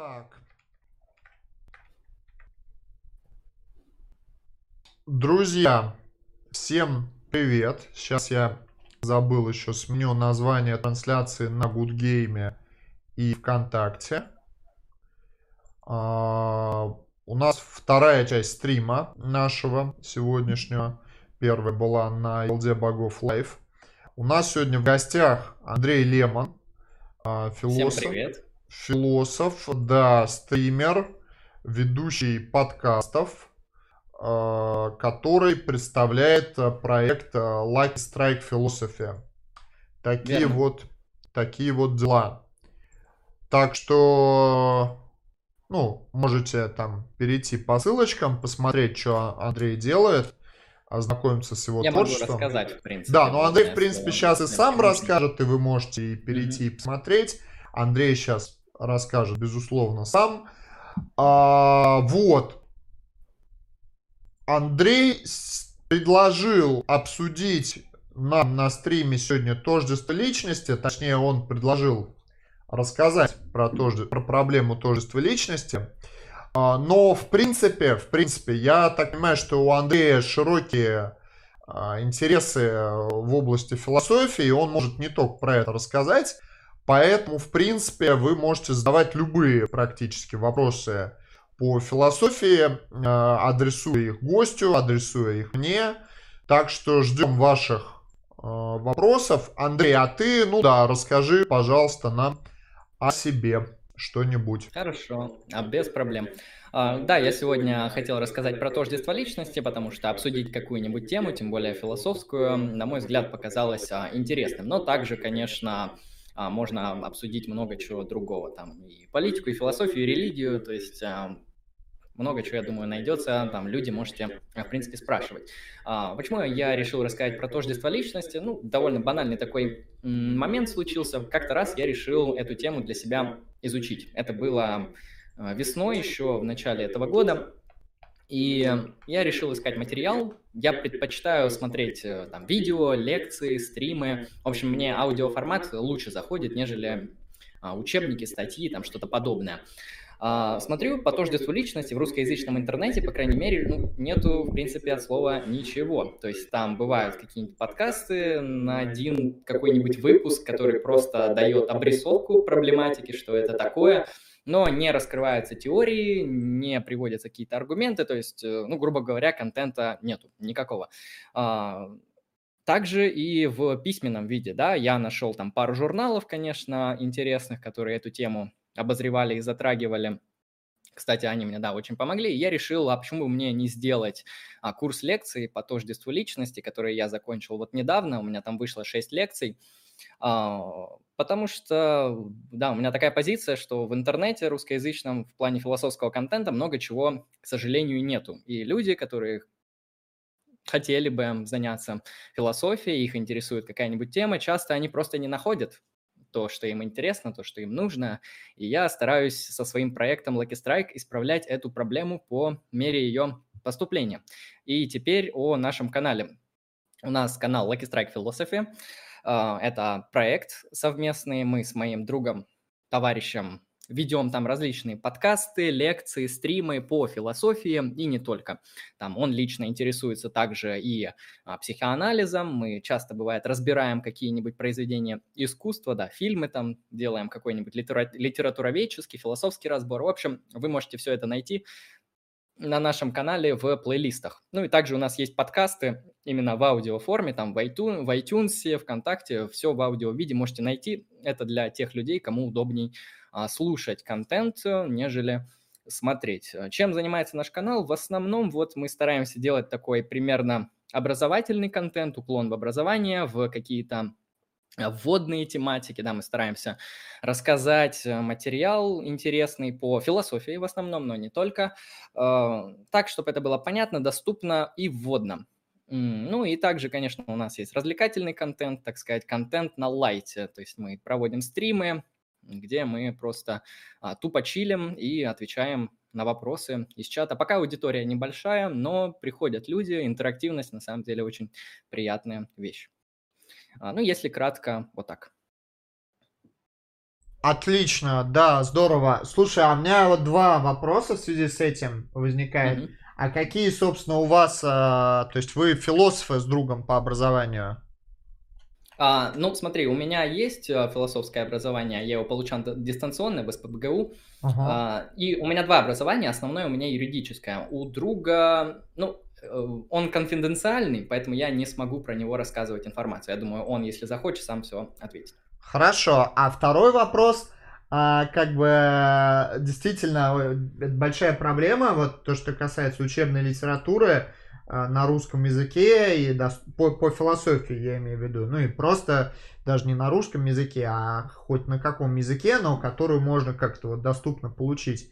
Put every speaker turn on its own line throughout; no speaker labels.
Так. Друзья, всем привет. Сейчас я забыл еще сменю название трансляции на Гудгейме и ВКонтакте. А, у нас вторая часть стрима нашего сегодняшнего. Первая была на LD Богов Лайв. У нас сегодня в гостях Андрей Лемон, а, философ.
Всем привет.
Философ, да, стример, ведущий подкастов, а, который представляет а, проект Lucky Strike Philosophy. Такие
Верно.
вот, такие вот дела. Так что, ну, можете там перейти по ссылочкам, посмотреть, что Андрей делает, ознакомиться с его
Я могу
творчеством.
рассказать, в принципе.
Да, но Андрей, в принципе, сейчас и сам расскажет, и вы можете перейти и посмотреть. Андрей сейчас расскажет, безусловно, сам. А, вот. Андрей предложил обсудить нам на стриме сегодня тождество личности, точнее, он предложил рассказать про, тожде- про проблему тождества личности. А, Но, в принципе, в принципе, я так понимаю, что у Андрея широкие а, интересы в области философии, и он может не только про это рассказать. Поэтому, в принципе, вы можете задавать любые практически вопросы по философии, э, адресуя их гостю, адресуя их мне. Так что ждем ваших э, вопросов. Андрей, а ты, ну да, расскажи, пожалуйста, нам о себе что-нибудь.
Хорошо, а без проблем. А, Да, я сегодня хотел рассказать про тождество личности, потому что обсудить какую-нибудь тему, тем более философскую, на мой взгляд, показалось а, интересным. Но также, конечно, а, можно обсудить много чего другого, там и политику, и философию, и религию, то есть а, много чего, я думаю, найдется, там люди можете, а, в принципе, спрашивать. А, Почему я решил рассказать про тождество личности? Ну, довольно банальный такой момент случился. Как-то раз я решил эту тему для себя изучить. Это было э, весной, еще в начале этого года. И я решил искать материал. Я предпочитаю смотреть э, там видео, лекции, стримы. В общем, мне аудиоформат лучше заходит, нежели а, учебники, статьи, там что-то подобное. А, Смотрю по тождеству личности в русскоязычном интернете, по крайней мере, ну, нету, в принципе, от слова ничего. То есть там бывают какие-нибудь подкасты на один какой-нибудь выпуск, который просто дает обрисовку проблематики, что это такое, но не раскрываются теории, не приводятся какие-то аргументы, то есть, э, ну, грубо говоря, контента нету никакого. А, Также и в письменном виде, да, я нашел там пару журналов, конечно, интересных, которые эту тему обозревали и затрагивали. Кстати, они мне, да, очень помогли. И я решил, а почему бы мне не сделать а, курс лекций по тождеству личности, который я закончил вот недавно. У меня там вышло 6 лекций. А, Потому что, да, у меня такая позиция, что в интернете русскоязычном в плане философского контента много чего, к сожалению, нету. И люди, которые хотели бы заняться философией, их интересует какая-нибудь тема, часто они просто не находят то, что им интересно, то, что им нужно. И я стараюсь со своим проектом Lucky Strike исправлять эту проблему по мере ее поступления. И теперь о нашем канале. У нас канал Lucky Strike Philosophy. А, Это проект совместный. Мы с моим другом, товарищем ведем там различные подкасты, лекции, стримы по философии и не только. Там он лично интересуется также и а, психоанализом. Мы часто, бывает, разбираем какие-нибудь произведения искусства, да, фильмы там, делаем какой-нибудь литера- литературоведческий, философский разбор. В общем, вы можете все это найти на нашем канале в плейлистах. Ну и также у нас есть подкасты именно в аудиоформе, там в iTunes, в ВКонтакте, все в аудио-виде можете найти. Это для тех людей, кому удобней а, слушать контент, э, нежели смотреть. Чем занимается наш канал? В основном вот мы стараемся делать такой примерно образовательный контент, уклон в образование, в какие-то вводные тематики, да, мы стараемся рассказать э, материал интересный по философии в основном, но не только, э, так, чтобы это было понятно, доступно и вводно. Ну и также, конечно, у нас есть развлекательный контент, так сказать, контент на лайте, то есть мы проводим стримы, где мы просто а, тупо чилим и отвечаем на вопросы из чата. Пока аудитория небольшая, но приходят люди, интерактивность на самом деле очень приятная вещь. А, Ну, если кратко, вот так.
Отлично, да, здорово. Слушай, а у меня вот два вопроса в связи с этим возникает. Mm-hmm. А какие, собственно, у вас, а, то есть вы философы с другом по образованию?
А, ну, смотри, у меня есть а, философское образование, я его получал дистанционно в СПБГУ, uh-huh. а, и у меня два образования, основное у меня юридическое. У друга, ну, э, он конфиденциальный, поэтому я не смогу про него рассказывать информацию. Я думаю, он, если захочет, сам все ответит.
Хорошо. А второй вопрос, а, как бы действительно это большая проблема, вот то, что касается учебной литературы а, на русском языке и да, по, по философии я имею в виду, ну и просто даже не на русском языке, а хоть на каком языке, но которую можно как-то вот доступно получить.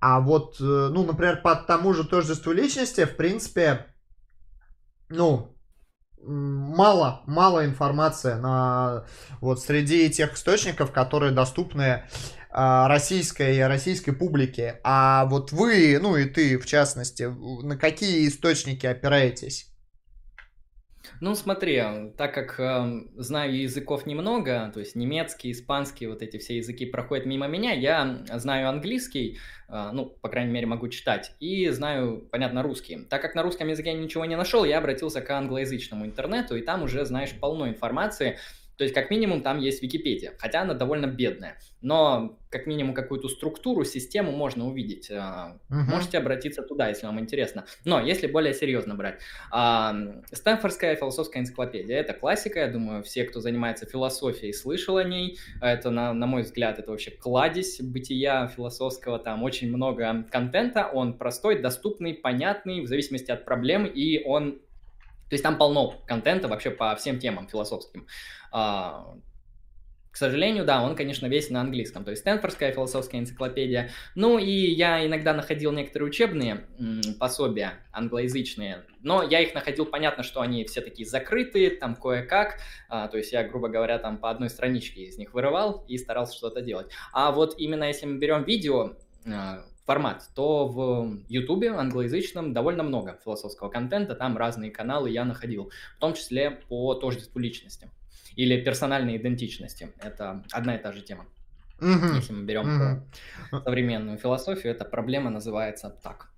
А вот, э, ну, например, по тому же тождеству личности, в принципе, ну, мало, мало информации на, вот, среди тех источников, которые доступны а, российской, российской публике. А вот вы, ну и ты в частности, на какие источники опираетесь?
Ну, смотри, так как э, знаю языков немного, то есть немецкий, испанский, вот эти все языки проходят мимо меня, я знаю английский, э, ну, по крайней мере, могу читать, и знаю, понятно, русский. Так как на русском языке я ничего не нашел, я обратился к англоязычному интернету, и там уже знаешь полно информации, то есть, как минимум, там есть Википедия, хотя она довольно бедная. Но, как минимум, какую-то структуру, систему можно увидеть. Uh-huh. Можете обратиться туда, если вам интересно. Но, если более серьезно брать. Стэнфордская философская энциклопедия – это классика. Я думаю, все, кто занимается философией, слышал о ней. Это, на, на мой взгляд, это вообще кладезь бытия философского. Там очень много контента. Он простой, доступный, понятный, в зависимости от проблем. И он то есть там полно контента вообще по всем темам философским. А, к сожалению, да, он, конечно, весь на английском, то есть Стэнфордская философская энциклопедия. Ну и я иногда находил некоторые учебные пособия англоязычные, но я их находил, понятно, что они все такие закрытые, там кое-как, а, то есть я, грубо говоря, там по одной страничке из них вырывал и старался что-то делать. А вот именно если мы берем видео, а, формат, то в YouTube англоязычном довольно много философского контента, там разные каналы я находил, в том числе по тождеству личности или персональной идентичности. Это одна и та же тема. Угу. Если мы берем угу. современную философию, эта проблема называется так.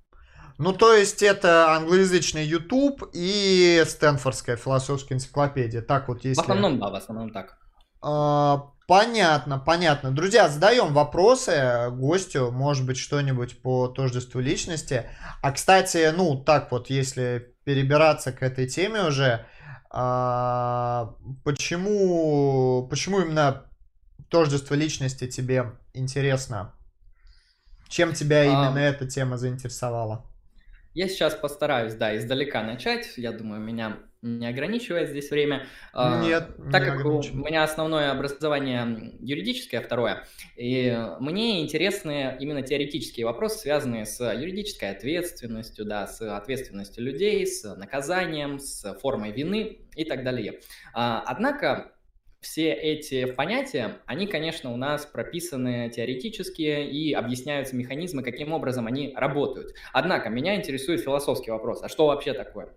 Ну, то есть это англоязычный YouTube и Стэнфордская философская энциклопедия. Так вот, если...
В основном, да, в основном так.
А, понятно, понятно. Друзья, задаем вопросы гостю, может быть, что-нибудь по тождеству личности. А, кстати, ну, так вот, если перебираться к этой теме уже, а, почему, почему именно тождество личности тебе интересно? Чем тебя именно а... эта тема заинтересовала?
Я сейчас постараюсь, да, издалека начать. Я думаю, меня не ограничивает здесь время.
А, Нет,
Так как у меня основное образование юридическое, второе, и мне интересны именно теоретические вопросы, связанные с юридической ответственностью, да, с ответственностью людей, с наказанием, с формой вины и так далее. А, однако все эти понятия, они, конечно, у нас прописаны теоретически и объясняются механизмы, каким образом они работают. Однако меня интересует философский вопрос, а что вообще такое?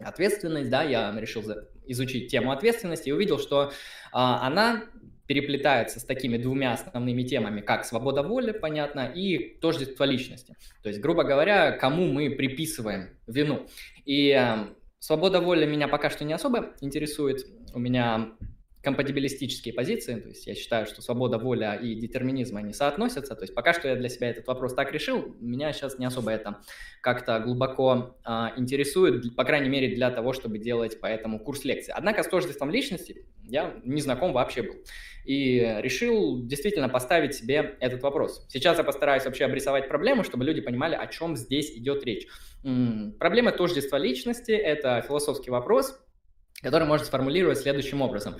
Ответственность, да, я решил изучить тему ответственности и увидел, что а, она переплетается с такими двумя основными темами, как свобода воли, понятно, и тождество личности. То есть, грубо говоря, кому мы приписываем вину. И э, свобода воли меня пока что не особо интересует. У меня компатибилистические позиции, то есть я считаю, что свобода, воля и детерминизм, они соотносятся, то есть пока что я для себя этот вопрос так решил, меня сейчас не особо это как-то глубоко а, интересует, по крайней мере для того, чтобы делать по этому курс лекции. Однако с тождеством личности я не знаком вообще был и решил действительно поставить себе этот вопрос. Сейчас я постараюсь вообще обрисовать проблему, чтобы люди понимали, о чем здесь идет речь. М-м, проблема тождества личности – это философский вопрос, который можно сформулировать следующим образом.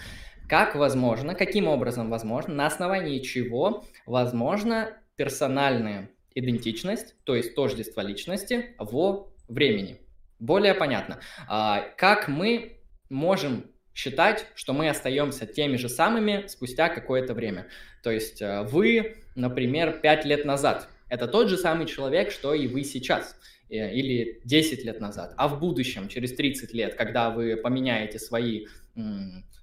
Как возможно, каким образом возможно, на основании чего возможно персональная идентичность, то есть тождество личности во времени. Более понятно. А, как мы можем считать, что мы остаемся теми же самыми спустя какое-то время. То есть э, вы, например, пять лет назад. Это тот же самый человек, что и вы сейчас. э, или 10 лет назад, а в будущем, через 30 лет, когда вы поменяете свои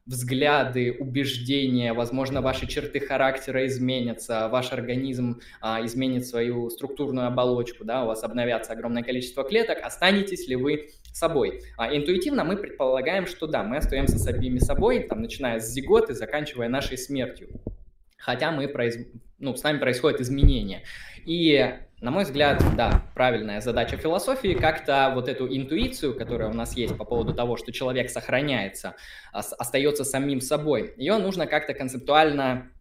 взгляды, убеждения, возможно, ваши черты характера изменятся, ваш организм а, изменит свою структурную оболочку, да, у вас обновятся огромное количество клеток, останетесь ли вы собой? А, интуитивно мы предполагаем, что да, мы остаемся с обеими собой, там, начиная с зиготы, заканчивая нашей смертью. Хотя мы произ... ну, с нами происходят изменения. И на мой взгляд, да, правильная задача философии как-то вот эту интуицию, которая у нас есть по поводу того, что человек сохраняется, остается самим собой, ее нужно как-то концептуально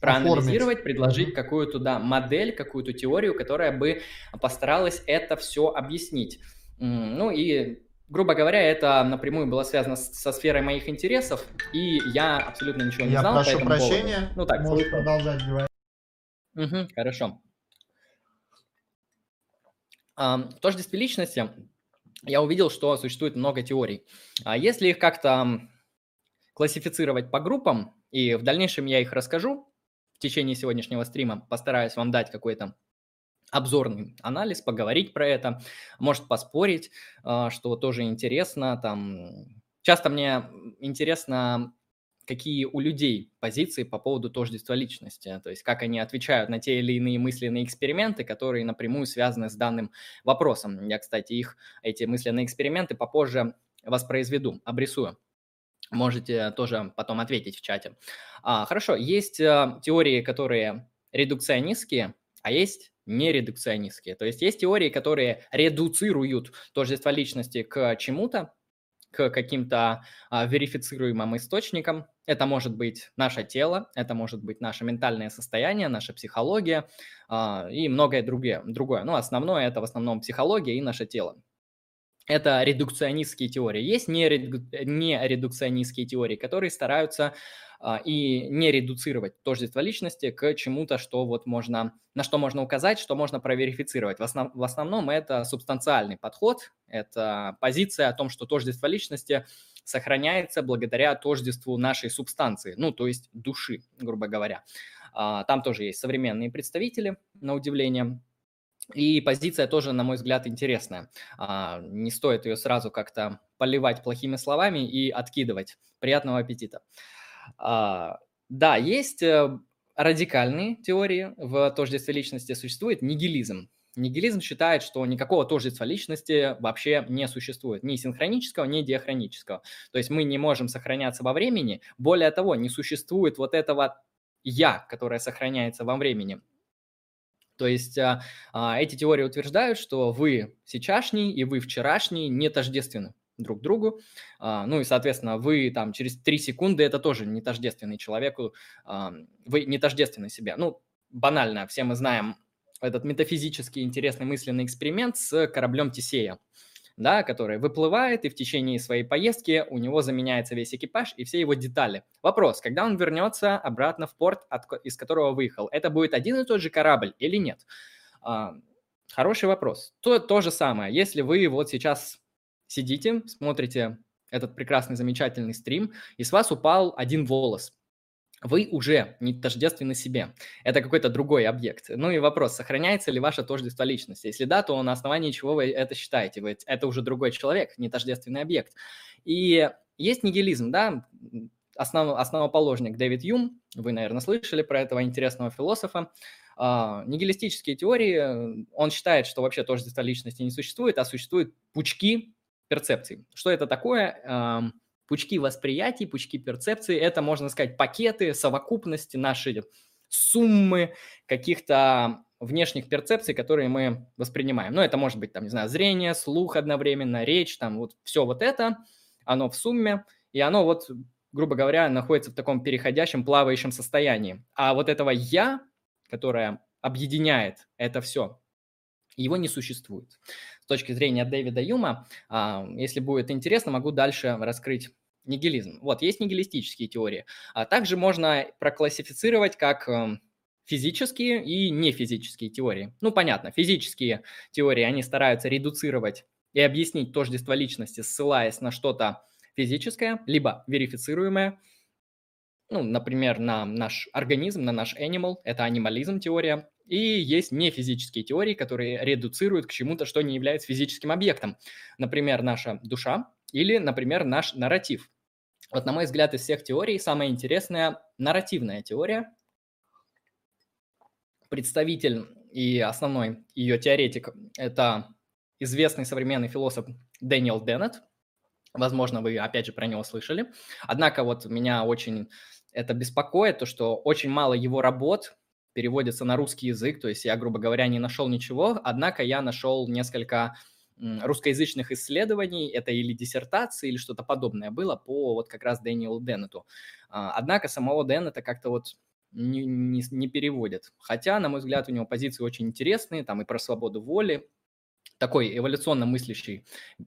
проанализировать, Оформить. предложить какую-то да, модель, какую-то теорию, которая бы постаралась это все объяснить. Ну и грубо говоря, это напрямую было связано с, со сферой моих интересов, и я абсолютно ничего не
я
знал.
Я прошу прощения. Поводу.
Ну так,
можешь продолжать говорить.
Угу, хорошо. В тождестве личности я увидел, что существует много теорий. А если их как-то классифицировать по группам, и в дальнейшем я их расскажу в течение сегодняшнего стрима, постараюсь вам дать какой-то обзорный анализ, поговорить про это, может поспорить, а, что тоже интересно. Там часто мне интересно какие у людей позиции по поводу тождества личности, то есть как они отвечают на те или иные мысленные эксперименты, которые напрямую связаны с данным вопросом. Я, кстати, их, эти мысленные эксперименты попозже воспроизведу, обрисую. Можете тоже потом ответить в чате. А, хорошо, есть а, теории, которые редукционистские, а есть нередукционистские. То есть есть теории, которые редуцируют тождество личности к чему-то, к каким-то а, верифицируемым источникам. Это может быть наше тело, это может быть наше ментальное состояние, наша психология а, и многое другое. другое. Но основное это в основном психология и наше тело. Это редукционистские теории. Есть нередукционистские теории, которые стараются а, и не редуцировать тождество личности к чему-то, что вот можно, на что можно указать, что можно проверифицировать. В, основ, в основном это субстанциальный подход, это позиция о том, что тождество личности сохраняется благодаря тождеству нашей субстанции, ну, то есть души, грубо говоря. А, там тоже есть современные представители, на удивление, и позиция тоже, на мой взгляд, интересная. А, не стоит ее сразу как-то поливать плохими словами и откидывать. Приятного аппетита. А, да, есть э, радикальные теории в тождестве личности, существует нигилизм. Нигилизм считает, что никакого тождества личности вообще не существует, ни синхронического, ни диахронического. То есть мы не можем сохраняться во времени. Более того, не существует вот этого «я», которое сохраняется во времени. То есть а, а, эти теории утверждают, что вы сейчасшний и вы вчерашний не тождественны друг другу. А, ну и, соответственно, вы там через 3 секунды, это тоже не тождественный человеку, вы не тождественны себе. Ну, банально, все мы знаем этот метафизически интересный мысленный эксперимент с кораблем Тесея, да, который выплывает, и в течение своей поездки у него заменяется весь экипаж и все его детали. Вопрос, когда он вернется обратно в порт, от, из которого выехал, это будет один и тот же корабль или нет? А, хороший вопрос. То, то же самое, если вы вот сейчас сидите, смотрите этот прекрасный, замечательный стрим, и с вас упал один волос. Вы уже не тождественны себе. Это какой-то другой объект. Ну и вопрос, сохраняется ли ваше тождество личности? Если да, то на основании чего вы это считаете? Вы, это уже другой человек, не тождественный объект. И есть нигилизм, да, основ, основоположник Дэвид Юм, вы, наверное, слышали про этого интересного философа, Uh, нигилистические теории, он считает, что вообще тождество личности не существует, а существуют пучки перцепций. Что это такое? Пучки восприятий, пучки перцепции – это, можно сказать, пакеты, совокупности, наши суммы каких-то внешних перцепций, которые мы воспринимаем. Ну, это может быть, там, не знаю, зрение, слух одновременно, речь, там, вот все вот это, оно в сумме, и оно вот, грубо говоря, находится в таком переходящем, плавающем состоянии. А вот этого «я», которое объединяет это все, его не существует с точки зрения Дэвида Юма. А, если будет интересно, могу дальше раскрыть нигилизм. Вот, есть нигилистические теории. А также можно проклассифицировать как эм, физические и нефизические теории. Ну, понятно, физические теории, они стараются редуцировать и объяснить тождество личности, ссылаясь на что-то физическое, либо верифицируемое, ну, например, на наш организм, на наш animal, это анимализм теория, И есть нефизические теории, которые редуцируют к чему-то, что не является физическим объектом. Например, наша душа или, например, наш нарратив. Вот, на мой взгляд, из всех теорий самая интересная нарративная теория. Представитель и основной ее теоретик – это известный современный философ Дэниел Деннет. Возможно, вы, опять же, про него слышали. Однако вот меня очень это беспокоит, то, что очень мало его работ переводится на русский язык, то есть я, грубо говоря, не нашел ничего, однако я нашел несколько русскоязычных исследований, это или диссертации, или что-то подобное было по вот как раз Дэниелу Деннету. А, однако самого Деннета как-то вот не, не, не переводят. Хотя, на мой взгляд, у него позиции очень интересные, там и про свободу воли. Такой эволюционно мыслящий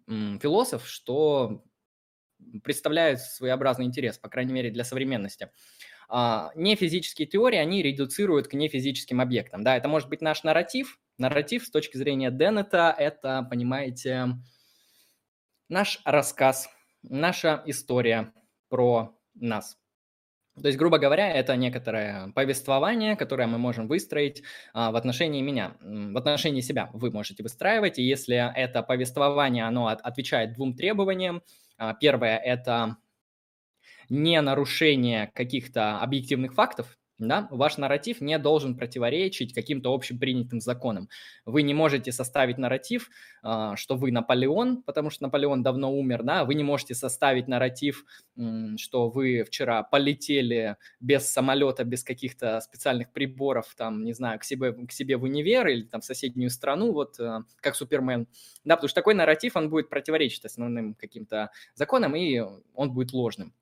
философ, что представляет своеобразный интерес, по крайней мере, для современности. А, нефизические теории, они редуцируют к нефизическим объектам. Да, это может быть наш нарратив. Нарратив с точки зрения Деннета – это, понимаете, наш рассказ, наша история про нас. То есть, грубо говоря, это некоторое повествование, которое мы можем выстроить а, в отношении меня, в отношении себя вы можете выстраивать, и если это повествование, оно от, отвечает двум требованиям, а, первое – это не нарушение каких-то объективных фактов, да, ваш нарратив не должен противоречить каким-то общепринятым законам. Вы не можете составить нарратив, а, что вы Наполеон, потому что Наполеон давно умер, да, вы не можете составить нарратив, что вы вчера полетели без самолета, без каких-то специальных приборов, там, не знаю, к себе, к себе в универ или там в соседнюю страну, вот а, как Супермен, да, потому что такой нарратив, он будет противоречить основным каким-то законам, и он будет ложным.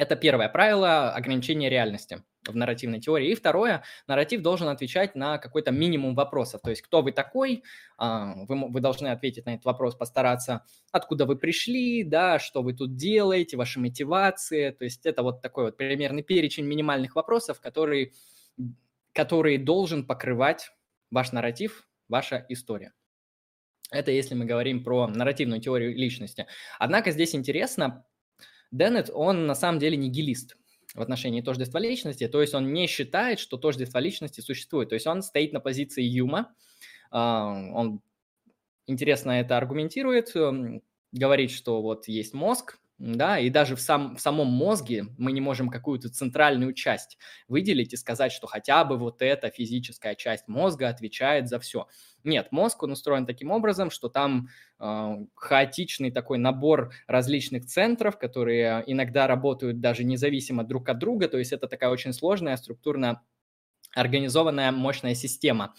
Это первое правило ограничения реальности в нарративной теории. И второе, нарратив должен отвечать на какой-то минимум вопросов. То есть, кто вы такой, а, вы, вы должны ответить на этот вопрос, постараться, откуда вы пришли, да, что вы тут делаете, ваши мотивации. То есть, это вот такой вот примерный перечень минимальных вопросов, который, который должен покрывать ваш нарратив, ваша история. Это если мы говорим про нарративную теорию личности. Однако здесь интересно, Деннет, он на самом деле нигилист в отношении тождества личности, то есть он не считает, что тождество личности существует, то есть он стоит на позиции Юма, а, он интересно это аргументирует, эм, говорит, что вот есть мозг, да, и даже в, сам, в самом мозге мы не можем какую-то центральную часть выделить и сказать, что хотя бы вот эта физическая часть мозга отвечает за все. Нет, мозг, он устроен таким образом, что там э, хаотичный такой набор различных центров, которые иногда работают даже независимо друг от друга, то есть это такая очень сложная, структурно организованная мощная система,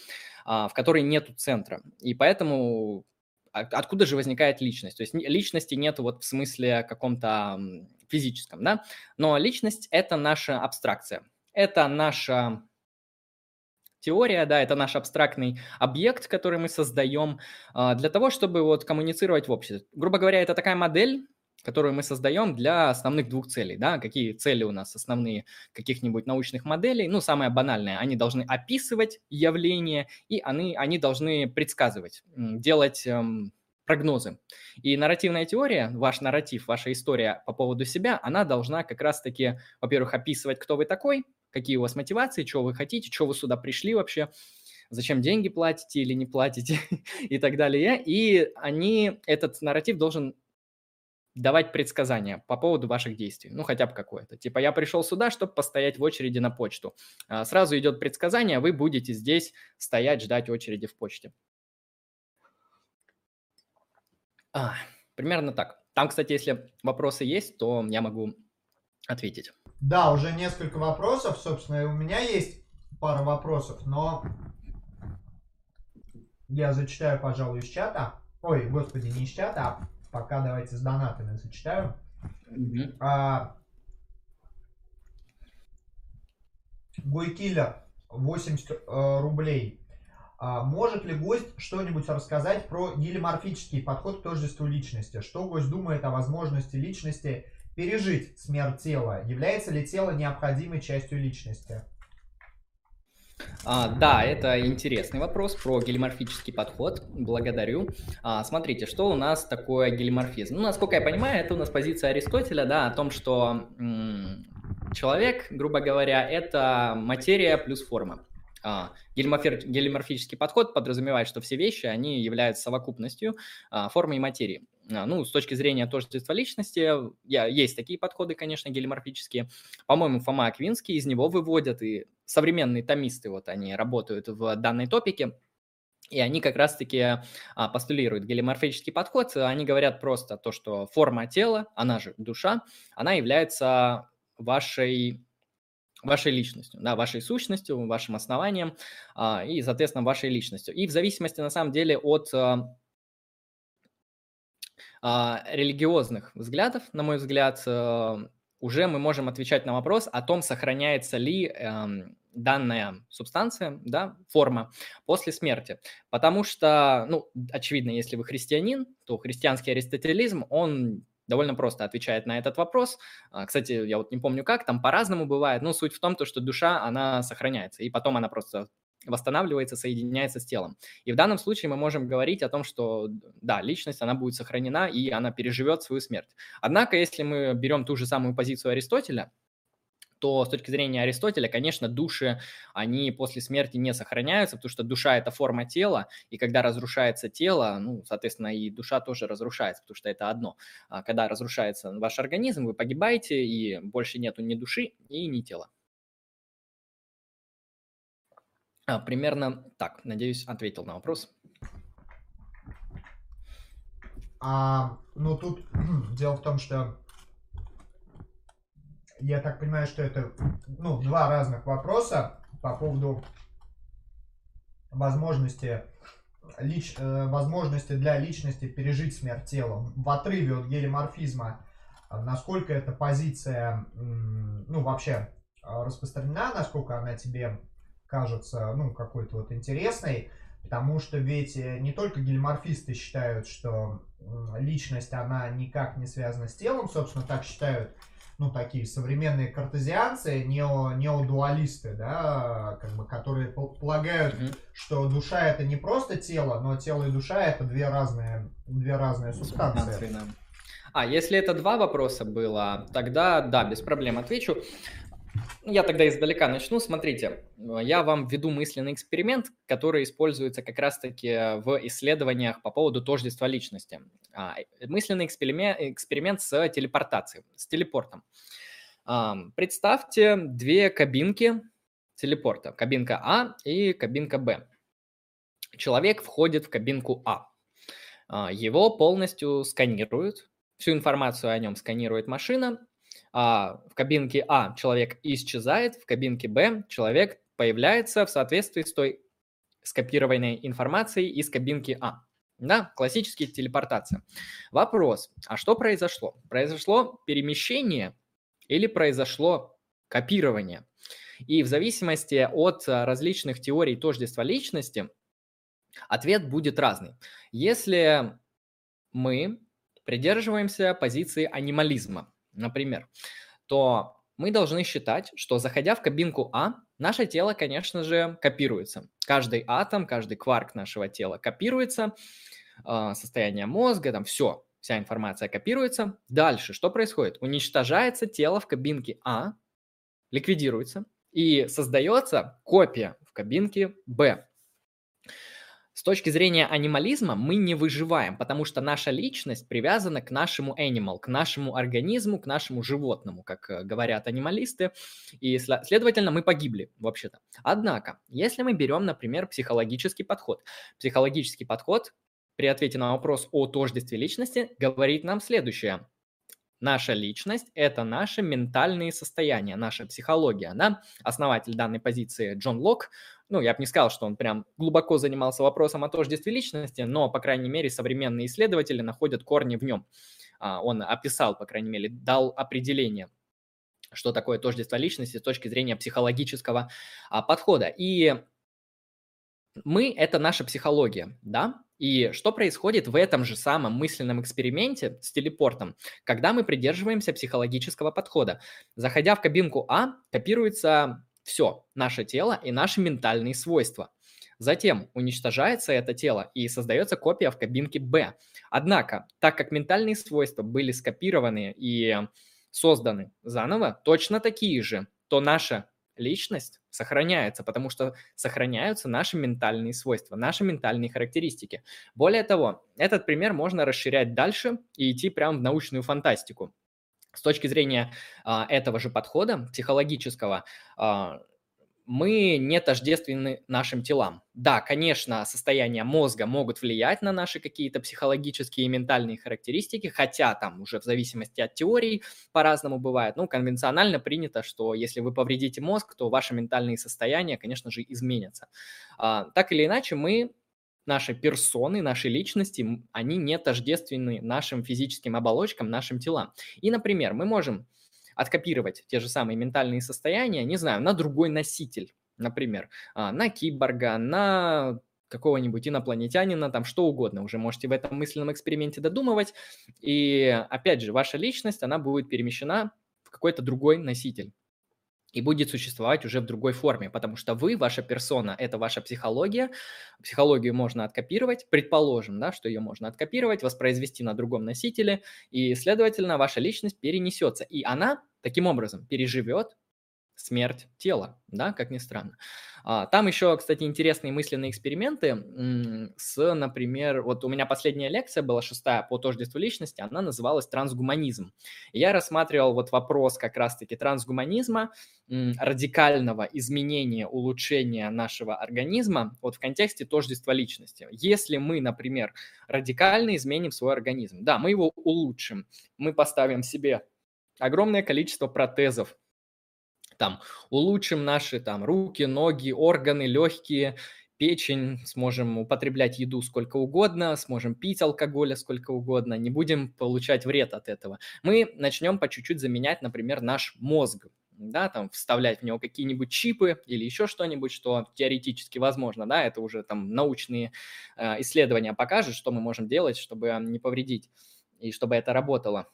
э, в которой нету центра. И поэтому откуда же возникает личность? То есть личности нет вот в смысле каком-то физическом, да, но личность – это наша абстракция, это наша теория, да, это наш абстрактный объект, который мы создаем а, для того, чтобы вот коммуницировать в обществе. Грубо говоря, это такая модель, которую мы создаем для основных двух целей. Да? Какие цели у нас основные каких-нибудь научных моделей? Ну, самое банальное, они должны описывать явления, и они, они должны предсказывать, делать эм, прогнозы. И нарративная теория, ваш нарратив, ваша история по поводу себя, она должна как раз-таки, во-первых, описывать, кто вы такой, какие у вас мотивации, что вы хотите, что вы сюда пришли вообще, зачем деньги платите или не платите и так далее. И они, этот нарратив должен давать предсказания по поводу ваших действий, ну хотя бы какое-то. Типа я пришел сюда, чтобы постоять в очереди на почту. А, сразу идет предсказание, вы будете здесь стоять, ждать очереди в почте. А, примерно так. Там, кстати, если вопросы есть, то я могу ответить.
Да, уже несколько вопросов, собственно, у меня есть пара вопросов, но я зачитаю, пожалуй, из чата. Ой, господи, не из чата, а Пока давайте с донатами зачитаю. Mm-hmm. А, Гойкиллер 80 э, рублей. А, может ли гость что-нибудь рассказать про гелиморфический подход к тождеству личности? Что гость думает о возможности личности пережить смерть тела? Является ли тело необходимой частью личности?
А, да, это интересный вопрос про гелиморфический подход. Благодарю. А, смотрите, что у нас такое гелиморфизм? Ну, насколько я понимаю, это у нас позиция Аристотеля, да, о том, что м- человек, грубо говоря, это материя плюс форма. А, гелиморфический подход подразумевает, что все вещи, они являются совокупностью а, формы и материи. А, ну, с точки зрения тождества личности, я, есть такие подходы, конечно, гелиморфические. По-моему, Фома Аквинский из него выводят, и современные томисты, вот они работают в данной топике, и они как раз-таки а, постулируют гелиморфический подход. Они говорят просто то, что форма тела, она же душа, она является вашей вашей личностью, да, вашей сущностью, вашим основанием а, и, соответственно, вашей личностью. И в зависимости, на самом деле, от религиозных взглядов, на мой взгляд, а, уже мы можем отвечать на вопрос о том, сохраняется ли э, данная субстанция, да, форма после смерти. Потому что, ну, очевидно, если вы христианин, то христианский аристотелизм, он довольно просто отвечает на этот вопрос. А, кстати, я вот не помню как, там по-разному бывает, но суть в том, то, что душа, она сохраняется, и потом она просто восстанавливается, соединяется с телом. И в данном случае мы можем говорить о том, что да, личность, она будет сохранена, и она переживет свою смерть. Однако, если мы берем ту же самую позицию Аристотеля, то с точки зрения Аристотеля, конечно, души, они после смерти не сохраняются, потому что душа – это форма тела, и когда разрушается тело, ну, соответственно, и душа тоже разрушается, потому что это одно. А когда разрушается ваш организм, вы погибаете, и больше нету ни души и ни тела. Примерно так, надеюсь, ответил на вопрос.
А, ну, тут дело в том, что я так понимаю, что это ну, два разных вопроса по поводу возможности, лич, э, возможности для личности пережить смерть тела в отрыве от гелиморфизма. Насколько эта позиция, ну, вообще э, распространена, насколько она тебе кажется, ну, какой-то вот интересной, потому что ведь э, не только гелиморфисты считают, что личность, она никак не связана с телом, собственно, так считают ну, такие современные картезианцы, нео, неодуалисты, да, как бы, которые полагают, mm-hmm. что душа это не просто тело, но тело и душа это две разные, две разные субстанции.
А, если это два вопроса было, тогда да, без проблем отвечу. Я тогда издалека начну. Смотрите, я вам введу мысленный эксперимент, который используется как раз-таки в исследованиях по поводу тождества личности. А, мысленный эксперимент, эксперимент с телепортацией, с телепортом. Представьте две кабинки телепорта. Кабинка А и кабинка Б. Человек входит в кабинку А. а. Его полностью сканируют, всю информацию о нем сканирует машина, а, в кабинке А человек исчезает, в кабинке Б человек появляется в соответствии с той скопированной информацией из кабинки А. Да, классические телепортация. Вопрос, а что произошло? Произошло перемещение или произошло копирование? И в зависимости от различных теорий тождества личности, ответ будет разный. Если мы придерживаемся позиции анимализма, например, то мы должны считать, что заходя в кабинку А, наше тело, конечно же, копируется. Каждый атом, каждый кварк нашего тела копируется, а, состояние мозга, там все, вся информация копируется. Дальше что происходит? Уничтожается тело в кабинке А, ликвидируется, и создается копия в кабинке Б. С точки зрения анимализма мы не выживаем, потому что наша личность привязана к нашему animal, к нашему организму, к нашему животному, как э, говорят анималисты, и, следовательно, мы погибли вообще-то. Однако, если мы берем, например, психологический подход, психологический подход при ответе на вопрос о тождестве личности говорит нам следующее. Наша личность – это наши ментальные состояния, наша психология. Да? Основатель данной позиции Джон Лок ну, я бы не сказал, что он прям глубоко занимался вопросом о тождестве личности, но, по крайней мере, современные исследователи находят корни в нем. А, он описал, по крайней мере, дал определение, что такое тождество личности с точки зрения психологического а, подхода. И мы – это наша психология, да? И что происходит в этом же самом мысленном эксперименте с телепортом, когда мы придерживаемся психологического подхода? Заходя в кабинку А, копируется все, наше тело и наши ментальные свойства. Затем уничтожается это тело и создается копия в кабинке Б. Однако, так как ментальные свойства были скопированы и созданы заново, точно такие же, то наша личность сохраняется, потому что сохраняются наши ментальные свойства, наши ментальные характеристики. Более того, этот пример можно расширять дальше и идти прямо в научную фантастику. С точки зрения а, этого же подхода психологического, а, мы не тождественны нашим телам. Да, конечно, состояние мозга могут влиять на наши какие-то психологические и ментальные характеристики, хотя там уже в зависимости от теорий по-разному бывает. Ну, конвенционально принято, что если вы повредите мозг, то ваши ментальные состояния, конечно же, изменятся. А, так или иначе, мы наши персоны, наши личности, они не тождественны нашим физическим оболочкам, нашим телам. И, например, мы можем откопировать те же самые ментальные состояния, не знаю, на другой носитель, например, а, на киборга, на какого-нибудь инопланетянина, там что угодно. Уже можете в этом мысленном эксперименте додумывать. И опять же, ваша личность, она будет перемещена в какой-то другой носитель и будет существовать уже в другой форме, потому что вы, ваша персона, это ваша психология. Психологию можно откопировать, предположим, да, что ее можно откопировать, воспроизвести на другом носителе, и, следовательно, ваша личность перенесется, и она таким образом переживет смерть тела, да, как ни странно. А, там еще, кстати, интересные мысленные эксперименты с, например, вот у меня последняя лекция была шестая по тождеству личности, она называлась «Трансгуманизм». И я рассматривал вот вопрос как раз-таки трансгуманизма, радикального изменения, улучшения нашего организма вот в контексте тождества личности. Если мы, например, радикально изменим свой организм, да, мы его улучшим, мы поставим себе огромное количество протезов, там улучшим наши там руки, ноги, органы, легкие, печень, сможем употреблять еду сколько угодно, сможем пить алкоголя сколько угодно, не будем получать вред от этого. Мы начнем по чуть-чуть заменять, например, наш мозг, да, там вставлять в него какие-нибудь чипы или еще что-нибудь, что теоретически возможно, да, это уже там научные э, исследования покажут, что мы можем делать, чтобы не повредить и чтобы это работало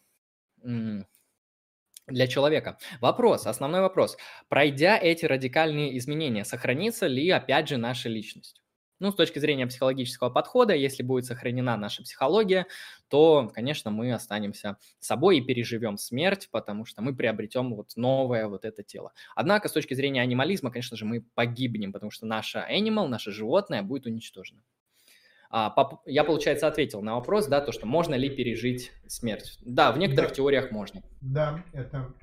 для человека. Вопрос, основной вопрос. Пройдя эти радикальные изменения, сохранится ли опять же наша личность? Ну, с точки зрения психологического подхода, если будет сохранена наша психология, то, конечно, мы останемся собой и переживем смерть, потому что мы приобретем вот новое вот это тело. Однако, с точки зрения анимализма, конечно же, мы погибнем, потому что наше animal, наше животное будет уничтожено. А, я, получается, ответил на вопрос, да, то, что можно ли пережить смерть. Да, в некоторых да. теориях можно.
Да, это,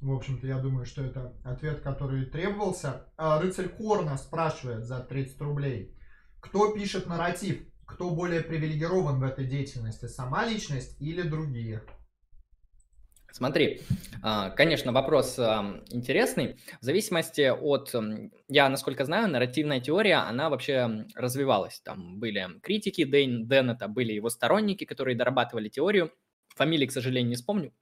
в общем-то, я думаю, что это ответ, который требовался. А, рыцарь Корна спрашивает за 30 рублей. Кто пишет нарратив? Кто более привилегирован в этой деятельности? Сама личность или другие?
Смотри, а, конечно, вопрос интересный. В зависимости от, я насколько знаю, нарративная теория, она вообще развивалась. Там были критики Дэйн, Деннета, были его сторонники, которые дорабатывали теорию. Фамилии, к сожалению, не вспомню.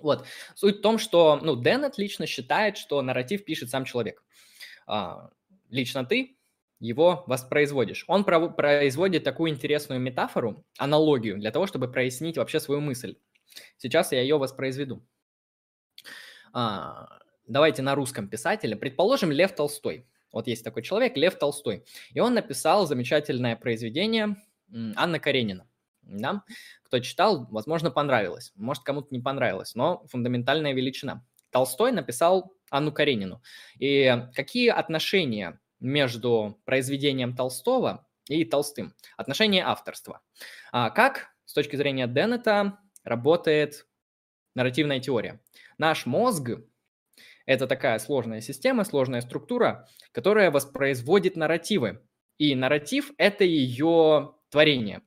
Вот. Суть в том, что ну, Деннет лично считает, что нарратив пишет сам человек. А, лично ты его воспроизводишь. Он производит такую интересную метафору, аналогию, для того, чтобы прояснить вообще свою мысль. Сейчас я ее воспроизведу. А, давайте на русском писателе. Предположим, Лев Толстой. Вот есть такой человек, Лев Толстой. И он написал замечательное произведение Анна Каренина. Да? Кто читал, возможно, понравилось. Может, кому-то не понравилось, но фундаментальная величина. Толстой написал Анну Каренину. И какие отношения между произведением Толстого и Толстым? Отношения авторства. А как с точки зрения Деннета работает нарративная теория. Наш мозг – это такая сложная система, сложная структура, которая воспроизводит нарративы. И нарратив – это ее творение.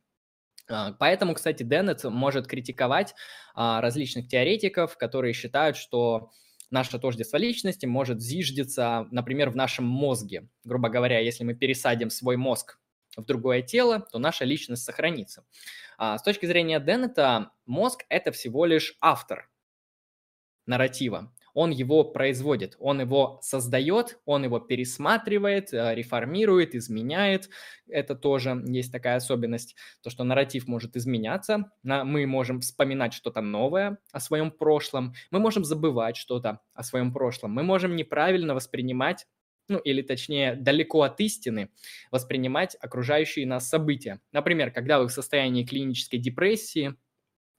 А, поэтому, кстати, Деннет может критиковать а, различных теоретиков, которые считают, что наше тождество личности может зиждиться, например, в нашем мозге. Грубо говоря, если мы пересадим свой мозг в другое тело, то наша личность сохранится. А с точки зрения Деннета, мозг – это всего лишь автор нарратива. Он его производит, он его создает, он его пересматривает, э, реформирует, изменяет. Это тоже есть такая особенность, то, что нарратив может изменяться. Мы можем вспоминать что-то новое о своем прошлом, мы можем забывать что-то о своем прошлом, мы можем неправильно воспринимать ну или точнее далеко от истины, воспринимать окружающие нас события. Например, когда вы в состоянии клинической депрессии,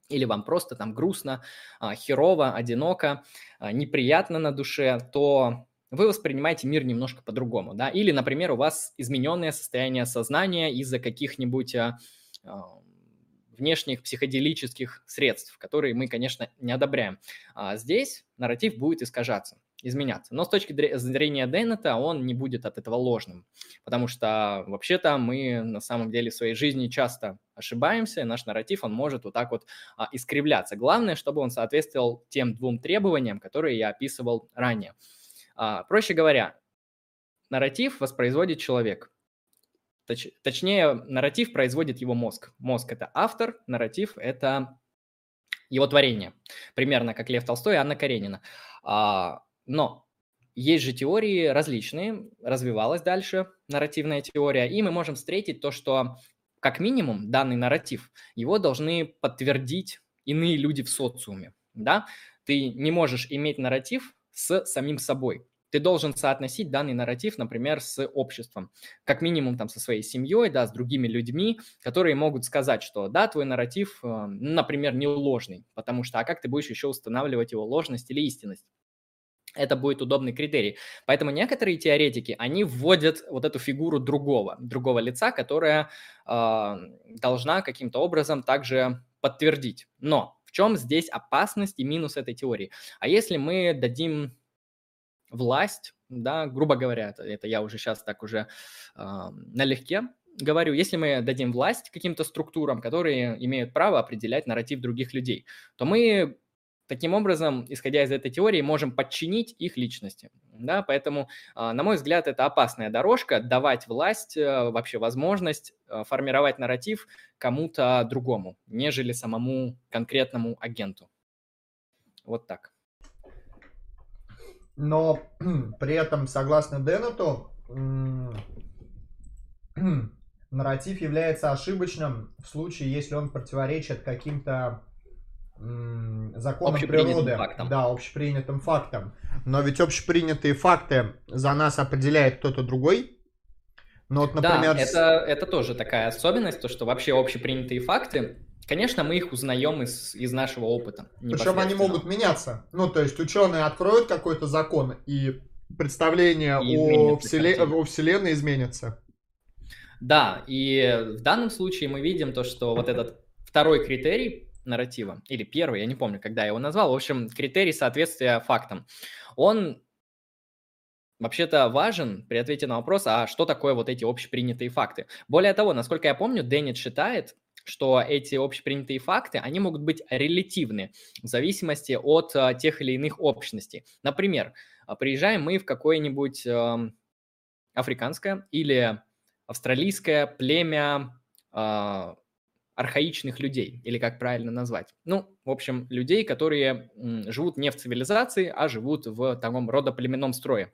или вам просто там грустно, а, херово, одиноко, а, неприятно на душе, то вы воспринимаете мир немножко по-другому, да, или, например, у вас измененное состояние сознания из-за каких-нибудь а, внешних психоделических средств, которые мы, конечно, не одобряем. А здесь нарратив будет искажаться изменяться. Но с точки зрения Деннета он не будет от этого ложным, потому что вообще-то мы на самом деле в своей жизни часто ошибаемся, и наш нарратив, он может вот так вот а, искривляться. Главное, чтобы он соответствовал тем двум требованиям, которые я описывал ранее. А, проще говоря, нарратив воспроизводит человек. Точ, точнее, нарратив производит его мозг. Мозг – это автор, нарратив – это его творение. Примерно как Лев Толстой и Анна Каренина. А, но есть же теории различные, развивалась дальше нарративная теория, и мы можем встретить то, что как минимум данный нарратив, его должны подтвердить иные люди в социуме, да? Ты не можешь иметь нарратив с самим собой. Ты должен соотносить данный нарратив, например, с обществом, как минимум там со своей семьей, да, с другими людьми, которые могут сказать, что да, твой нарратив, э, например, не ложный, потому что а как ты будешь еще устанавливать его ложность или истинность? Это будет удобный критерий. Поэтому некоторые теоретики, они вводят вот эту фигуру другого, другого лица, которая э, должна каким-то образом также подтвердить. Но в чем здесь опасность и минус этой теории? А если мы дадим власть, да, грубо говоря, это, это я уже сейчас так уже э, налегке говорю, если мы дадим власть каким-то структурам, которые имеют право определять нарратив других людей, то мы Таким образом, исходя из этой теории, можем подчинить их личности. Да? Поэтому, а, на мой взгляд, это опасная дорожка, давать власть, э, вообще возможность э, формировать нарратив кому-то другому, нежели самому конкретному агенту. Вот так.
Но при этом, согласно Деннету, нарратив является ошибочным в случае, если он противоречит каким-то законам природы. Фактом. Да, общепринятым фактом. Но ведь общепринятые факты за нас определяет кто-то другой.
Ну вот, например... Да, это, это тоже такая особенность, то, что вообще общепринятые факты, конечно, мы их узнаем из, из нашего опыта.
Причем они могут меняться. Ну, то есть ученые откроют какой-то закон, и представление и о, вселен... о Вселенной изменится.
Да, и в данном случае мы видим то, что вот этот второй критерий нарратива, или первый, я не помню, когда я его назвал, в общем, критерий соответствия фактам, он вообще-то важен при ответе на вопрос, а что такое вот эти общепринятые факты. Более того, насколько я помню, Деннет считает, что эти общепринятые факты, они могут быть релятивны в зависимости от а, тех или иных общностей. Например, а, приезжаем мы в какое-нибудь э, африканское или австралийское племя э, архаичных людей, или как правильно назвать. Ну, в общем, людей, которые живут не в цивилизации, а живут в таком родоплеменном строе.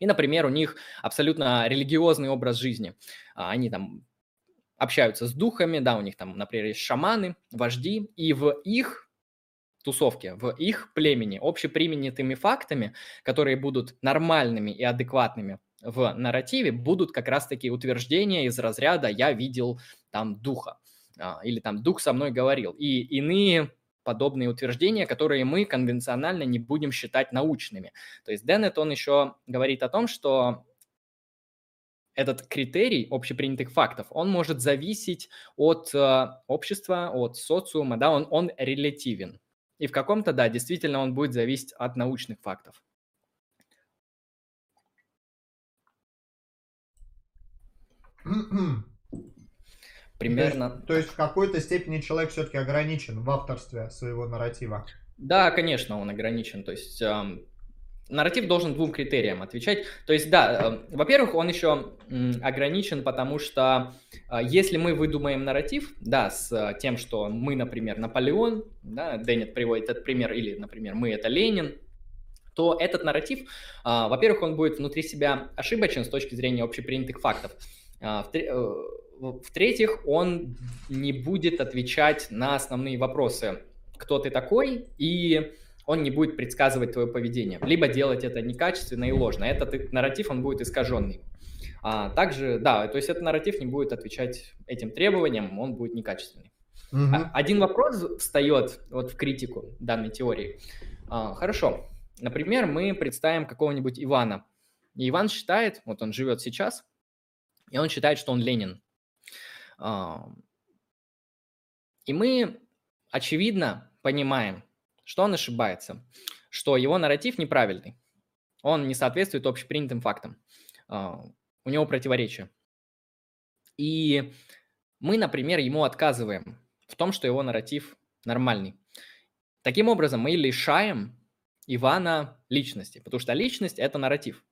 И, например, у них абсолютно религиозный образ жизни. А, они там общаются с духами, да, у них там, например, есть шаманы, вожди, и в их тусовке, в их племени общеприменятыми фактами, которые будут нормальными и адекватными в нарративе, будут как раз-таки утверждения из разряда «я видел там духа». А, или там дух со мной говорил, и иные подобные утверждения, которые мы конвенционально не будем считать научными. То есть Деннет, он еще говорит о том, что этот критерий общепринятых фактов, он может зависеть от э, общества, от социума, да, он, он релятивен. И в каком-то, да, действительно он будет зависеть от научных фактов.
Примерно. То есть, то есть в какой-то степени человек все-таки ограничен в авторстве своего нарратива.
Да, конечно, он ограничен. То есть эм, нарратив должен двум критериям отвечать. То есть, да, э, во-первых, он еще э, ограничен, потому что э, если мы выдумаем нарратив, да, с э, тем, что мы, например, Наполеон, да, Деннет приводит этот пример, или, например, мы это Ленин, то этот нарратив, э, во-первых, он будет внутри себя ошибочен с точки зрения общепринятых фактов. В-третьих, он не будет отвечать на основные вопросы, кто ты такой, и он не будет предсказывать твое поведение, либо делать это некачественно и ложно. Этот нарратив, он будет искаженный. А также, да, то есть этот нарратив не будет отвечать этим требованиям, он будет некачественный. Угу. Один вопрос встает вот в критику данной теории. А, хорошо, например, мы представим какого-нибудь Ивана. И Иван считает, вот он живет сейчас, и он считает, что он Ленин. А, и мы, очевидно, понимаем, что он ошибается, что его нарратив неправильный. Он не соответствует общепринятым фактам. А, у него противоречия. И мы, например, ему отказываем в том, что его нарратив нормальный. Таким образом, мы лишаем Ивана личности, потому что личность – это нарратив.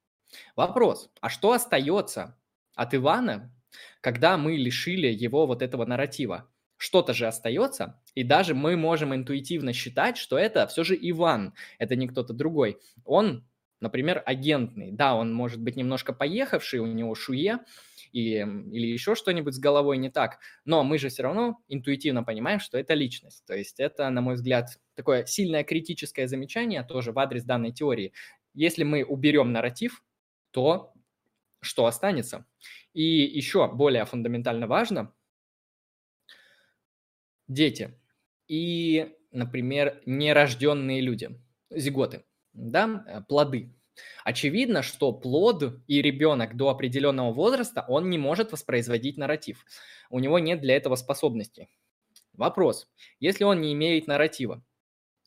Вопрос, а что остается от Ивана, когда мы лишили его вот этого нарратива? Что-то же остается, и даже мы можем интуитивно считать, что это все же Иван, это не кто-то другой. Он, например, агентный. Да, он может быть немножко поехавший, у него шуе, и, или еще что-нибудь с головой не так, но мы же все равно интуитивно понимаем, что это личность. То есть это, на мой взгляд, такое сильное критическое замечание тоже в адрес данной теории. Если мы уберем нарратив, то что останется? И еще более фундаментально важно, дети и, например, нерожденные люди, зиготы, да, э, плоды. Очевидно, что плод и ребенок до определенного возраста, он не может воспроизводить нарратив. У него нет для этого способностей. Вопрос. Если он не имеет нарратива,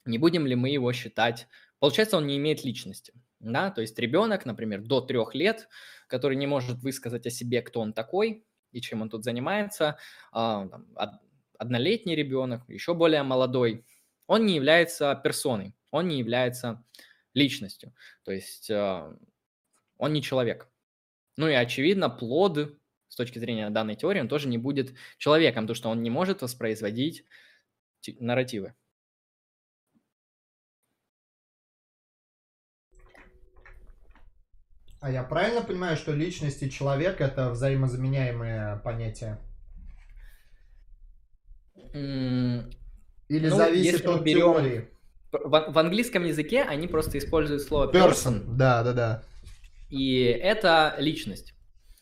не будем ли мы его считать... Получается, он не имеет личности. Да? То есть ребенок, например, до трех лет, который не может высказать о себе, кто он такой и чем он тут занимается, а, однолетний ребенок, еще более молодой, он не является персоной, он не является личностью. То есть э, он не человек. Ну и очевидно, плод с точки зрения данной теории, он тоже не будет человеком, потому что он не может воспроизводить нарративы.
А я правильно понимаю, что личность и человек это взаимозаменяемые понятия? Или ну, зависит от берем... теории?
В, в английском языке они просто используют слово
person. person. Да, да, да.
И это личность.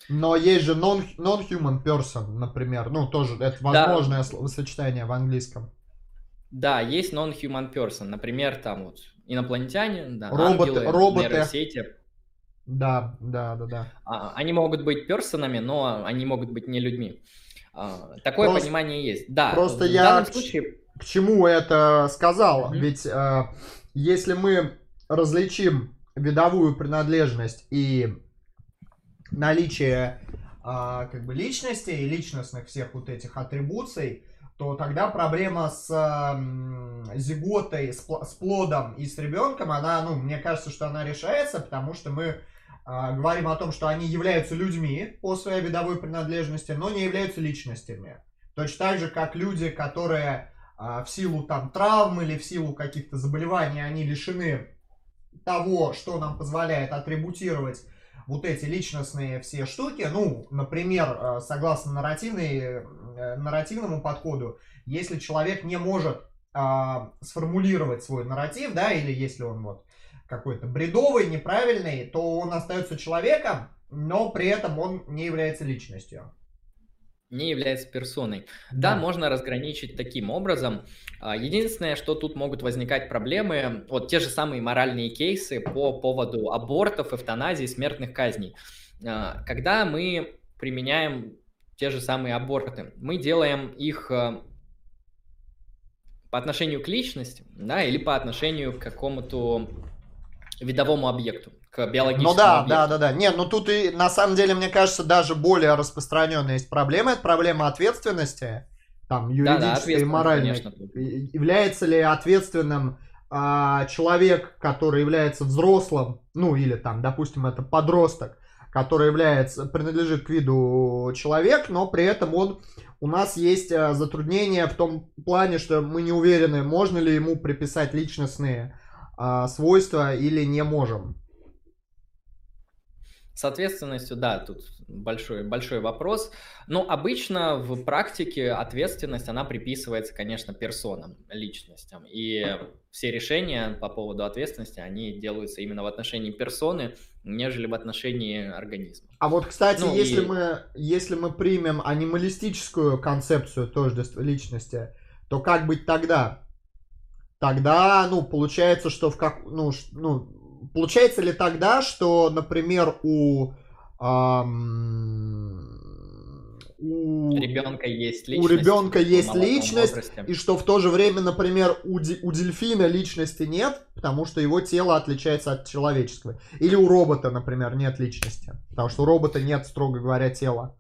Но есть же non, non-human person, например. Ну, тоже это возможное да. сочетание в английском.
Да, есть non-human person. Например, там вот инопланетяне, да,
роботы, ангелы, роботы.
нейросети.
Да, да, да, да.
А, они могут быть персонами, но они могут быть не людьми. А, такое просто, понимание есть. Да,
просто в я данном случае к чему это сказал. Mm-hmm. Ведь э, если мы различим видовую принадлежность и наличие э, как бы личности и личностных всех вот этих атрибуций, то тогда проблема с э, зиготой, с, с плодом и с ребенком, она, ну, мне кажется, что она решается, потому что мы говорим о том, что они являются людьми по своей видовой принадлежности, но не являются личностями. Точно так же, как люди, которые а, в силу там травм или в силу каких-то заболеваний они лишены того, что нам позволяет атрибутировать вот эти личностные все штуки. Ну, например, а, согласно нарративной, нарративному подходу, если человек не может а, сформулировать свой нарратив, да, или если он вот какой-то бредовый, неправильный, то он остается человеком, но при этом он не является личностью
не является персоной. Да. да, можно разграничить таким образом. А, единственное, что тут могут возникать проблемы, вот те же самые моральные кейсы по поводу абортов, эвтаназии, смертных казней. А, когда мы применяем те же самые аборты, мы делаем их а, по отношению к личности, да, или по отношению к какому-то видовому объекту к биологическому
Ну да,
объекту.
да, да, да. Нет, ну тут и на самом деле, мне кажется, даже более распространенная есть проблема. Это проблема ответственности, там, юридической да, да, и моральной. Конечно. Является ли ответственным а, человек, который является взрослым, ну или там, допустим, это подросток, который является, принадлежит к виду человек, но при этом он у нас есть а, затруднения в том плане, что мы не уверены, можно ли ему приписать личностные а, свойства или не можем.
С ответственностью, да, тут большой, большой вопрос. Но обычно в практике ответственность, она приписывается, конечно, персонам, личностям. И все решения по поводу ответственности, они делаются именно в отношении персоны, нежели в отношении организма.
А вот, кстати, ну, если, и... мы, если мы примем анималистическую концепцию тождества личности, то как быть тогда? Тогда, ну, получается, что в как, ну, ну, получается ли тогда, что, например, у эм,
у ребенка есть
личность. У ребенка есть личность, возрасте. и что в то же время, например, у, у дельфина личности нет, потому что его тело отличается от человеческого. Или у робота, например, нет личности, потому что у робота нет, строго говоря, тела.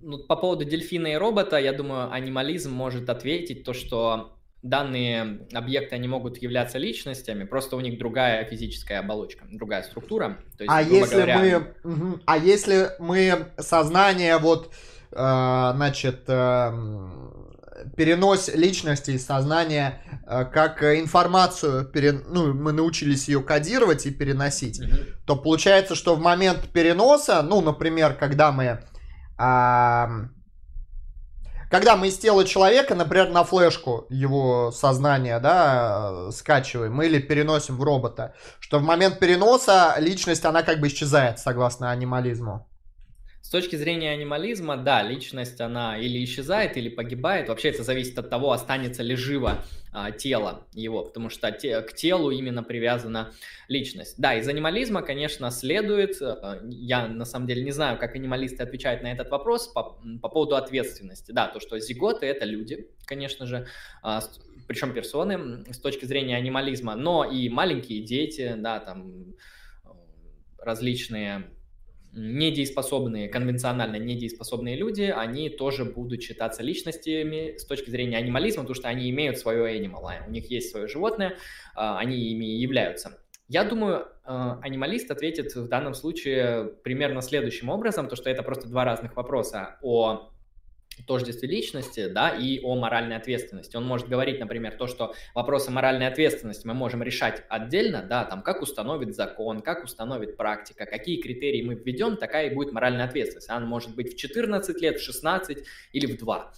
Ну, по поводу дельфина и робота, я думаю, анимализм может ответить то, что данные объекты, они могут являться личностями, просто у них другая физическая оболочка, другая структура.
То есть, а, если говоря... мы, угу. а если мы сознание вот, э, значит, э, перенос личности из сознания э, как информацию, пере, ну, мы научились ее кодировать и переносить, угу. то получается, что в момент переноса, ну, например, когда мы... Э, когда мы из тела человека, например, на флешку его сознание, да, скачиваем или переносим в робота, что в момент переноса личность, она как бы исчезает, согласно анимализму.
С точки зрения анимализма, да, личность, она или исчезает, или погибает. Вообще это зависит от того, останется ли живо а, тело его, потому что те, к телу именно привязана личность. Да, из анимализма, конечно, следует, а, я на самом деле не знаю, как анималисты отвечают на этот вопрос по, по поводу ответственности. Да, то, что зиготы это люди, конечно же, а, причем персоны с точки зрения анимализма, но и маленькие дети, да, там различные недееспособные, конвенционально недееспособные люди, они тоже будут считаться личностями с точки зрения анимализма, потому что они имеют свое animal, у них есть свое животное, а, они ими являются. Я думаю, а, анималист ответит в данном случае примерно следующим образом, то что это просто два разных вопроса о тождестве личности, да, и о моральной ответственности. Он может говорить, например, то, что вопросы моральной ответственности мы можем решать отдельно, да, там, как установит закон, как установит практика, какие критерии мы введем, такая и будет моральная ответственность. Она может быть в 14 лет, в 16 или в 2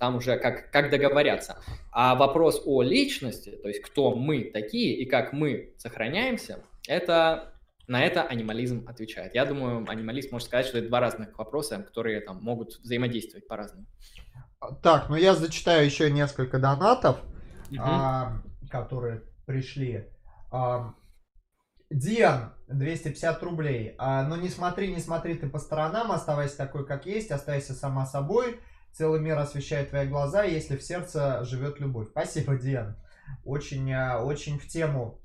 там уже как, как договорятся. А вопрос о личности, то есть кто мы такие и как мы сохраняемся, это на это анимализм отвечает. Я думаю, анималист может сказать, что это два разных вопроса, которые там могут взаимодействовать по-разному.
Так, ну я зачитаю еще несколько донатов, угу. а, которые пришли. А, Диан, 250 рублей. А, ну не смотри, не смотри ты по сторонам, оставайся такой, как есть, оставайся сама собой. Целый мир освещает твои глаза, если в сердце живет любовь. Спасибо, Диан. Очень, а, очень в тему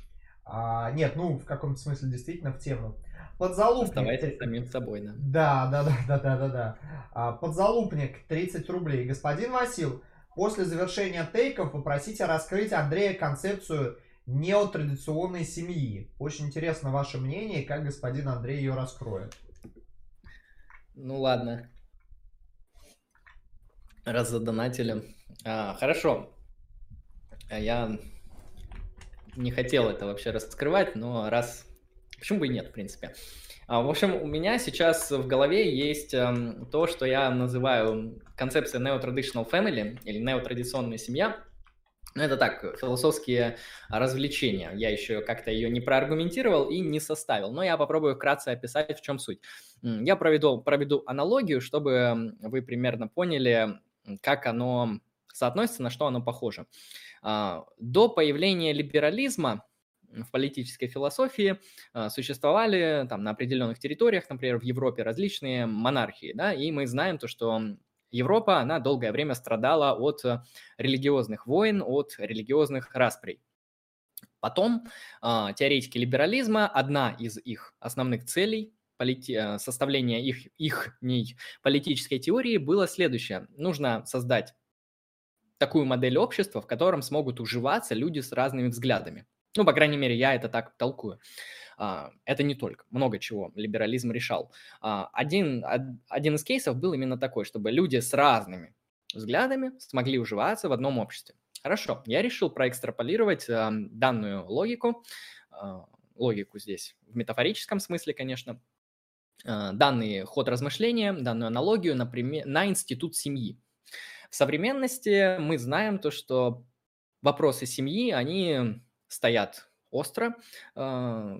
а, нет, ну, в каком-то смысле действительно в тему.
Подзалупник. Оставайтесь самим собой, да.
Да, да, да, да, да, да, да. А, подзалупник 30 рублей. Господин Васил, после завершения тейков попросите раскрыть Андрея концепцию неотрадиционной семьи. Очень интересно ваше мнение, как господин Андрей ее раскроет.
Ну ладно. Раз задонатили. А, хорошо. Я не хотел это вообще раскрывать, но раз... Почему бы и нет, в принципе. А, в общем, у меня сейчас в голове есть эм, то, что я называю концепция neo-traditional family или неотрадиционная семья. Ну, это так, философские развлечения. Я еще как-то ее не проаргументировал и не составил, но я попробую вкратце описать, в чем суть. Я проведу, проведу аналогию, чтобы вы примерно поняли, как оно соотносится, на что оно похоже. До появления либерализма в политической философии а, существовали там на определенных территориях, например, в Европе различные монархии, да, и мы знаем то, что Европа, она долгое время страдала от религиозных войн, от религиозных расприй. Потом а, теоретики либерализма, одна из их основных целей полити- составления их, их политической теории было следующее. Нужно создать такую модель общества, в котором смогут уживаться люди с разными взглядами. Ну, по крайней мере, я это так толкую. А, это не только, много чего либерализм решал. А, один, один из кейсов был именно такой, чтобы люди с разными взглядами смогли уживаться в одном обществе. Хорошо, я решил проэкстраполировать а, данную логику, логику здесь в метафорическом смысле, конечно, данный ход размышления, данную аналогию, например, на институт семьи. В современности мы знаем то, что вопросы семьи, они стоят остро. А,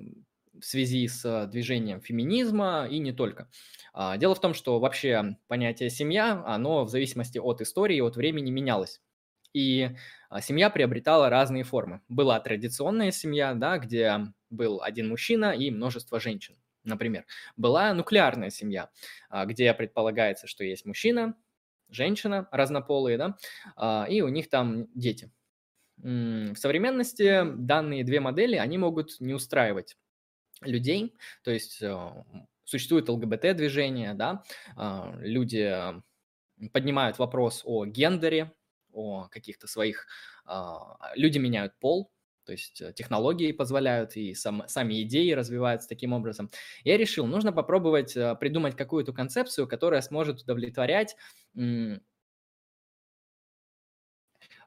в связи с движением феминизма и не только. А, дело в том, что вообще понятие семья, оно в зависимости от истории, от времени менялось. И а, семья приобретала разные формы. Была традиционная семья, да, где был один мужчина и множество женщин, например. Была нуклеарная семья, а, где предполагается, что есть мужчина, женщина, разнополые, да, и у них там дети. В современности данные две модели, они могут не устраивать людей, то есть существует ЛГБТ-движение, да, а, люди поднимают вопрос о гендере, о каких-то своих... А, люди меняют пол, то есть э, технологии позволяют, и сам, сами идеи развиваются таким образом. Я решил, нужно попробовать э, придумать какую-то концепцию, которая сможет удовлетворять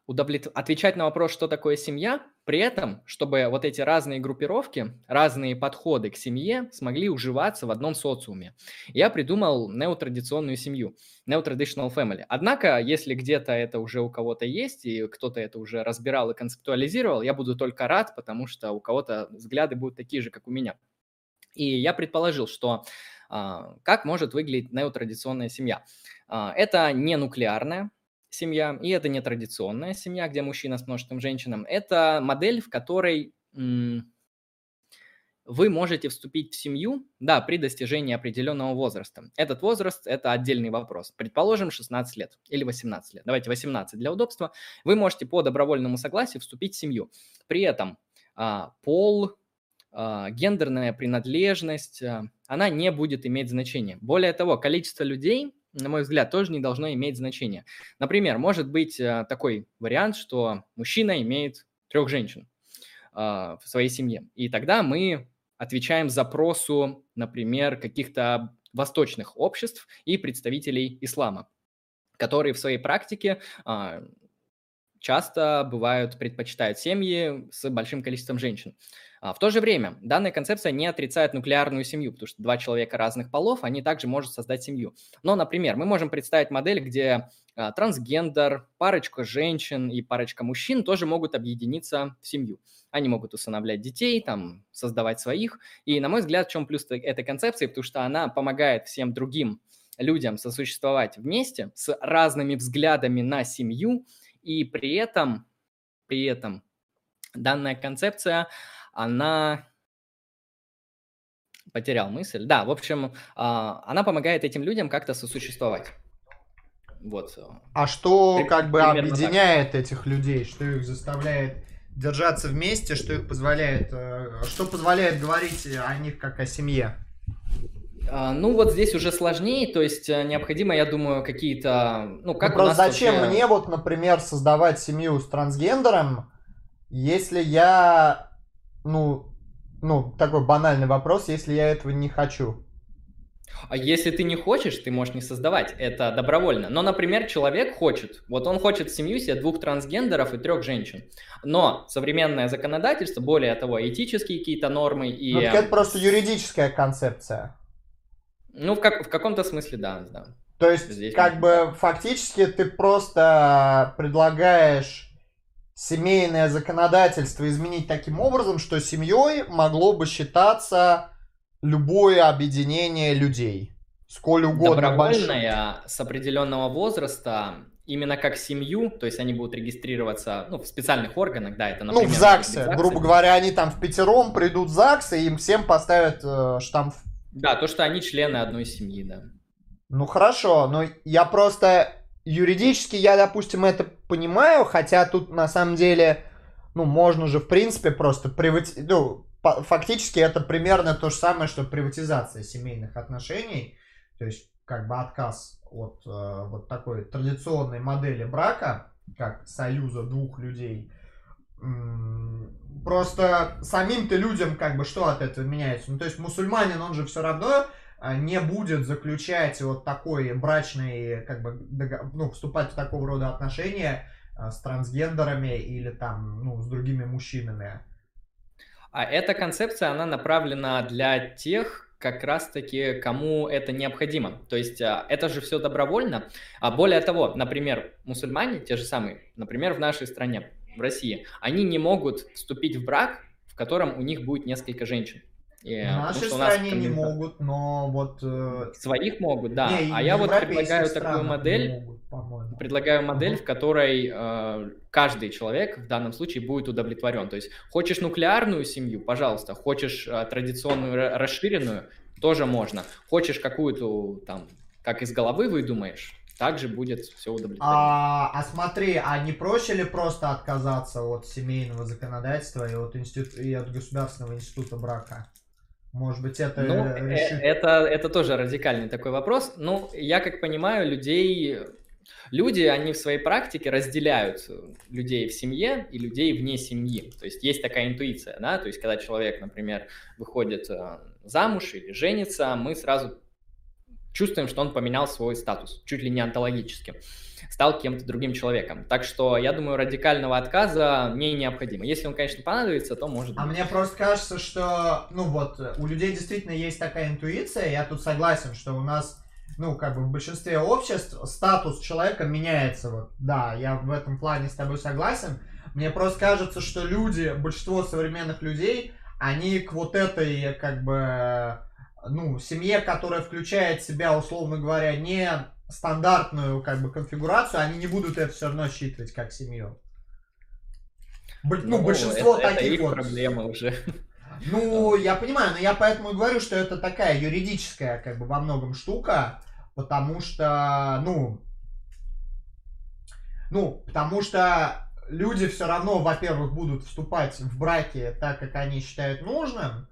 удовлет... отвечать на вопрос, что такое семья, при этом, чтобы вот эти разные группировки, разные подходы к семье смогли уживаться в одном социуме. Я придумал неотрадиционную семью, neotraditional family. Однако, если где-то это уже у кого-то есть, и кто-то это уже разбирал и концептуализировал, я буду только рад, потому что у кого-то взгляды будут такие же, как у меня. И я предположил, что а, как может выглядеть неотрадиционная семья. А, это не нуклеарная, семья, и это не традиционная семья, где мужчина с множеством женщинам. Это модель, в которой вы можете вступить в семью, да, при достижении определенного возраста. Этот возраст – это отдельный вопрос. Предположим, 16 лет или 18 лет. Давайте 18 для удобства. Вы можете по добровольному согласию вступить в семью. При этом а, пол, а, гендерная принадлежность, а, она не будет иметь значения. Более того, количество людей, на мой взгляд, тоже не должно иметь значения. Например, может быть э, такой вариант, что мужчина имеет трех женщин э, в своей семье. И тогда мы отвечаем запросу, например, каких-то восточных обществ и представителей ислама, которые в своей практике а, часто бывают, предпочитают семьи с большим количеством женщин. А, в то же время данная концепция не отрицает нуклеарную семью, потому что два человека разных полов, они также могут создать семью. Но, например, мы можем представить модель, где а, трансгендер, парочка женщин и парочка мужчин тоже могут объединиться в семью. Они могут усыновлять детей, там, создавать своих. И, на мой взгляд, в чем плюс этой концепции, потому что она помогает всем другим людям сосуществовать вместе с разными взглядами на семью, и при этом, при этом данная концепция, она потерял мысль. Да, в общем, а, она помогает этим людям как-то сосуществовать. Вот.
А что как бы объединяет так. этих людей, что их заставляет держаться вместе, что их позволяет, э, что позволяет говорить о них как о семье?
А, ну вот здесь уже сложнее, то есть э, необходимо, я думаю, какие-то, ну как ну,
просто зачем вообще... мне вот, например, создавать семью с трансгендером, если я ну, ну, такой банальный вопрос, если я этого не хочу.
А если ты не хочешь, ты можешь не создавать, это добровольно. Но, например, человек хочет, вот он хочет семью себе двух трансгендеров и трех женщин. Но современное законодательство, более того, этические какие-то нормы и...
Ну, это просто юридическая концепция.
Ну, в, как, в каком-то смысле, да, да.
То есть, Здесь как бы, фактически ты просто предлагаешь семейное законодательство изменить таким образом, что семьей могло бы считаться любое объединение людей. Сколь угодно
Добровольное большое. с определенного возраста именно как семью, то есть они будут регистрироваться ну, в специальных органах, да, это,
например... Ну, в ЗАГСе, грубо говоря, они там в пятером придут в ЗАГС, и им всем поставят э, штамп.
Да, то, что они члены одной семьи, да.
Ну, хорошо, но я просто юридически я, допустим, это понимаю, хотя тут на самом деле, ну, можно же, в принципе, просто привати... ну, фактически это примерно то же самое, что приватизация семейных отношений, то есть как бы отказ от э, вот такой традиционной модели брака, как союза двух людей. Просто самим-то людям как бы что от этого меняется? Ну, то есть мусульманин, он же все равно не будет заключать вот такой брачный, как бы, ну, вступать в такого рода отношения а, с трансгендерами или там, ну, с другими мужчинами.
А эта концепция, она направлена для тех, как раз-таки, кому это необходимо. То есть а, это же все добровольно. А более того, например, мусульмане, те же самые, например, в нашей стране, в России, они не могут вступить в брак, в котором у них будет несколько женщин.
И, в нашей стране не могут, но вот...
Э... Своих могут, да. Не, а я вот предлагаю такую модель, могут, предлагаю модель, в которой э, каждый человек в данном случае будет удовлетворен. То есть хочешь нуклеарную семью, пожалуйста, хочешь э, традиционную расширенную, тоже можно. Хочешь какую-то там, как из головы выдумаешь, также будет все удовлетворено.
А, а смотри, а не проще ли просто отказаться от семейного законодательства и от, институт, и от государственного института брака? Может быть, это
ну, э, решит... это, это тоже радикальный такой вопрос. Ну, я как понимаю, людей... Люди, они в своей практике разделяют людей в семье и людей вне семьи. То есть есть такая интуиция, да, то есть когда человек, например, выходит э, замуж или женится, мы сразу чувствуем, что он поменял свой статус, чуть ли не онтологически, стал кем-то другим человеком. Так что, я думаю, радикального отказа не необходимо. Если он, конечно, понадобится, то может
А мне просто кажется, что, ну вот, у людей действительно есть такая интуиция, я тут согласен, что у нас ну, как бы в большинстве обществ статус человека меняется. Вот, да, я в этом плане с тобой согласен. Мне просто кажется, что люди, большинство современных людей, они к вот этой, как бы, ну, семье, которая включает в себя, условно говоря, не стандартную как бы конфигурацию, они не будут это все равно считывать как семью.
ну, ну, большинство это, таких это вот. проблема уже.
Ну, я понимаю, но я поэтому и говорю, что это такая юридическая, как бы, во многом штука, потому что, ну, ну, потому что люди все равно, во-первых, будут вступать в браки так, как они считают нужным,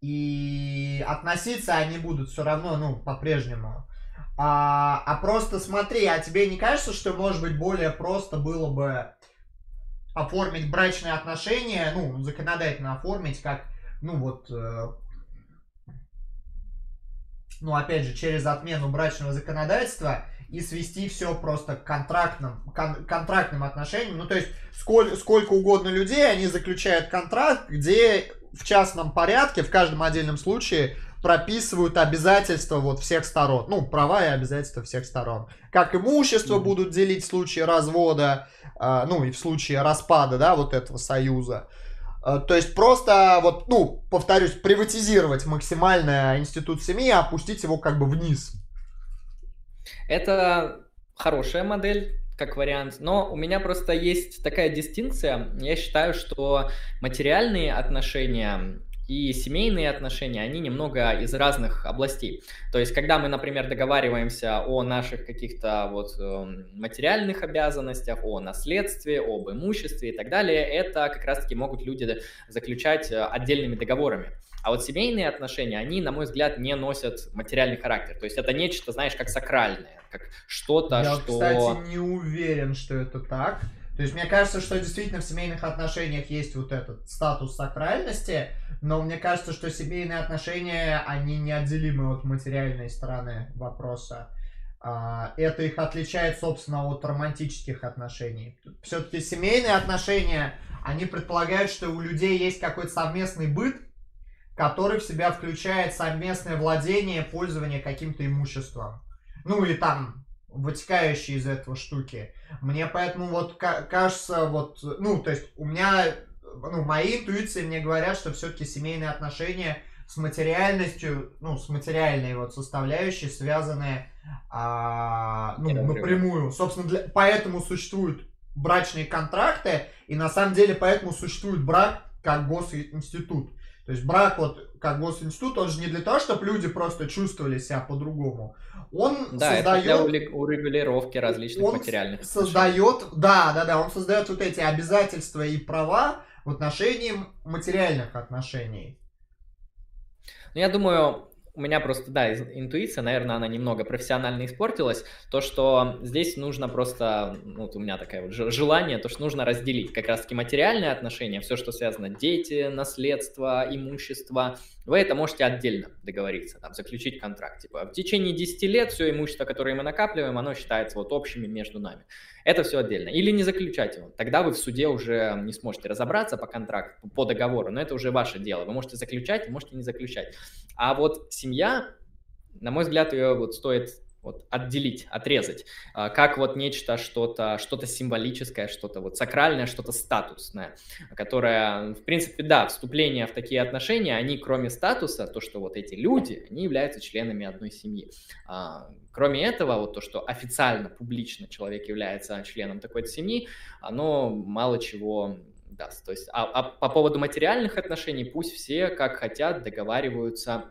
и относиться они будут все равно, ну, по-прежнему. А, а просто смотри, а тебе не кажется, что, может быть, более просто было бы оформить брачные отношения, ну, законодательно оформить, как, ну, вот, э, ну, опять же, через отмену брачного законодательства и свести все просто к контрактным, кон, контрактным отношениям. Ну, то есть, сколь, сколько угодно людей, они заключают контракт, где в частном порядке, в каждом отдельном случае прописывают обязательства вот всех сторон. Ну, права и обязательства всех сторон. Как имущество mm-hmm. будут делить в случае развода, э, ну и в случае распада, да, вот этого союза. Э, то есть просто вот, ну, повторюсь, приватизировать максимально институт семьи, а опустить его как бы вниз.
Это хорошая модель, как вариант. Но у меня просто есть такая дистинкция. Я считаю, что материальные отношения и семейные отношения, они немного из разных областей. То есть, когда мы, например, договариваемся о наших каких-то вот эм, материальных обязанностях, о наследстве, об имуществе и так далее, это как раз-таки могут люди заключать э, отдельными договорами. А вот семейные отношения, они, на мой взгляд, не носят материальный характер. То есть это нечто, знаешь, как сакральное, как что-то,
Я,
что...
кстати, не уверен, что это так. То есть мне кажется, что действительно в семейных отношениях есть вот этот статус сакральности, но мне кажется, что семейные отношения, они неотделимы от материальной стороны вопроса. А, это их отличает, собственно, от романтических отношений. Все-таки семейные отношения, они предполагают, что у людей есть какой-то совместный быт, который в себя включает совместное владение, пользование каким-то имуществом. Ну или там вытекающие из этого штуки. Мне поэтому вот кажется, вот, ну, то есть у меня ну, мои интуиции мне говорят, что все-таки семейные отношения с материальностью, ну, с материальной вот составляющей связаны а, ну, напрямую. Собственно, для, поэтому существуют брачные контракты, и на самом деле поэтому существует брак как госинститут. То есть брак вот как госинститут, он же не для того, чтобы люди просто чувствовали себя по-другому. Он
да, создает... это для урегулировки различных он материальных
создает, да, да, да, он создает вот эти обязательства и права, в отношении материальных отношений.
Ну, я думаю, у меня просто, да, интуиция, наверное, она немного профессионально испортилась. То, что здесь нужно просто, ну, вот у меня такое вот желание, то, что нужно разделить как раз-таки материальные отношения, все, что связано, дети, наследство, имущество, вы это можете отдельно договориться, там, заключить контракт. Типа, в течение 10 лет все имущество, которое мы накапливаем, оно считается вот общими между нами. Это все отдельно. Или не заключать его. Тогда вы в суде уже не сможете разобраться по контракту, по договору, но это уже ваше дело. Вы можете заключать, можете не заключать. А вот семья, на мой взгляд, ее вот стоит вот отделить, отрезать, а, как вот нечто, что-то, что-то символическое, что-то вот сакральное, что-то статусное, которое, в принципе, да, вступление в такие отношения, они кроме статуса, то, что вот эти люди, они являются членами одной семьи. А, кроме этого, вот то, что официально, публично человек является членом такой семьи, оно мало чего даст. То есть, а, а по поводу материальных отношений пусть все как хотят договариваются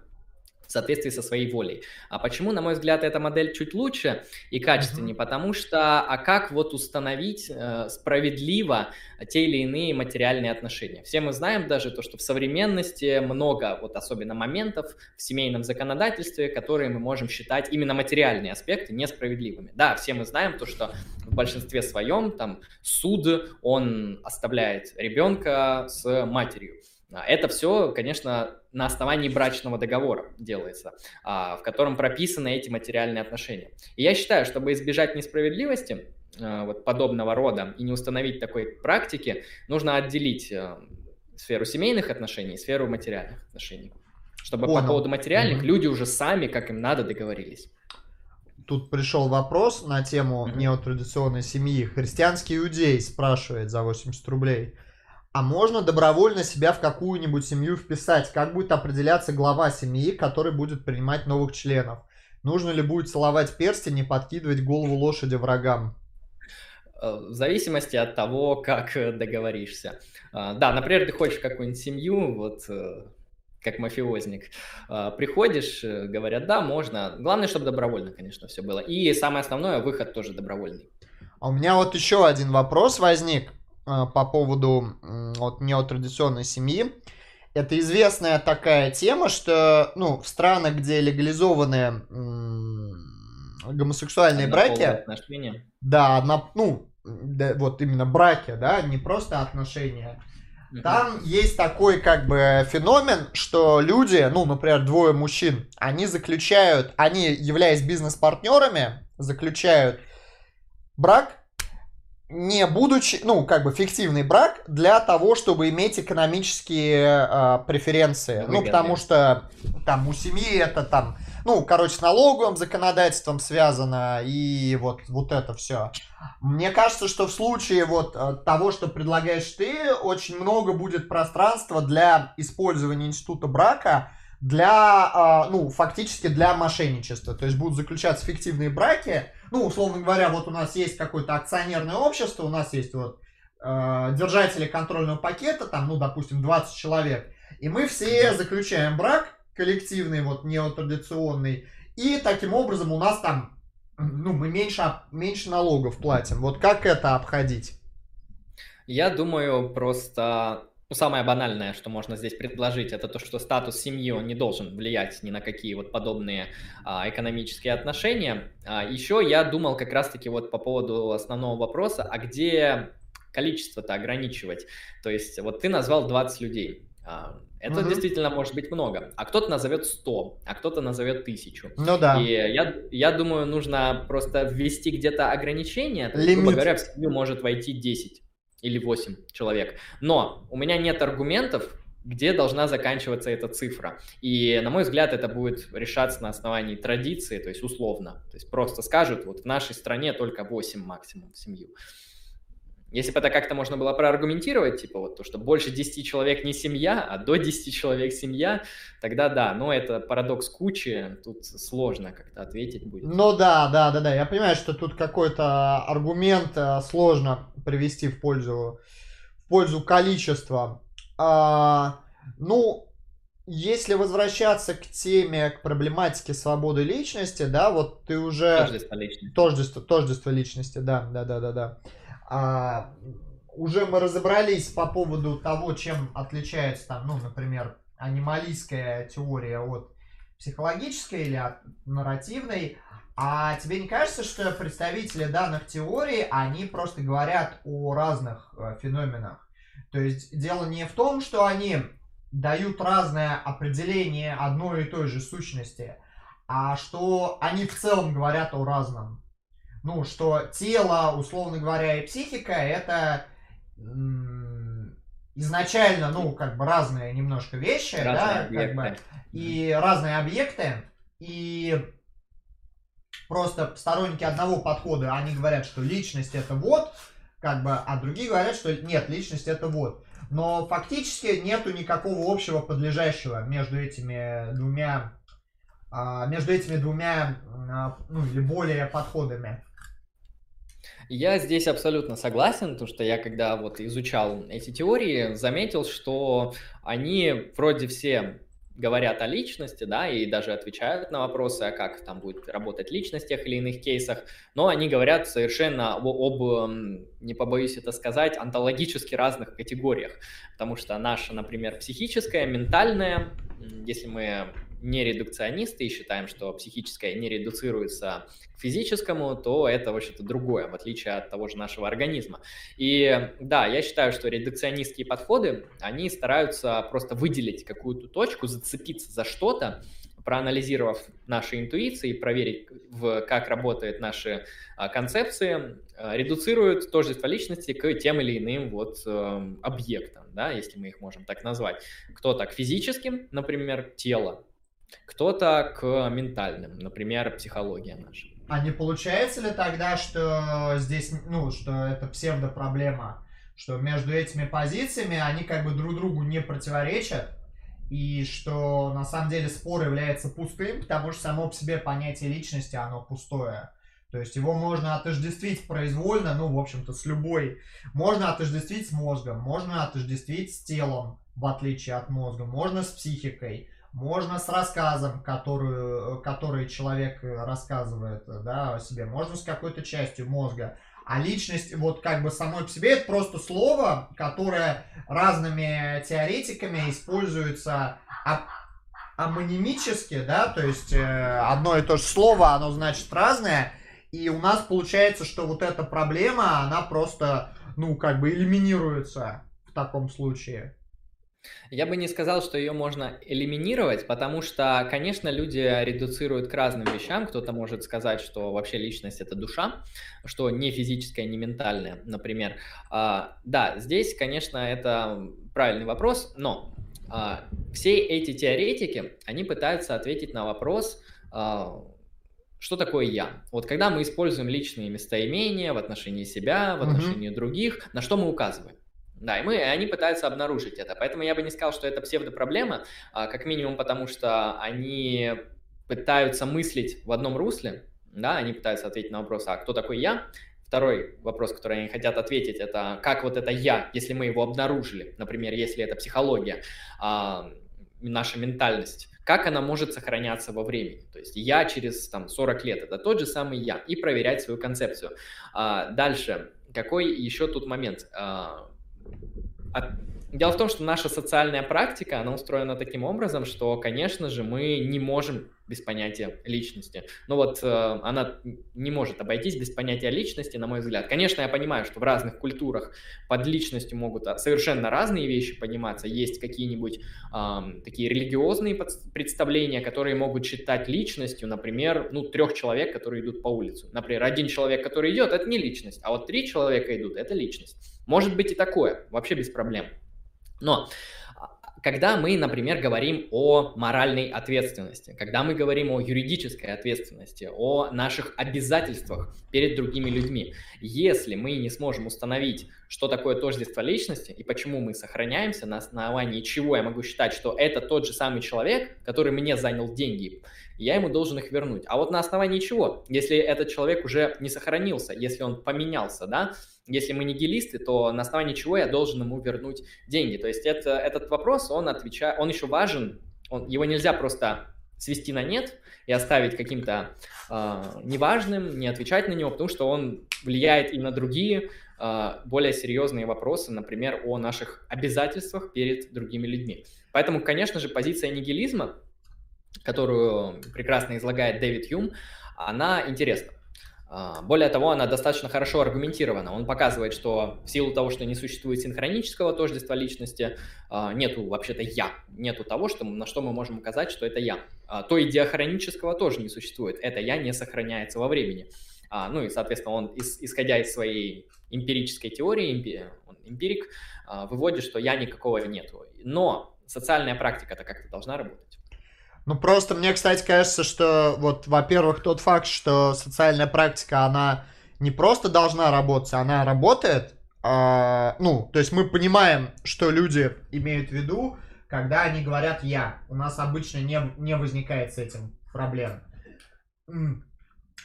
в соответствии со своей волей. А почему, на мой взгляд, эта модель чуть лучше и качественнее? Mm-hmm. Потому что, а как вот установить э, справедливо те или иные материальные отношения? Все мы знаем даже то, что в современности много, вот особенно моментов в семейном законодательстве, которые мы можем считать именно материальные аспекты несправедливыми. Да, все мы знаем то, что в большинстве своем там суд, он оставляет ребенка с матерью. А это все, конечно, на основании брачного договора делается, а, в котором прописаны эти материальные отношения. И я считаю, чтобы избежать несправедливости а, вот подобного рода и не установить такой практики, нужно отделить сферу семейных отношений и сферу материальных отношений. Чтобы Понял. по поводу материальных mm-hmm. люди уже сами, как им надо, договорились.
Тут пришел вопрос на тему mm-hmm. неотрадиционной семьи. Христианский иудей спрашивает за 80 рублей – а можно добровольно себя в какую-нибудь семью вписать? Как будет определяться глава семьи, который будет принимать новых членов? Нужно ли будет целовать перстень и подкидывать голову лошади врагам?
Э, в зависимости от того, как договоришься. А, да, например, ты хочешь какую-нибудь семью, вот э, как мафиозник. Приходишь, э, говорят, да, можно. Главное, чтобы добровольно, конечно, все было. И самое основное, выход тоже добровольный.
А у меня вот еще один вопрос возник. А, по поводу вот, неотрадиционной семьи. Это известная такая тема, что ну, в странах, где легализованы гомосексуальные браки... Отношения. Да, на, ну, да, вот именно браки, да, не просто отношения. Там есть такой как бы феномен, что люди, ну, например, двое мужчин, они заключают, они, являясь бизнес-партнерами, заключают брак, не будучи, ну, как бы фиктивный брак для того, чтобы иметь экономические э, преференции. Выгодные. Ну, потому что там у семьи это там, ну, короче, с налоговым законодательством связано, и вот, вот это все. Мне кажется, что в случае вот э, того, что предлагаешь ты, очень много будет пространства для использования института брака для, э, ну, фактически для мошенничества. То есть будут заключаться фиктивные браки, ну, условно говоря, вот у нас есть какое-то акционерное общество, у нас есть вот э, держатели контрольного пакета, там, ну, допустим, 20 человек, и мы все заключаем брак коллективный, вот неотрадиционный, и таким образом у нас там, ну, мы меньше, меньше налогов платим. Вот как это обходить?
Я думаю, просто ну, самое банальное, что можно здесь предложить, это то, что статус семьи, он не должен влиять ни на какие вот подобные а, экономические отношения. А, еще я думал как раз-таки вот по поводу основного вопроса, а где количество-то ограничивать? То есть вот ты назвал 20 людей. А, это угу. действительно может быть много. А кто-то назовет 100, а кто-то назовет 1000.
Ну да.
И я, я думаю, нужно просто ввести где-то ограничение. Лимит. Грубо говоря, в семью может войти 10 или 8 человек. Но у меня нет аргументов, где должна заканчиваться эта цифра. И, на мой взгляд, это будет решаться на основании традиции, то есть условно. То есть просто скажут, вот в нашей стране только 8 максимум в семью. Если бы это как-то можно было проаргументировать, типа вот то, что больше 10 человек не семья, а до 10 человек семья, тогда да, но это парадокс кучи, тут сложно как-то ответить будет.
Ну да, да, да, да, я понимаю, что тут какой-то аргумент э, сложно привести в пользу, в пользу количества. А, ну, если возвращаться к теме, к проблематике свободы личности, да, вот ты уже...
Тождество личности.
Тождество, тождество личности, да, да, да, да, да. А, уже мы разобрались по поводу того, чем отличается там, ну, например, анималистская теория от психологической или от нарративной. А тебе не кажется, что представители данных теорий, они просто говорят о разных э, феноменах? То есть дело не в том, что они дают разное определение одной и той же сущности, а что они в целом говорят о разном ну, что тело, условно говоря, и психика это изначально, ну, как бы разные немножко вещи, разные да, объекты. как бы, и разные объекты, и просто сторонники одного подхода, они говорят, что личность это вот, как бы, а другие говорят, что нет, личность это вот. Но фактически нету никакого общего подлежащего между этими двумя, а, между этими двумя, а, ну или более подходами.
Я здесь абсолютно согласен, потому что я когда вот изучал эти теории, заметил, что они вроде все говорят о личности, да, и даже отвечают на вопросы, а как там будет работать личность в тех или иных кейсах, но они говорят совершенно об, об, не побоюсь это сказать, онтологически разных категориях, потому что наша, например, психическая, ментальная, если мы не редукционисты и считаем, что психическое не редуцируется к физическому, то это вообще-то другое, в отличие от того же нашего организма. И да, я считаю, что редукционистские подходы, они стараются просто выделить какую-то точку, зацепиться за что-то, проанализировав наши интуиции, проверить, как работают наши а, концепции, а, редуцируют тождество личности к тем или иным вот э, объектам, да, если мы их можем так назвать. Кто-то к физическим, например, тело, кто-то к ментальным, например, психология наша.
А не получается ли тогда, что здесь, ну, что это псевдопроблема, что между этими позициями они как бы друг другу не противоречат, и что на самом деле спор является пустым, потому что само по себе понятие личности, оно пустое. То есть его можно отождествить произвольно, ну, в общем-то, с любой. Можно отождествить с мозгом, можно отождествить с телом, в отличие от мозга, можно с психикой можно с рассказом, которую, который человек рассказывает да, о себе, можно с какой-то частью мозга. А личность, вот как бы самой по себе, это просто слово, которое разными теоретиками используется амонимически, да, то есть э, одно и то же слово, оно значит разное, и у нас получается, что вот эта проблема, она просто, ну, как бы элиминируется в таком случае.
Я бы не сказал, что ее можно элиминировать, потому что, конечно, люди редуцируют к разным вещам. Кто-то может сказать, что вообще личность это душа, что не физическая, не ментальная, например. А, да, здесь, конечно, это правильный вопрос, но а, все эти теоретики, они пытаются ответить на вопрос, а, что такое я? Вот когда мы используем личные местоимения в отношении себя, в отношении mm-hmm. других, на что мы указываем? Да, и мы, они пытаются обнаружить это. Поэтому я бы не сказал, что это псевдопроблема, а, как минимум потому, что они пытаются мыслить в одном русле, да, они пытаются ответить на вопрос, а кто такой я? Второй вопрос, который они хотят ответить, это как вот это я, если мы его обнаружили, например, если это психология, а, наша ментальность, как она может сохраняться во времени. То есть я через там, 40 лет, это тот же самый я, и проверять свою концепцию. А, дальше, какой еще тут момент? Дело в том, что наша социальная практика, она устроена таким образом, что, конечно же, мы не можем без понятия личности. Но вот э, она не может обойтись без понятия личности, на мой взгляд. Конечно, я понимаю, что в разных культурах под личностью могут а, совершенно разные вещи пониматься. Есть какие-нибудь э, такие религиозные представления, которые могут считать личностью, например, ну, трех человек, которые идут по улице. Например, один человек, который идет, это не личность, а вот три человека идут, это личность. Может быть и такое, вообще без проблем. Но когда мы, например, говорим о моральной ответственности, когда мы говорим о юридической ответственности, о наших обязательствах перед другими людьми, если мы не сможем установить, что такое тождество личности и почему мы сохраняемся, на основании чего я могу считать, что это тот же самый человек, который мне занял деньги, я ему должен их вернуть. А вот на основании чего? Если этот человек уже не сохранился, если он поменялся, да, если мы нигилисты, то на основании чего я должен ему вернуть деньги? То есть это, этот вопрос, он отвечает, он еще важен, он, его нельзя просто свести на нет и оставить каким-то э, неважным, не отвечать на него, потому что он влияет и на другие э, более серьезные вопросы, например, о наших обязательствах перед другими людьми. Поэтому, конечно же, позиция нигилизма, которую прекрасно излагает Дэвид Юм, она интересна. А, более того, она достаточно хорошо аргументирована. Он показывает, что в силу того, что не существует синхронического тождества личности, а, нету вообще-то «я», нету того, что, на что мы можем указать, что это «я». А, то и диахронического тоже не существует. Это «я» не сохраняется во времени. Ну и, соответственно, он, исходя из своей эмпирической теории, он эмпирик, выводит, что «я» никакого нету. Но социальная практика-то как-то должна работать.
Ну, просто мне, кстати, кажется, что вот, во-первых, тот факт, что социальная практика, она не просто должна работать, она работает. А, ну, то есть мы понимаем, что люди имеют в виду, когда они говорят «я». У нас обычно не, не возникает с этим проблем.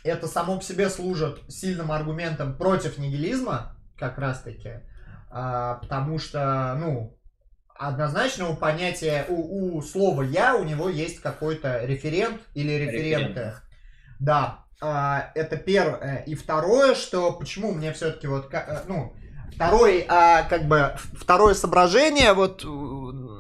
Это само по себе служит сильным аргументом против нигилизма, как раз-таки. А, потому что, ну, однозначного понятия у, у слова «я» у него есть какой-то референт или референты. Референт. Да, а, это первое. И второе, что почему мне все-таки вот, э, ну, второй, а, как бы, второе соображение, вот,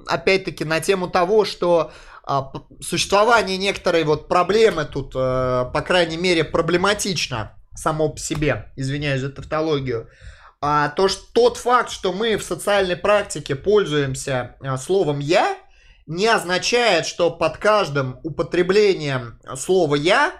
опять-таки, на тему того, что а, существование некоторой вот проблемы тут, а, по крайней мере, проблематично само по себе, извиняюсь за тавтологию, а, то, что тот факт, что мы в социальной практике пользуемся а, словом «я», не означает, что под каждым употреблением слова «я»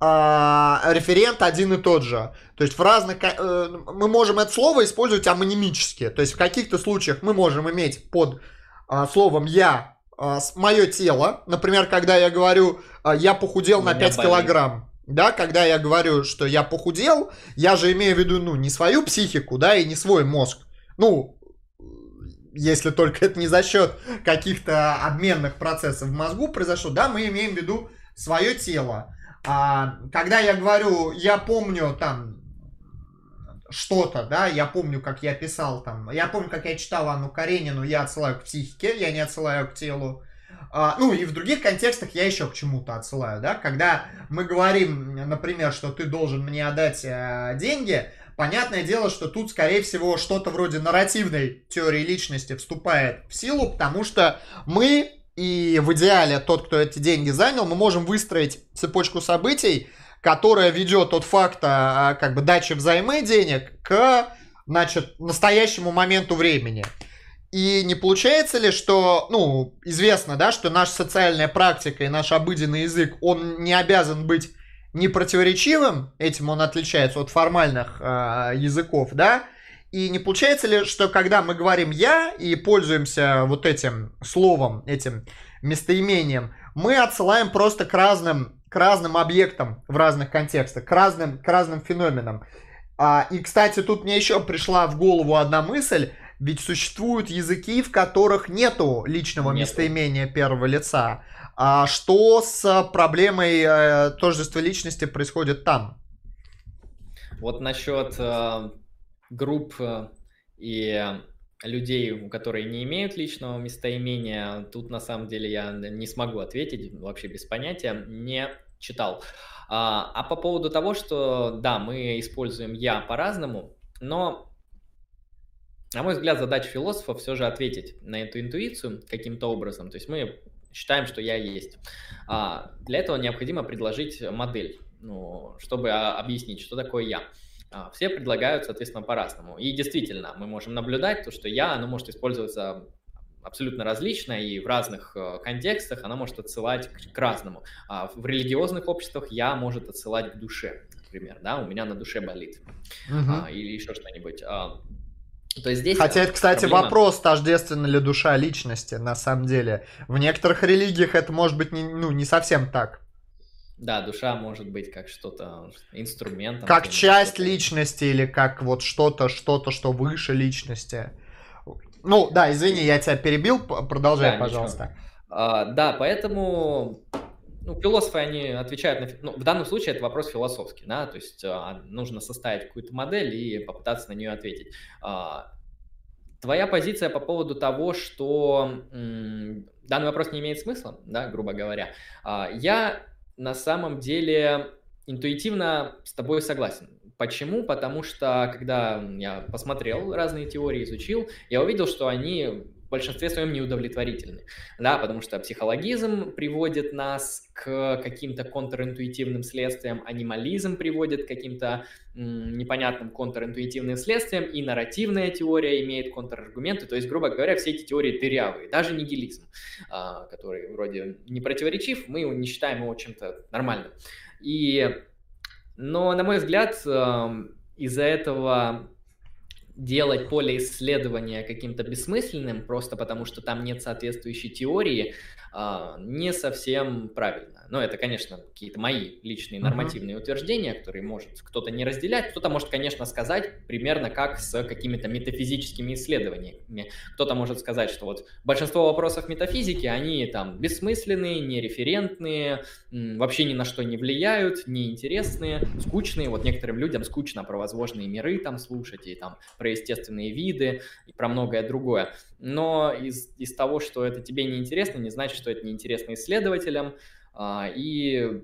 а, референт один и тот же. То есть в разных... Э, мы можем это слово использовать амонимически. То есть в каких-то случаях мы можем иметь под а, словом «я» а, мое тело. Например, когда я говорю «я похудел на 5 болит. килограмм». Да, когда я говорю, что я похудел, я же имею в виду, ну, не свою психику, да, и не свой мозг. Ну, если только это не за счет каких-то обменных процессов в мозгу произошло, да, мы имеем в виду свое тело. А, когда я говорю, я помню там что-то, да, я помню, как я писал там, я помню, как я читал Анну Каренину, я отсылаю к психике, я не отсылаю к телу. А, ну и в других контекстах я еще к чему-то отсылаю, да, когда мы говорим, например, что ты должен мне отдать э, деньги, понятное дело, что тут, скорее всего, что-то вроде нарративной теории личности вступает в силу, потому что мы и в идеале тот, кто эти деньги занял, мы можем выстроить цепочку событий, которая ведет от факта а, как бы дачи взаймы денег к значит, настоящему моменту времени. И не получается ли, что, ну, известно, да, что наша социальная практика и наш обыденный язык, он не обязан быть непротиворечивым, этим он отличается от формальных э, языков, да, и не получается ли, что когда мы говорим «я» и пользуемся вот этим словом, этим местоимением, мы отсылаем просто к разным, к разным объектам в разных контекстах, к разным, к разным феноменам. А, и, кстати, тут мне еще пришла в голову одна мысль, ведь существуют языки, в которых нету личного нету. местоимения первого лица. А что с проблемой э, тождества личности происходит там?
Вот насчет э, групп э, и людей, которые не имеют личного местоимения, тут на самом деле я не смогу ответить, вообще без понятия, не читал. А, а по поводу того, что да, мы используем я по-разному, но, на мой взгляд, задача философа все же ответить на эту интуицию каким-то образом. То есть мы считаем, что я есть. А, для этого необходимо предложить модель, ну, чтобы объяснить, что такое я. А, все предлагают, соответственно, по-разному. И действительно, мы можем наблюдать то, что я, оно может использоваться абсолютно различно, и в разных э, контекстах она может отсылать к, к разному. А в религиозных обществах я может отсылать к душе, например, да, у меня на душе болит, угу. а, или еще что-нибудь. А,
то есть здесь Хотя это, кстати, проблема... вопрос, тождественна ли душа личности, на самом деле. В некоторых религиях это может быть не, ну, не совсем так.
Да, душа может быть как что-то, инструментом.
Как часть личности или как вот что-то, что-то, что выше личности. Ну, да, извини, я тебя перебил, продолжай, да, пожалуйста.
А, да, поэтому ну, философы, они отвечают на... Ну, в данном случае это вопрос философский, да, то есть а, нужно составить какую-то модель и попытаться на нее ответить. А, твоя позиция по поводу того, что данный вопрос не имеет смысла, да, грубо говоря, а, я на самом деле интуитивно с тобой согласен. Почему? Потому что, когда я посмотрел разные теории, изучил, я увидел, что они в большинстве своем неудовлетворительны. Да, потому что психологизм приводит нас к каким-то контринтуитивным следствиям, анимализм приводит к каким-то непонятным контринтуитивным следствиям, и нарративная теория имеет контраргументы. То есть, грубо говоря, все эти теории дырявые. Даже нигилизм, а, который вроде не противоречив, мы не считаем его чем-то нормальным. И, но, на мой взгляд, из-за этого делать поле исследования каким-то бессмысленным, просто потому что там нет соответствующей теории, а, не совсем правильно. Но это, конечно, какие-то мои личные нормативные uh-huh. утверждения, которые может кто-то не разделять, кто-то может, конечно, сказать примерно как с какими-то метафизическими исследованиями. Кто-то может сказать, что вот большинство вопросов метафизики, они там бессмысленные, нереферентные, вообще ни на что не влияют, неинтересные, скучные. Вот некоторым людям скучно про возможные миры там слушать и там про естественные виды и про многое другое. Но из, из того, что это тебе неинтересно, не значит, что это неинтересно исследователям. А, и